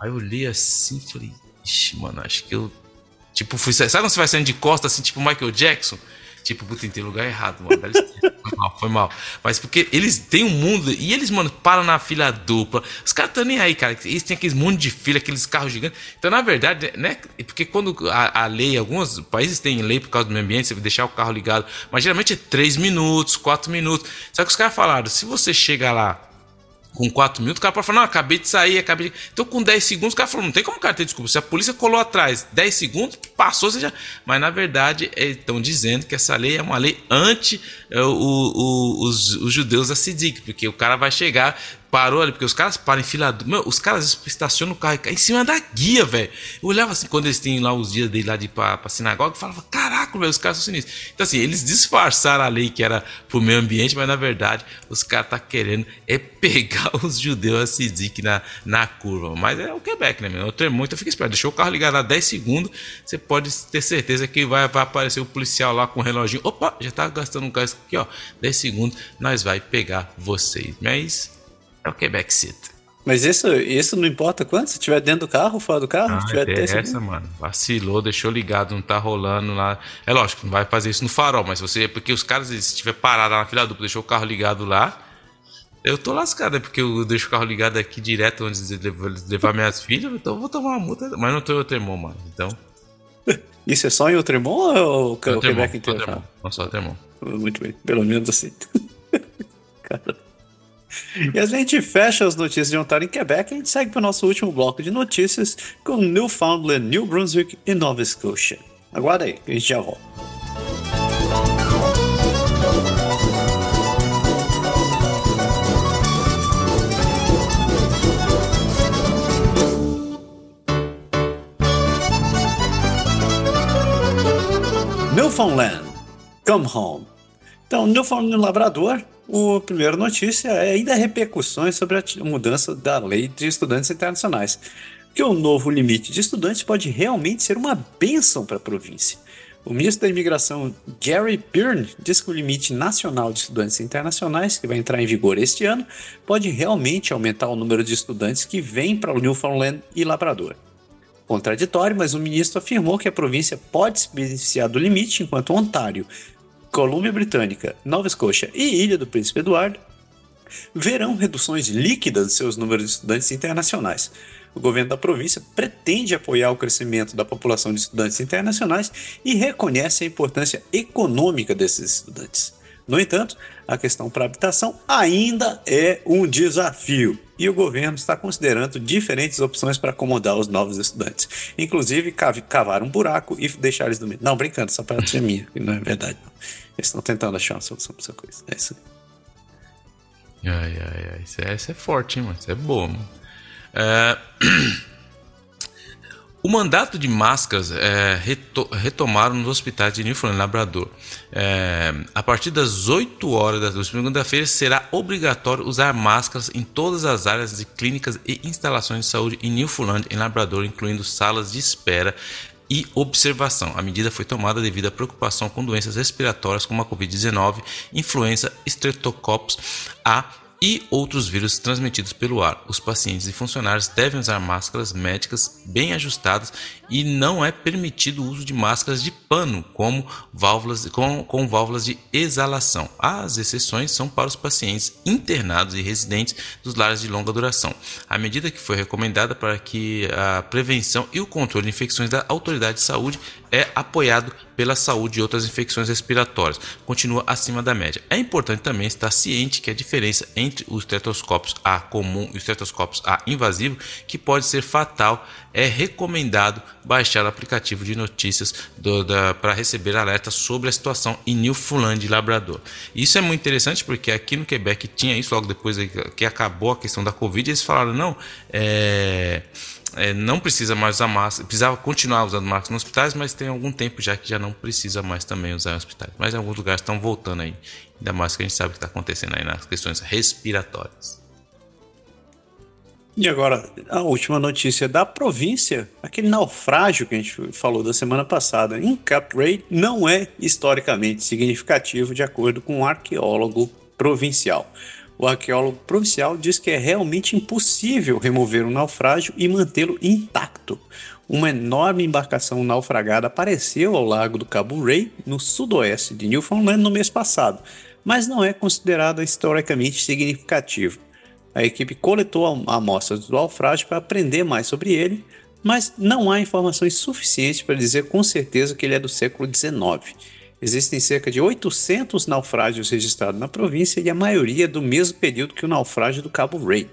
Aí eu olhei assim e falei, ixi, mano, acho que eu. Tipo, fui. Sabe quando você vai saindo de costa assim, tipo Michael Jackson? Tipo, puta, entrei lugar errado, mano. Foi mal, foi mal. Mas porque eles têm um mundo. E eles, mano, param na fila dupla. Os caras estão nem aí, cara. Eles têm aqueles monte de fila, aqueles carros gigantes. Então, na verdade, né? Porque quando a, a lei, alguns países têm lei por causa do meio ambiente, você deixar o carro ligado. Mas geralmente é 3 minutos, 4 minutos. Só que os caras falaram: se você chega lá com 4 minutos, o cara pode falar, não, acabei de sair, acabei de... Então, com 10 segundos, o cara falou, não tem como o cara ter desculpa. Se a polícia colou atrás 10 segundos, passou, você já... Mas, na verdade, estão dizendo que essa lei é uma lei anti é, o, o, os, os judeus acidic, porque o cara vai chegar parou ali, porque os caras param em fila. Meu, os caras estacionam o carro em cima da guia, velho. Eu olhava assim, quando eles têm lá os dias dele lá de ir pra, pra sinagoga, eu falava, caraca, velho, os caras são sinistros. Então, assim, eles disfarçaram a lei que era pro meio ambiente, mas na verdade, os caras tá querendo é pegar os judeus acidic na, na curva. Mas é o Quebec, né, meu? Eu tremo muito, eu fico esperto. Deixou o carro ligado a 10 segundos, você pode ter certeza que vai, vai aparecer o policial lá com o reloginho. Opa, já tá gastando um gás aqui, ó. 10 segundos, nós vai pegar vocês. Mas é o Quebec City. Mas isso, isso não importa quanto? Se tiver dentro do carro, fora do carro? Ah, se tiver é essa, mano. Vacilou, deixou ligado, não tá rolando lá. É lógico, não vai fazer isso no farol, mas você. Porque os caras, se estiver parado lá na fila dupla, deixou o carro ligado lá. Eu tô lascado, é porque eu deixo o carro ligado aqui direto onde levar minhas filhas, então eu vou tomar uma multa. Mas não tô em Outremont, mano. Então. Isso é só em Outremont ou o Quebec inteiro? Não, só Outremont. Muito bem, pelo menos assim. Cara. E a gente fecha as notícias de Ontário em Quebec e a gente segue para o nosso último bloco de notícias com Newfoundland, New Brunswick e Nova Scotia. Aguarda aí, que a gente já volta. Newfoundland, come home. Então, Newfoundland Labrador a primeira notícia é ainda repercussões sobre a mudança da lei de estudantes internacionais, que o novo limite de estudantes pode realmente ser uma bênção para a província. O ministro da Imigração, Gary Byrne, diz que o limite nacional de estudantes internacionais, que vai entrar em vigor este ano, pode realmente aumentar o número de estudantes que vêm para o Newfoundland e Labrador. Contraditório, mas o ministro afirmou que a província pode se beneficiar do limite, enquanto Ontário Colômbia Britânica, Nova Escócia e Ilha do Príncipe Eduardo verão reduções líquidas de seus números de estudantes internacionais. O governo da província pretende apoiar o crescimento da população de estudantes internacionais e reconhece a importância econômica desses estudantes. No entanto, a questão para habitação ainda é um desafio e o governo está considerando diferentes opções para acomodar os novos estudantes, inclusive cavar um buraco e deixar eles dormir. Não, brincando, essa parte é minha, não é verdade. Não. Eles estão tentando achar uma solução para essa coisa. É isso aí. Ai, ai, ai. Isso é, é forte, hein, mano? Isso é bom, mano. É... O mandato de máscaras é, reto, retomaram nos hospitais de Newfoundland Labrador. É, a partir das 8 horas da segunda-feira será obrigatório usar máscaras em todas as áreas de clínicas e instalações de saúde em Newfoundland e Labrador, incluindo salas de espera e observação. A medida foi tomada devido à preocupação com doenças respiratórias como a Covid-19, influenza, streptococcus A e outros vírus transmitidos pelo ar. Os pacientes e funcionários devem usar máscaras médicas bem ajustadas e não é permitido o uso de máscaras de pano como válvulas, com, com válvulas de exalação. As exceções são para os pacientes internados e residentes dos lares de longa duração. A medida que foi recomendada para que a prevenção e o controle de infecções da autoridade de saúde é apoiado pela saúde e outras infecções respiratórias, continua acima da média. É importante também estar ciente que a diferença entre os estetoscópios A comum e os estetoscópios A invasivo, que pode ser fatal, é recomendado baixar o aplicativo de notícias para receber alertas sobre a situação em Newfoundland e Labrador. Isso é muito interessante porque aqui no Quebec tinha isso logo depois que acabou a questão da Covid, eles falaram não, é é, não precisa mais usar máscara, precisava continuar usando máscara nos hospitais, mas tem algum tempo já que já não precisa mais também usar em hospitais. Mas em alguns lugares estão voltando aí, ainda mais que a gente sabe o que está acontecendo aí nas questões respiratórias. E agora, a última notícia da província, aquele naufrágio que a gente falou da semana passada em Cap Ray não é historicamente significativo de acordo com um arqueólogo provincial o arqueólogo provincial diz que é realmente impossível remover um naufrágio e mantê-lo intacto. Uma enorme embarcação naufragada apareceu ao largo do Cabo Ray, no sudoeste de Newfoundland, no mês passado, mas não é considerada historicamente significativo. A equipe coletou amostras do naufrágio para aprender mais sobre ele, mas não há informações suficientes para dizer com certeza que ele é do século XIX. Existem cerca de 800 naufrágios registrados na província e a maioria do mesmo período que o naufrágio do Cabo Ray.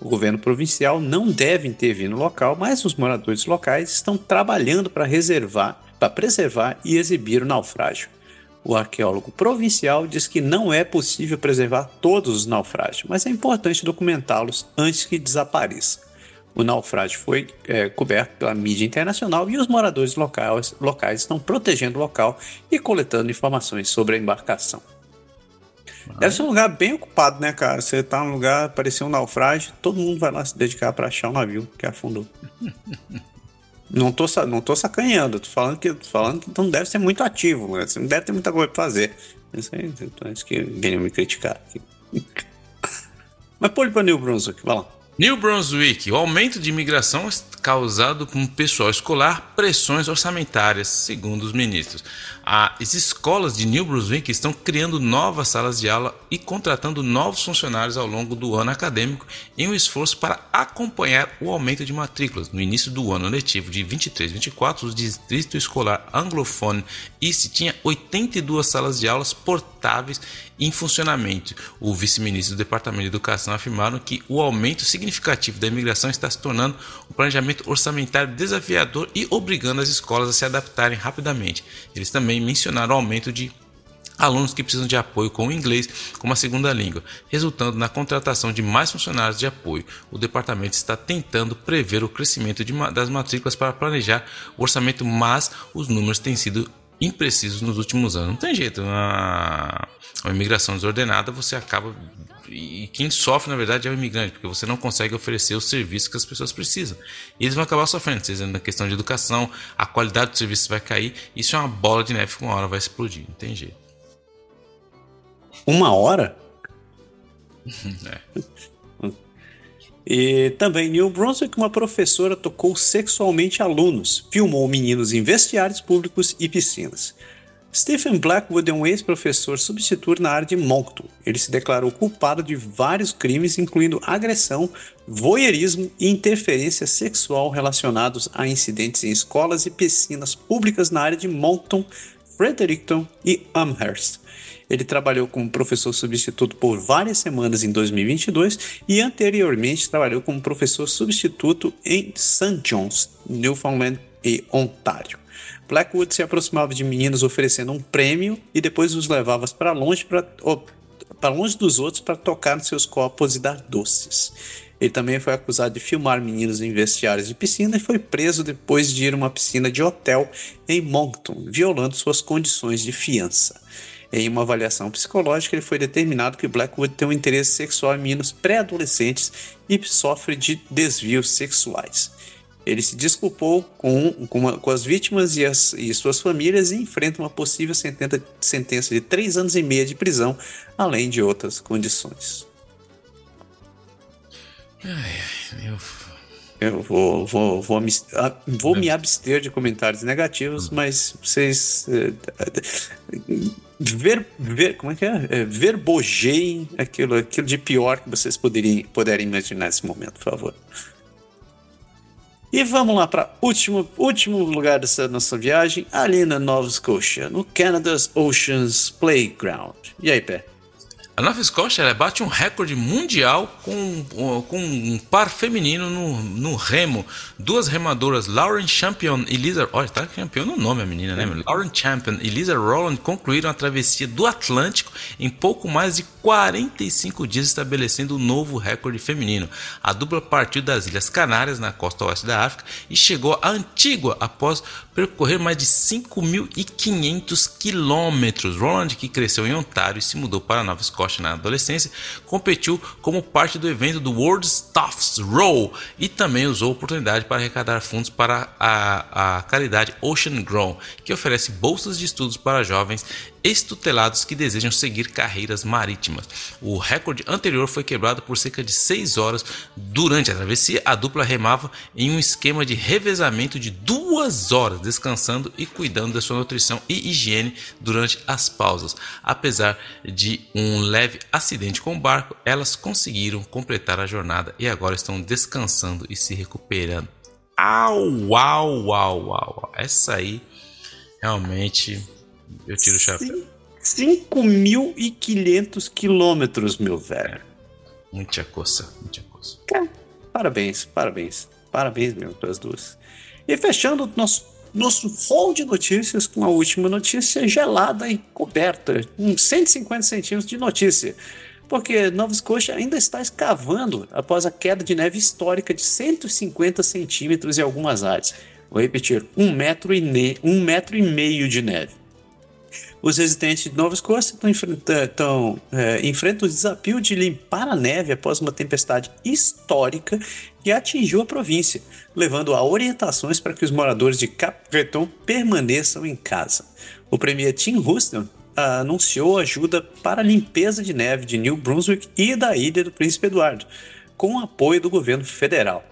O governo provincial não deve intervir no local, mas os moradores locais estão trabalhando para reservar, para preservar e exibir o naufrágio. O arqueólogo provincial diz que não é possível preservar todos os naufrágios, mas é importante documentá-los antes que desapareçam. O naufrágio foi é, coberto pela mídia internacional e os moradores locais, locais estão protegendo o local e coletando informações sobre a embarcação. Deve ser um lugar bem ocupado, né, cara? Você tá num lugar, parecia um naufrágio, todo mundo vai lá se dedicar para achar o navio que afundou. não, tô, não tô sacanhando, tô falando que, tô falando que não deve ser muito ativo, né? Você não deve ter muita coisa pra fazer. Isso aí, acho que venham me criticar aqui. Mas pule pra New Brunswick, vai lá. New Brunswick, o aumento de imigração causado por um pessoal escolar, pressões orçamentárias, segundo os ministros. As escolas de New Brunswick estão criando novas salas de aula e contratando novos funcionários ao longo do ano acadêmico em um esforço para acompanhar o aumento de matrículas. No início do ano letivo de 23-24, o Distrito Escolar Anglofone East tinha 82 salas de aulas portáveis em funcionamento. O vice-ministro do Departamento de Educação afirmaram que o aumento significativo da imigração está se tornando um planejamento orçamentário desafiador e obrigando as escolas a se adaptarem rapidamente. Eles também mencionaram o aumento de alunos que precisam de apoio com o inglês como a segunda língua, resultando na contratação de mais funcionários de apoio. O departamento está tentando prever o crescimento de, das matrículas para planejar o orçamento, mas os números têm sido imprecisos nos últimos anos. Não tem jeito, a, a imigração desordenada você acaba e quem sofre na verdade é o imigrante, porque você não consegue oferecer os serviços que as pessoas precisam. E eles vão acabar sofrendo, seja na questão de educação, a qualidade do serviço vai cair, isso é uma bola de neve que uma hora vai explodir, não tem jeito. Uma hora? é. E também New Brunswick, uma professora tocou sexualmente alunos, filmou meninos em vestiários públicos e piscinas. Stephen Blackwood é um ex-professor substituto na área de Moncton. Ele se declarou culpado de vários crimes, incluindo agressão, voyeurismo e interferência sexual relacionados a incidentes em escolas e piscinas públicas na área de Moncton, Fredericton e Amherst. Ele trabalhou como professor substituto por várias semanas em 2022 e anteriormente trabalhou como professor substituto em St. John's, Newfoundland e Ontário. Blackwood se aproximava de meninos oferecendo um prêmio e depois os levava para longe para longe dos outros para tocar nos seus copos e dar doces. Ele também foi acusado de filmar meninos em vestiários de piscina e foi preso depois de ir a uma piscina de hotel em Moncton, violando suas condições de fiança. Em uma avaliação psicológica, ele foi determinado que Blackwood tem um interesse sexual em meninos pré-adolescentes e sofre de desvios sexuais. Ele se desculpou com, com, uma, com as vítimas e, as, e, suas famílias e enfrenta uma possível sentença, de três anos e meio de prisão, além de outras condições. Ai, ai, eu... Vou, vou, vou, me, ah, vou me abster de comentários negativos, hum. mas vocês. Uh, ver, ver, como é que é? é? Verbogeiem aquilo, aquilo de pior que vocês poderiam, puderem imaginar nesse momento, por favor. E vamos lá para último último lugar dessa nossa viagem, ali na Nova Scotia, no Canada's Oceans Playground. E aí, Pé? A Nova Escócia bate um recorde mundial com, com um par feminino no, no remo. Duas remadoras, Lauren Champion e Lisa. Olha, tá campeão no nome a menina, né? Lauren Champion e Lisa Rowland concluíram a travessia do Atlântico em pouco mais de 45 dias, estabelecendo um novo recorde feminino. A dupla partiu das Ilhas Canárias, na costa oeste da África, e chegou à Antígua após percorrer mais de 5.500 quilômetros. Roland, que cresceu em Ontário e se mudou para Nova Escócia na adolescência, competiu como parte do evento do World Staffs Row e também usou a oportunidade para arrecadar fundos para a, a caridade Ocean Grown, que oferece bolsas de estudos para jovens estutelados que desejam seguir carreiras marítimas. O recorde anterior foi quebrado por cerca de 6 horas durante a travessia. A dupla remava em um esquema de revezamento de 2 horas, descansando e cuidando da sua nutrição e higiene durante as pausas. Apesar de um leve acidente com o barco, elas conseguiram completar a jornada e agora estão descansando e se recuperando. Au, au, au, au. Essa aí realmente eu tiro o chapéu. 5.500 quilômetros, meu velho. Muita coça, muita coça. Parabéns, parabéns. Parabéns mesmo para as duas. E fechando nosso, nosso hall de notícias com a última notícia gelada e coberta. Uns 150 centímetros de notícia. Porque Nova Escócia ainda está escavando após a queda de neve histórica de 150 centímetros em algumas áreas. Vou repetir, um metro e, ne um metro e meio de neve. Os residentes de Nova Escócia estão, é, enfrentam o desafio de limpar a neve após uma tempestade histórica que atingiu a província, levando a orientações para que os moradores de Cap Breton permaneçam em casa. O premier Tim Houston anunciou ajuda para a limpeza de neve de New Brunswick e da Ilha do Príncipe Eduardo, com apoio do governo federal.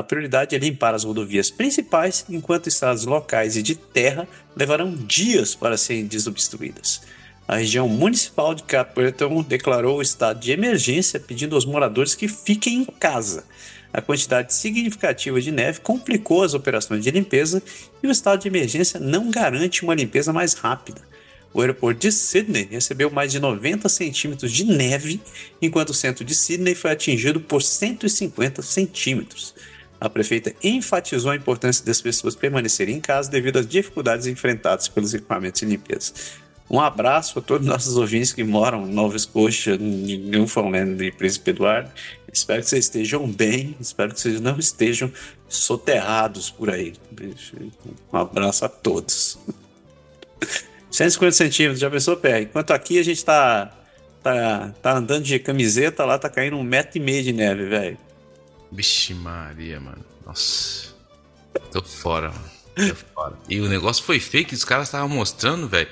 A prioridade é limpar as rodovias principais, enquanto estradas locais e de terra levarão dias para serem desobstruídas. A região municipal de Breton declarou o estado de emergência, pedindo aos moradores que fiquem em casa. A quantidade significativa de neve complicou as operações de limpeza e o estado de emergência não garante uma limpeza mais rápida. O aeroporto de Sydney recebeu mais de 90 centímetros de neve, enquanto o centro de Sydney foi atingido por 150 centímetros. A prefeita enfatizou a importância das pessoas permanecerem em casa devido às dificuldades enfrentadas pelos equipamentos de limpeza. Um abraço a todos os nossos ouvintes que moram em Nova Escócia, Newfoundland e Príncipe Eduardo. Espero que vocês estejam bem, espero que vocês não estejam soterrados por aí. Um abraço a todos. 150 centímetros, já pensou, pé? Enquanto aqui a gente tá, tá, tá andando de camiseta, lá tá caindo um metro e meio de neve, velho. Vixe Maria, mano. Nossa. Tô fora, mano. Tô fora. E o negócio foi fake, os caras estavam mostrando, velho.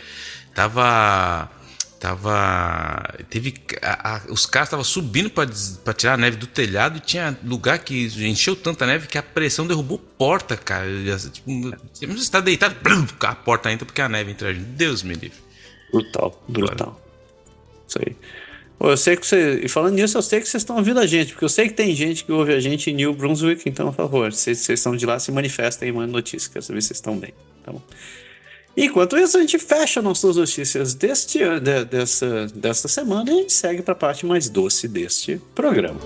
Tava. Tava. Teve. A, a, os caras estavam subindo para tirar a neve do telhado e tinha lugar que encheu tanta neve que a pressão derrubou porta, cara. Tipo, você está deitado, a porta entra porque a neve entra. Deus me livre. Brutal, brutal. Isso aí. Eu sei que você. E falando nisso, eu sei que vocês estão ouvindo a gente, porque eu sei que tem gente que ouve a gente em New Brunswick, então, por favor, se vocês estão de lá, se manifestem e mandem notícias, quero saber se vocês estão bem. Então, enquanto isso, a gente fecha nossas notícias deste, de, dessa, desta semana e a gente segue para a parte mais doce deste programa.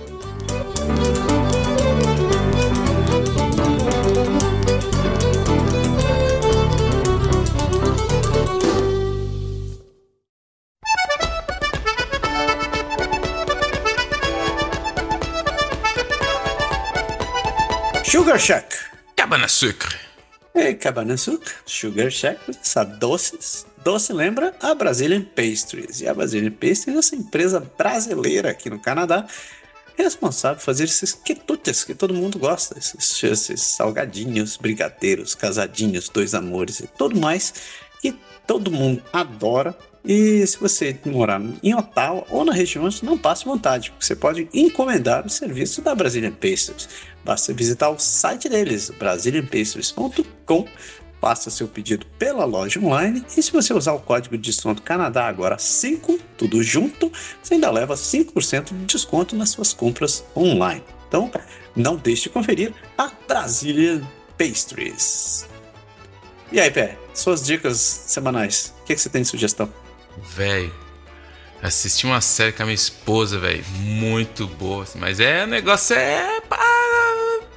Sugar Shack. Cabana Sucre. É, Cabana Sucre, Sugar Shack, sabe, doces. Doce lembra a Brazilian Pastries. E a Brazilian Pastries é essa empresa brasileira aqui no Canadá, responsável por fazer esses quitutes que todo mundo gosta, esses, esses salgadinhos, brigadeiros, casadinhos, dois amores e tudo mais que todo mundo adora E se você morar em Ottawa ou na região, não passe vontade, você pode encomendar o serviço da Brazilian Pastries. Basta visitar o site deles, brazilianpastries.com, faça seu pedido pela loja online e se você usar o código de desconto Canadá agora 5, tudo junto, você ainda leva 5% de desconto nas suas compras online. Então, não deixe de conferir a Brazilian Pastries. E aí, Pé, suas dicas semanais, o que, que você tem de sugestão? Velho, assisti uma série com a minha esposa, velho. Muito boa. Assim, mas é, o negócio é pá,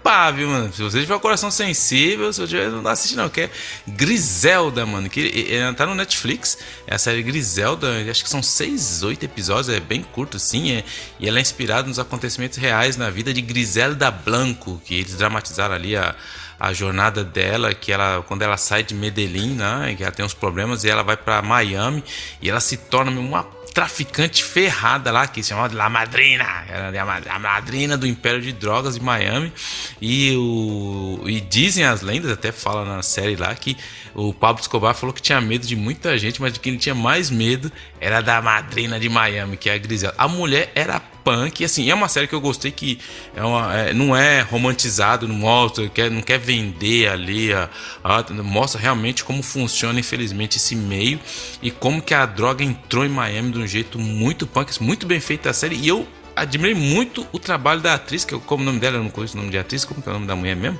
pá, viu, mano? Se você tiver um coração sensível, se você não assiste não, que é Griselda, mano. Que ela tá no Netflix. É a série Griselda, acho que são seis, oito episódios, é bem curto, sim. É, e ela é inspirada nos acontecimentos reais na vida de Griselda Blanco, que eles dramatizaram ali a a jornada dela, que ela quando ela sai de Medellín, né, que ela tem uns problemas e ela vai para Miami e ela se torna uma traficante ferrada lá, que se chama La Madrina, era a madrina do Império de Drogas de Miami. E, o, e dizem as lendas, até fala na série lá, que o Pablo Escobar falou que tinha medo de muita gente, mas de quem ele tinha mais medo era da madrina de Miami, que é a Griselda. A mulher era punk, e assim, é uma série que eu gostei que é uma, é, não é romantizado, não mostra, quer, não quer vender ali, a, a, mostra realmente como funciona, infelizmente, esse meio e como que a droga entrou em Miami de um jeito muito punk, muito bem feita a série, e eu admirei muito o trabalho da atriz, que eu, como o nome dela, eu não conheço o nome de atriz, como que é o nome da mulher mesmo?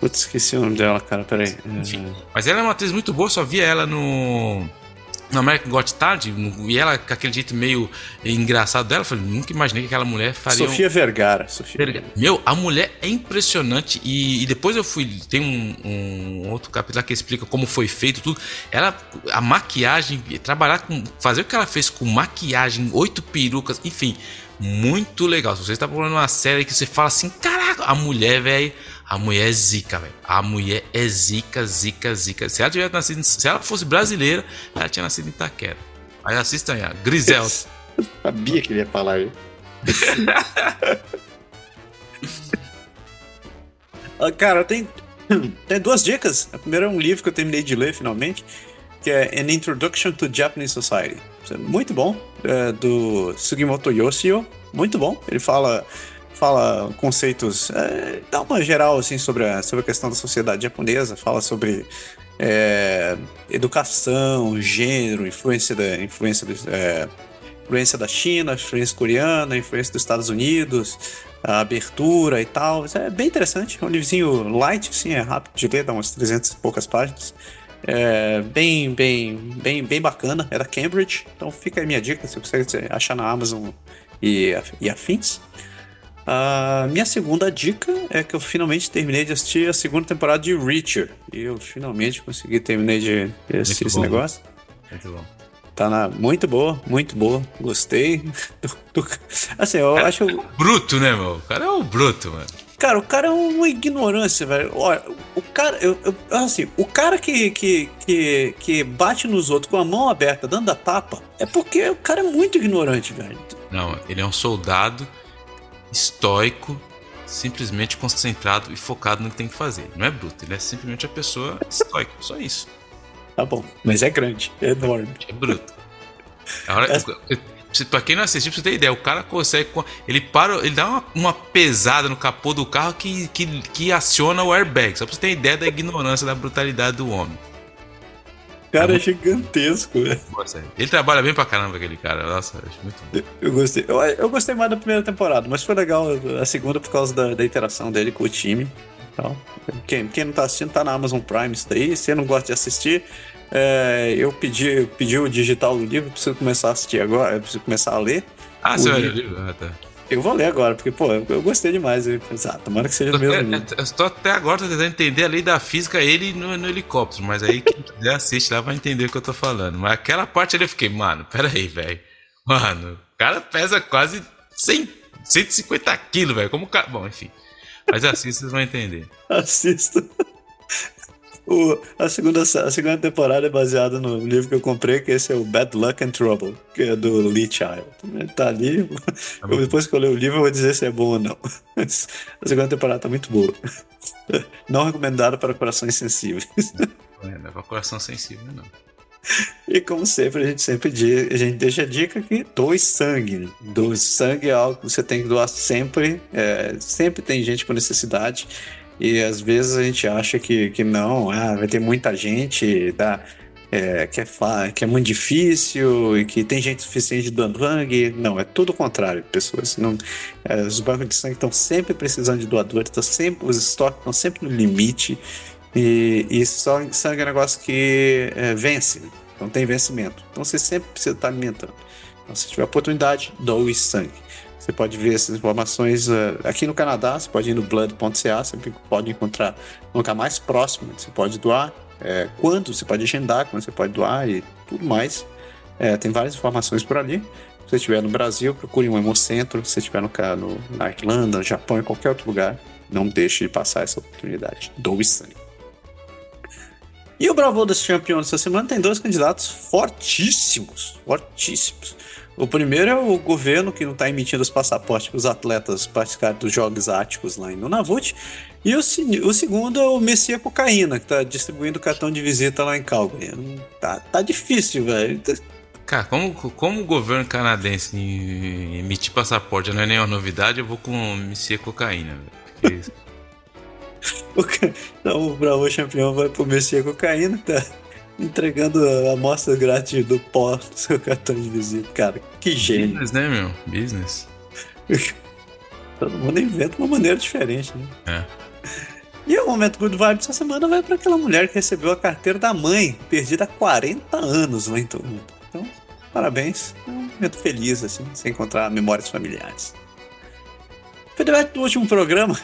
Putz, esqueci o nome dela, cara, peraí. Enfim. Mas ela é uma atriz muito boa, só via ela no. No American Got Talent, e ela com aquele jeito meio engraçado dela, eu falei, nunca imaginei que aquela mulher faria. Sofia um... Vergara. Sofia Vergara. Meu, a mulher é impressionante. E, e depois eu fui. Tem um, um, outro capítulo que explica como foi feito tudo. Ela, a maquiagem, trabalhar com. Fazer o que ela fez com maquiagem, oito perucas, enfim, muito legal. Se você está procurando uma série que você fala assim, caraca, a mulher, velho a mulher é zica, velho. A mulher é zica, zica, zica. Se ela tivesse nascido, se ela fosse brasileira, ela tinha nascido em Itaquera. Aí assista aí, Griselda. Eu sabia que ele ia falar aí. Ah, cara, tem, tem duas dicas. A primeira é um livro que eu terminei de ler finalmente, que é An Introduction to Japanese Society. É muito bom, é do Sugimoto Yoshio. Muito bom. Ele fala fala conceitos, é, dá uma geral assim sobre a, sobre a questão da sociedade japonesa, fala sobre é, educação, gênero, influência da influência, do, é, influência da China, influência coreana, influência dos Estados Unidos, a abertura e tal. É bem interessante, é um livrinho light, assim, é rápido de ler, dá umas 300 e poucas páginas. É bem, bem, bem, bem bacana, é da Cambridge, então fica aí minha dica, se você achar na Amazon e, e afins. A minha segunda dica é que eu finalmente terminei de assistir a segunda temporada de Reacher. E eu finalmente consegui terminar de assistir esse negócio. Muito bom. Tá na, muito boa, muito boa. Gostei. Do, do, assim, eu cara, acho. Bruto, né, meu? O cara é um bruto, mano. Cara, o cara é uma ignorância, velho. Olha, o cara. Eu, eu, assim, o cara que, que, que, que bate nos outros com a mão aberta, dando a tapa, é porque o cara é muito ignorante, velho. Não, ele é um soldado estoico, simplesmente concentrado e focado no que tem que fazer. Não é bruto, ele é simplesmente a pessoa estoica, só isso. Tá bom, mas é grande, é enorme. É bruto. Agora, é... pra quem não assistiu, pra você ter ideia, o cara consegue. Ele para, ele dá uma, uma pesada no capô do carro que, que, que aciona o airbag. Só pra você ter ideia da ignorância, da brutalidade do homem cara é gigantesco, velho. Ele trabalha bem pra caramba, aquele cara. Nossa, acho muito bom. Eu gostei. Eu, eu, gostei mais da primeira temporada, mas foi legal a segunda por causa da, da interação dele com o time. Então, quem, quem não tá assistindo, tá na Amazon Prime isso daí. Se você não gosta de assistir, é, eu pedi, pedi o digital do livro, preciso começar a assistir agora, preciso começar a ler. Ah, você vai ler o livro? Ah, tá. Eu vou ler agora, porque, pô, eu, gostei demais. Eu pensei, ah, tomara que seja o mesmo. Eu estou até agora tentando entender a lei da física, ele no, no, helicóptero, mas aí quem quiser assiste lá vai entender o que eu tô falando. Mas aquela parte ali eu fiquei, mano, pera aí, velho. Mano, o cara pesa quase 100, 150 quilos, velho. Como o cara. Bom, enfim. Mas assista, vocês vão entender. Assista. O, a, segunda, a segunda temporada é baseada no livro que eu comprei, que esse é o Bad Luck and Trouble, que é do Lee Child. Tá ali. Tá depois que eu ler o livro, eu vou dizer se é bom ou não. a segunda temporada tá muito boa. Não recomendada para corações sensíveis. Não é para coração sensível, não. E como sempre, a gente sempre diz, a gente deixa a dica que doe sangue. Doe sangue é algo que você tem que doar sempre. É, sempre tem gente com necessidade. E às vezes a gente acha que, que não, ah, vai ter muita gente, tá? É, que, é, que é muito difícil e que tem gente suficiente doando sangue. Não, é tudo o contrário, pessoas. Não, é, os bancos de sangue estão sempre precisando de doadores, tá sempre, os estoques estão sempre no limite. E, e só sangue é um negócio que é, vence, não tem vencimento. Então você sempre precisa estar alimentando. Então, se tiver oportunidade, doe sangue. Você pode ver essas informações uh, aqui no Canadá, você pode ir no blood.ca, você pode encontrar um lugar mais próximo, você pode doar, é, quando você pode agendar, quando você pode doar e tudo mais. É, tem várias informações por ali. Se você estiver no Brasil, procure um hemocentro. Se você estiver no, no, na Irlanda, no Japão, em qualquer outro lugar, não deixe de passar essa oportunidade. Doe sangue. E o Bravo das Champions essa semana tem dois candidatos fortíssimos, fortíssimos. O primeiro é o governo que não está emitindo os passaportes para os atletas participarem dos Jogos Áticos lá em Nunavut. E o, o segundo é o Messia Cocaína, que está distribuindo cartão de visita lá em Calgary. Tá, tá difícil, velho. Cara, como, como o governo canadense emitir passaporte não é nenhuma novidade, eu vou com Messia Cocaína, velho. o, não, o Bravo Champion vai pro Messia Cocaína, tá? Entregando a amostra grátis do pó do seu cartão de visita. Cara, que gênio. Business, né, meu? Business. Todo mundo inventa uma maneira diferente, né? É. E o momento Good Vibes essa semana vai para aquela mulher que recebeu a carteira da mãe, perdida há 40 anos lá em Toronto. Então, parabéns. É um momento feliz, assim, sem encontrar memórias familiares. Feedback do último programa.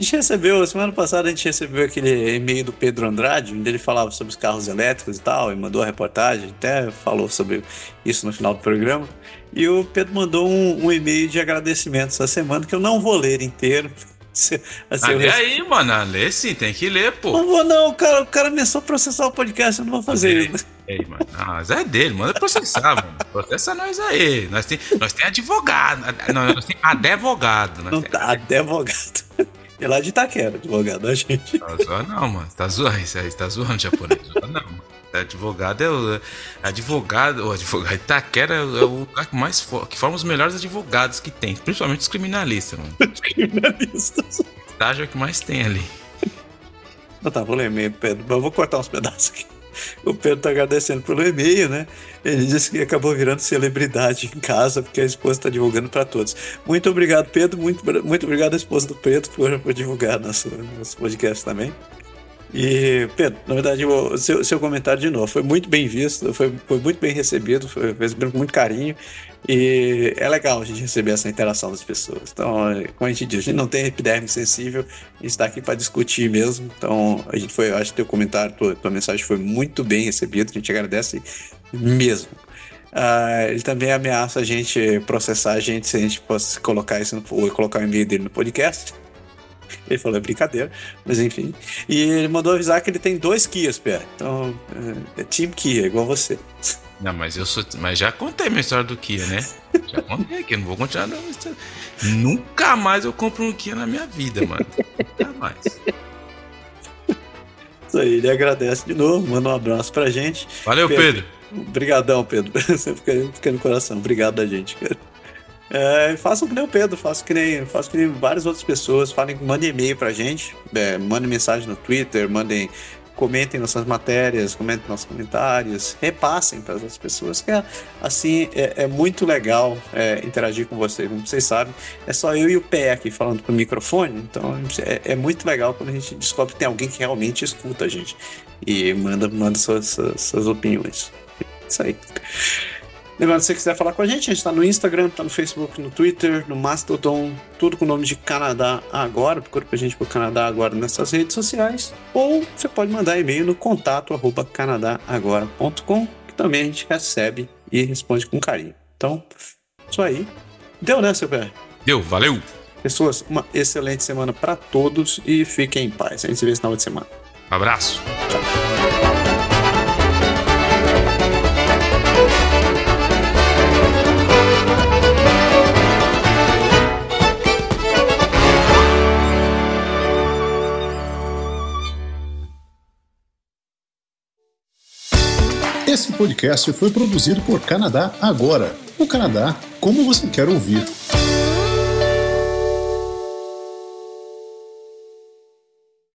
A gente recebeu, semana passada a gente recebeu aquele e-mail do Pedro Andrade, onde ele falava sobre os carros elétricos e tal, e mandou a reportagem, até falou sobre isso no final do programa. E o Pedro mandou um, um e-mail de agradecimento essa semana, que eu não vou ler inteiro. assim, ah, lê aí, mano. Ah, lê sim, tem que ler, pô. Não vou, não. O cara, o cara ameaçou processar o podcast, eu não vou fazer isso. Ei, mano. Ah, é dele, manda processar, mano. Processa nós aí. Nós tem, nós tem advogado. Não, nós tem advogado. Nós não, tem... Tá, advogado. É lá de Itaquera, advogado, a gente. Tá zoando não, mano. Tá zoando, isso aí tá zoando japonês. Não, mano. Advogado é o. Advogado, o advogado Itaquera é o lugar que mais que forma os melhores advogados que tem, principalmente os criminalistas, mano. Os criminalistas. Estágio é o que mais tem ali. Não, tá, vou ler e-mail, Pedro, mas eu vou cortar uns pedaços aqui. O Pedro tá agradecendo pelo e-mail, né? Ele disse que acabou virando celebridade em casa, porque a esposa está divulgando para todos. Muito obrigado, Pedro. Muito, muito obrigado à esposa do Pedro por, por divulgar nosso, nosso podcast também. E, Pedro, na verdade, o seu, seu comentário de novo foi muito bem visto, foi, foi muito bem recebido, foi recebido com muito carinho. E é legal a gente receber essa interação das pessoas. Então, como a gente diz, a gente não tem epiderme sensível, a gente está aqui para discutir mesmo. Então, a gente foi, acho que teu comentário, tua, tua mensagem foi muito bem recebida, a gente agradece mesmo. Uh, ele também ameaça a gente processar a gente se a gente fosse colocar isso no, ou colocar o e-mail dele no podcast. Ele falou, é brincadeira, mas enfim. E ele mandou avisar que ele tem dois Kias, Pé. Então, é, é Team Kia, igual você. Não, mas eu sou. Mas já contei minha história do Kia, né? Já contei aqui, não vou continuar não. Nunca mais eu compro um Kia na minha vida, mano. Nunca mais. Isso aí, ele agradece de novo, manda um abraço pra gente. Valeu, Pedro. Obrigadão, Pedro. Você fica, fica no coração. Obrigado da gente, cara. É, façam que nem o Pedro, façam que nem, façam que nem várias outras pessoas. Falem, mandem e-mail pra gente, é, mandem mensagem no Twitter, mandem, comentem nossas matérias, comentem nossos comentários, repassem para as pessoas. Que é, assim é, é muito legal é, interagir com vocês. Como vocês sabem, é só eu e o Pé aqui falando pro microfone, então é, é muito legal quando a gente descobre que tem alguém que realmente escuta a gente e manda, manda suas, suas, suas opiniões. Isso aí. Lembrando, se você quiser falar com a gente, a gente está no Instagram, tá no Facebook, no Twitter, no Mastodon, tudo com o nome de Canadá Agora. Procura pra gente por Canadá Agora nessas redes sociais. Ou você pode mandar e-mail no contato arroba canadagora.com, que também a gente recebe e responde com carinho. Então, isso aí. Deu, né, seu pé? Deu, valeu! Pessoas, uma excelente semana para todos e fiquem em paz. A gente se vê no final de semana. Abraço! Tchau. Esse podcast foi produzido por Canadá Agora. O Canadá, como você quer ouvir.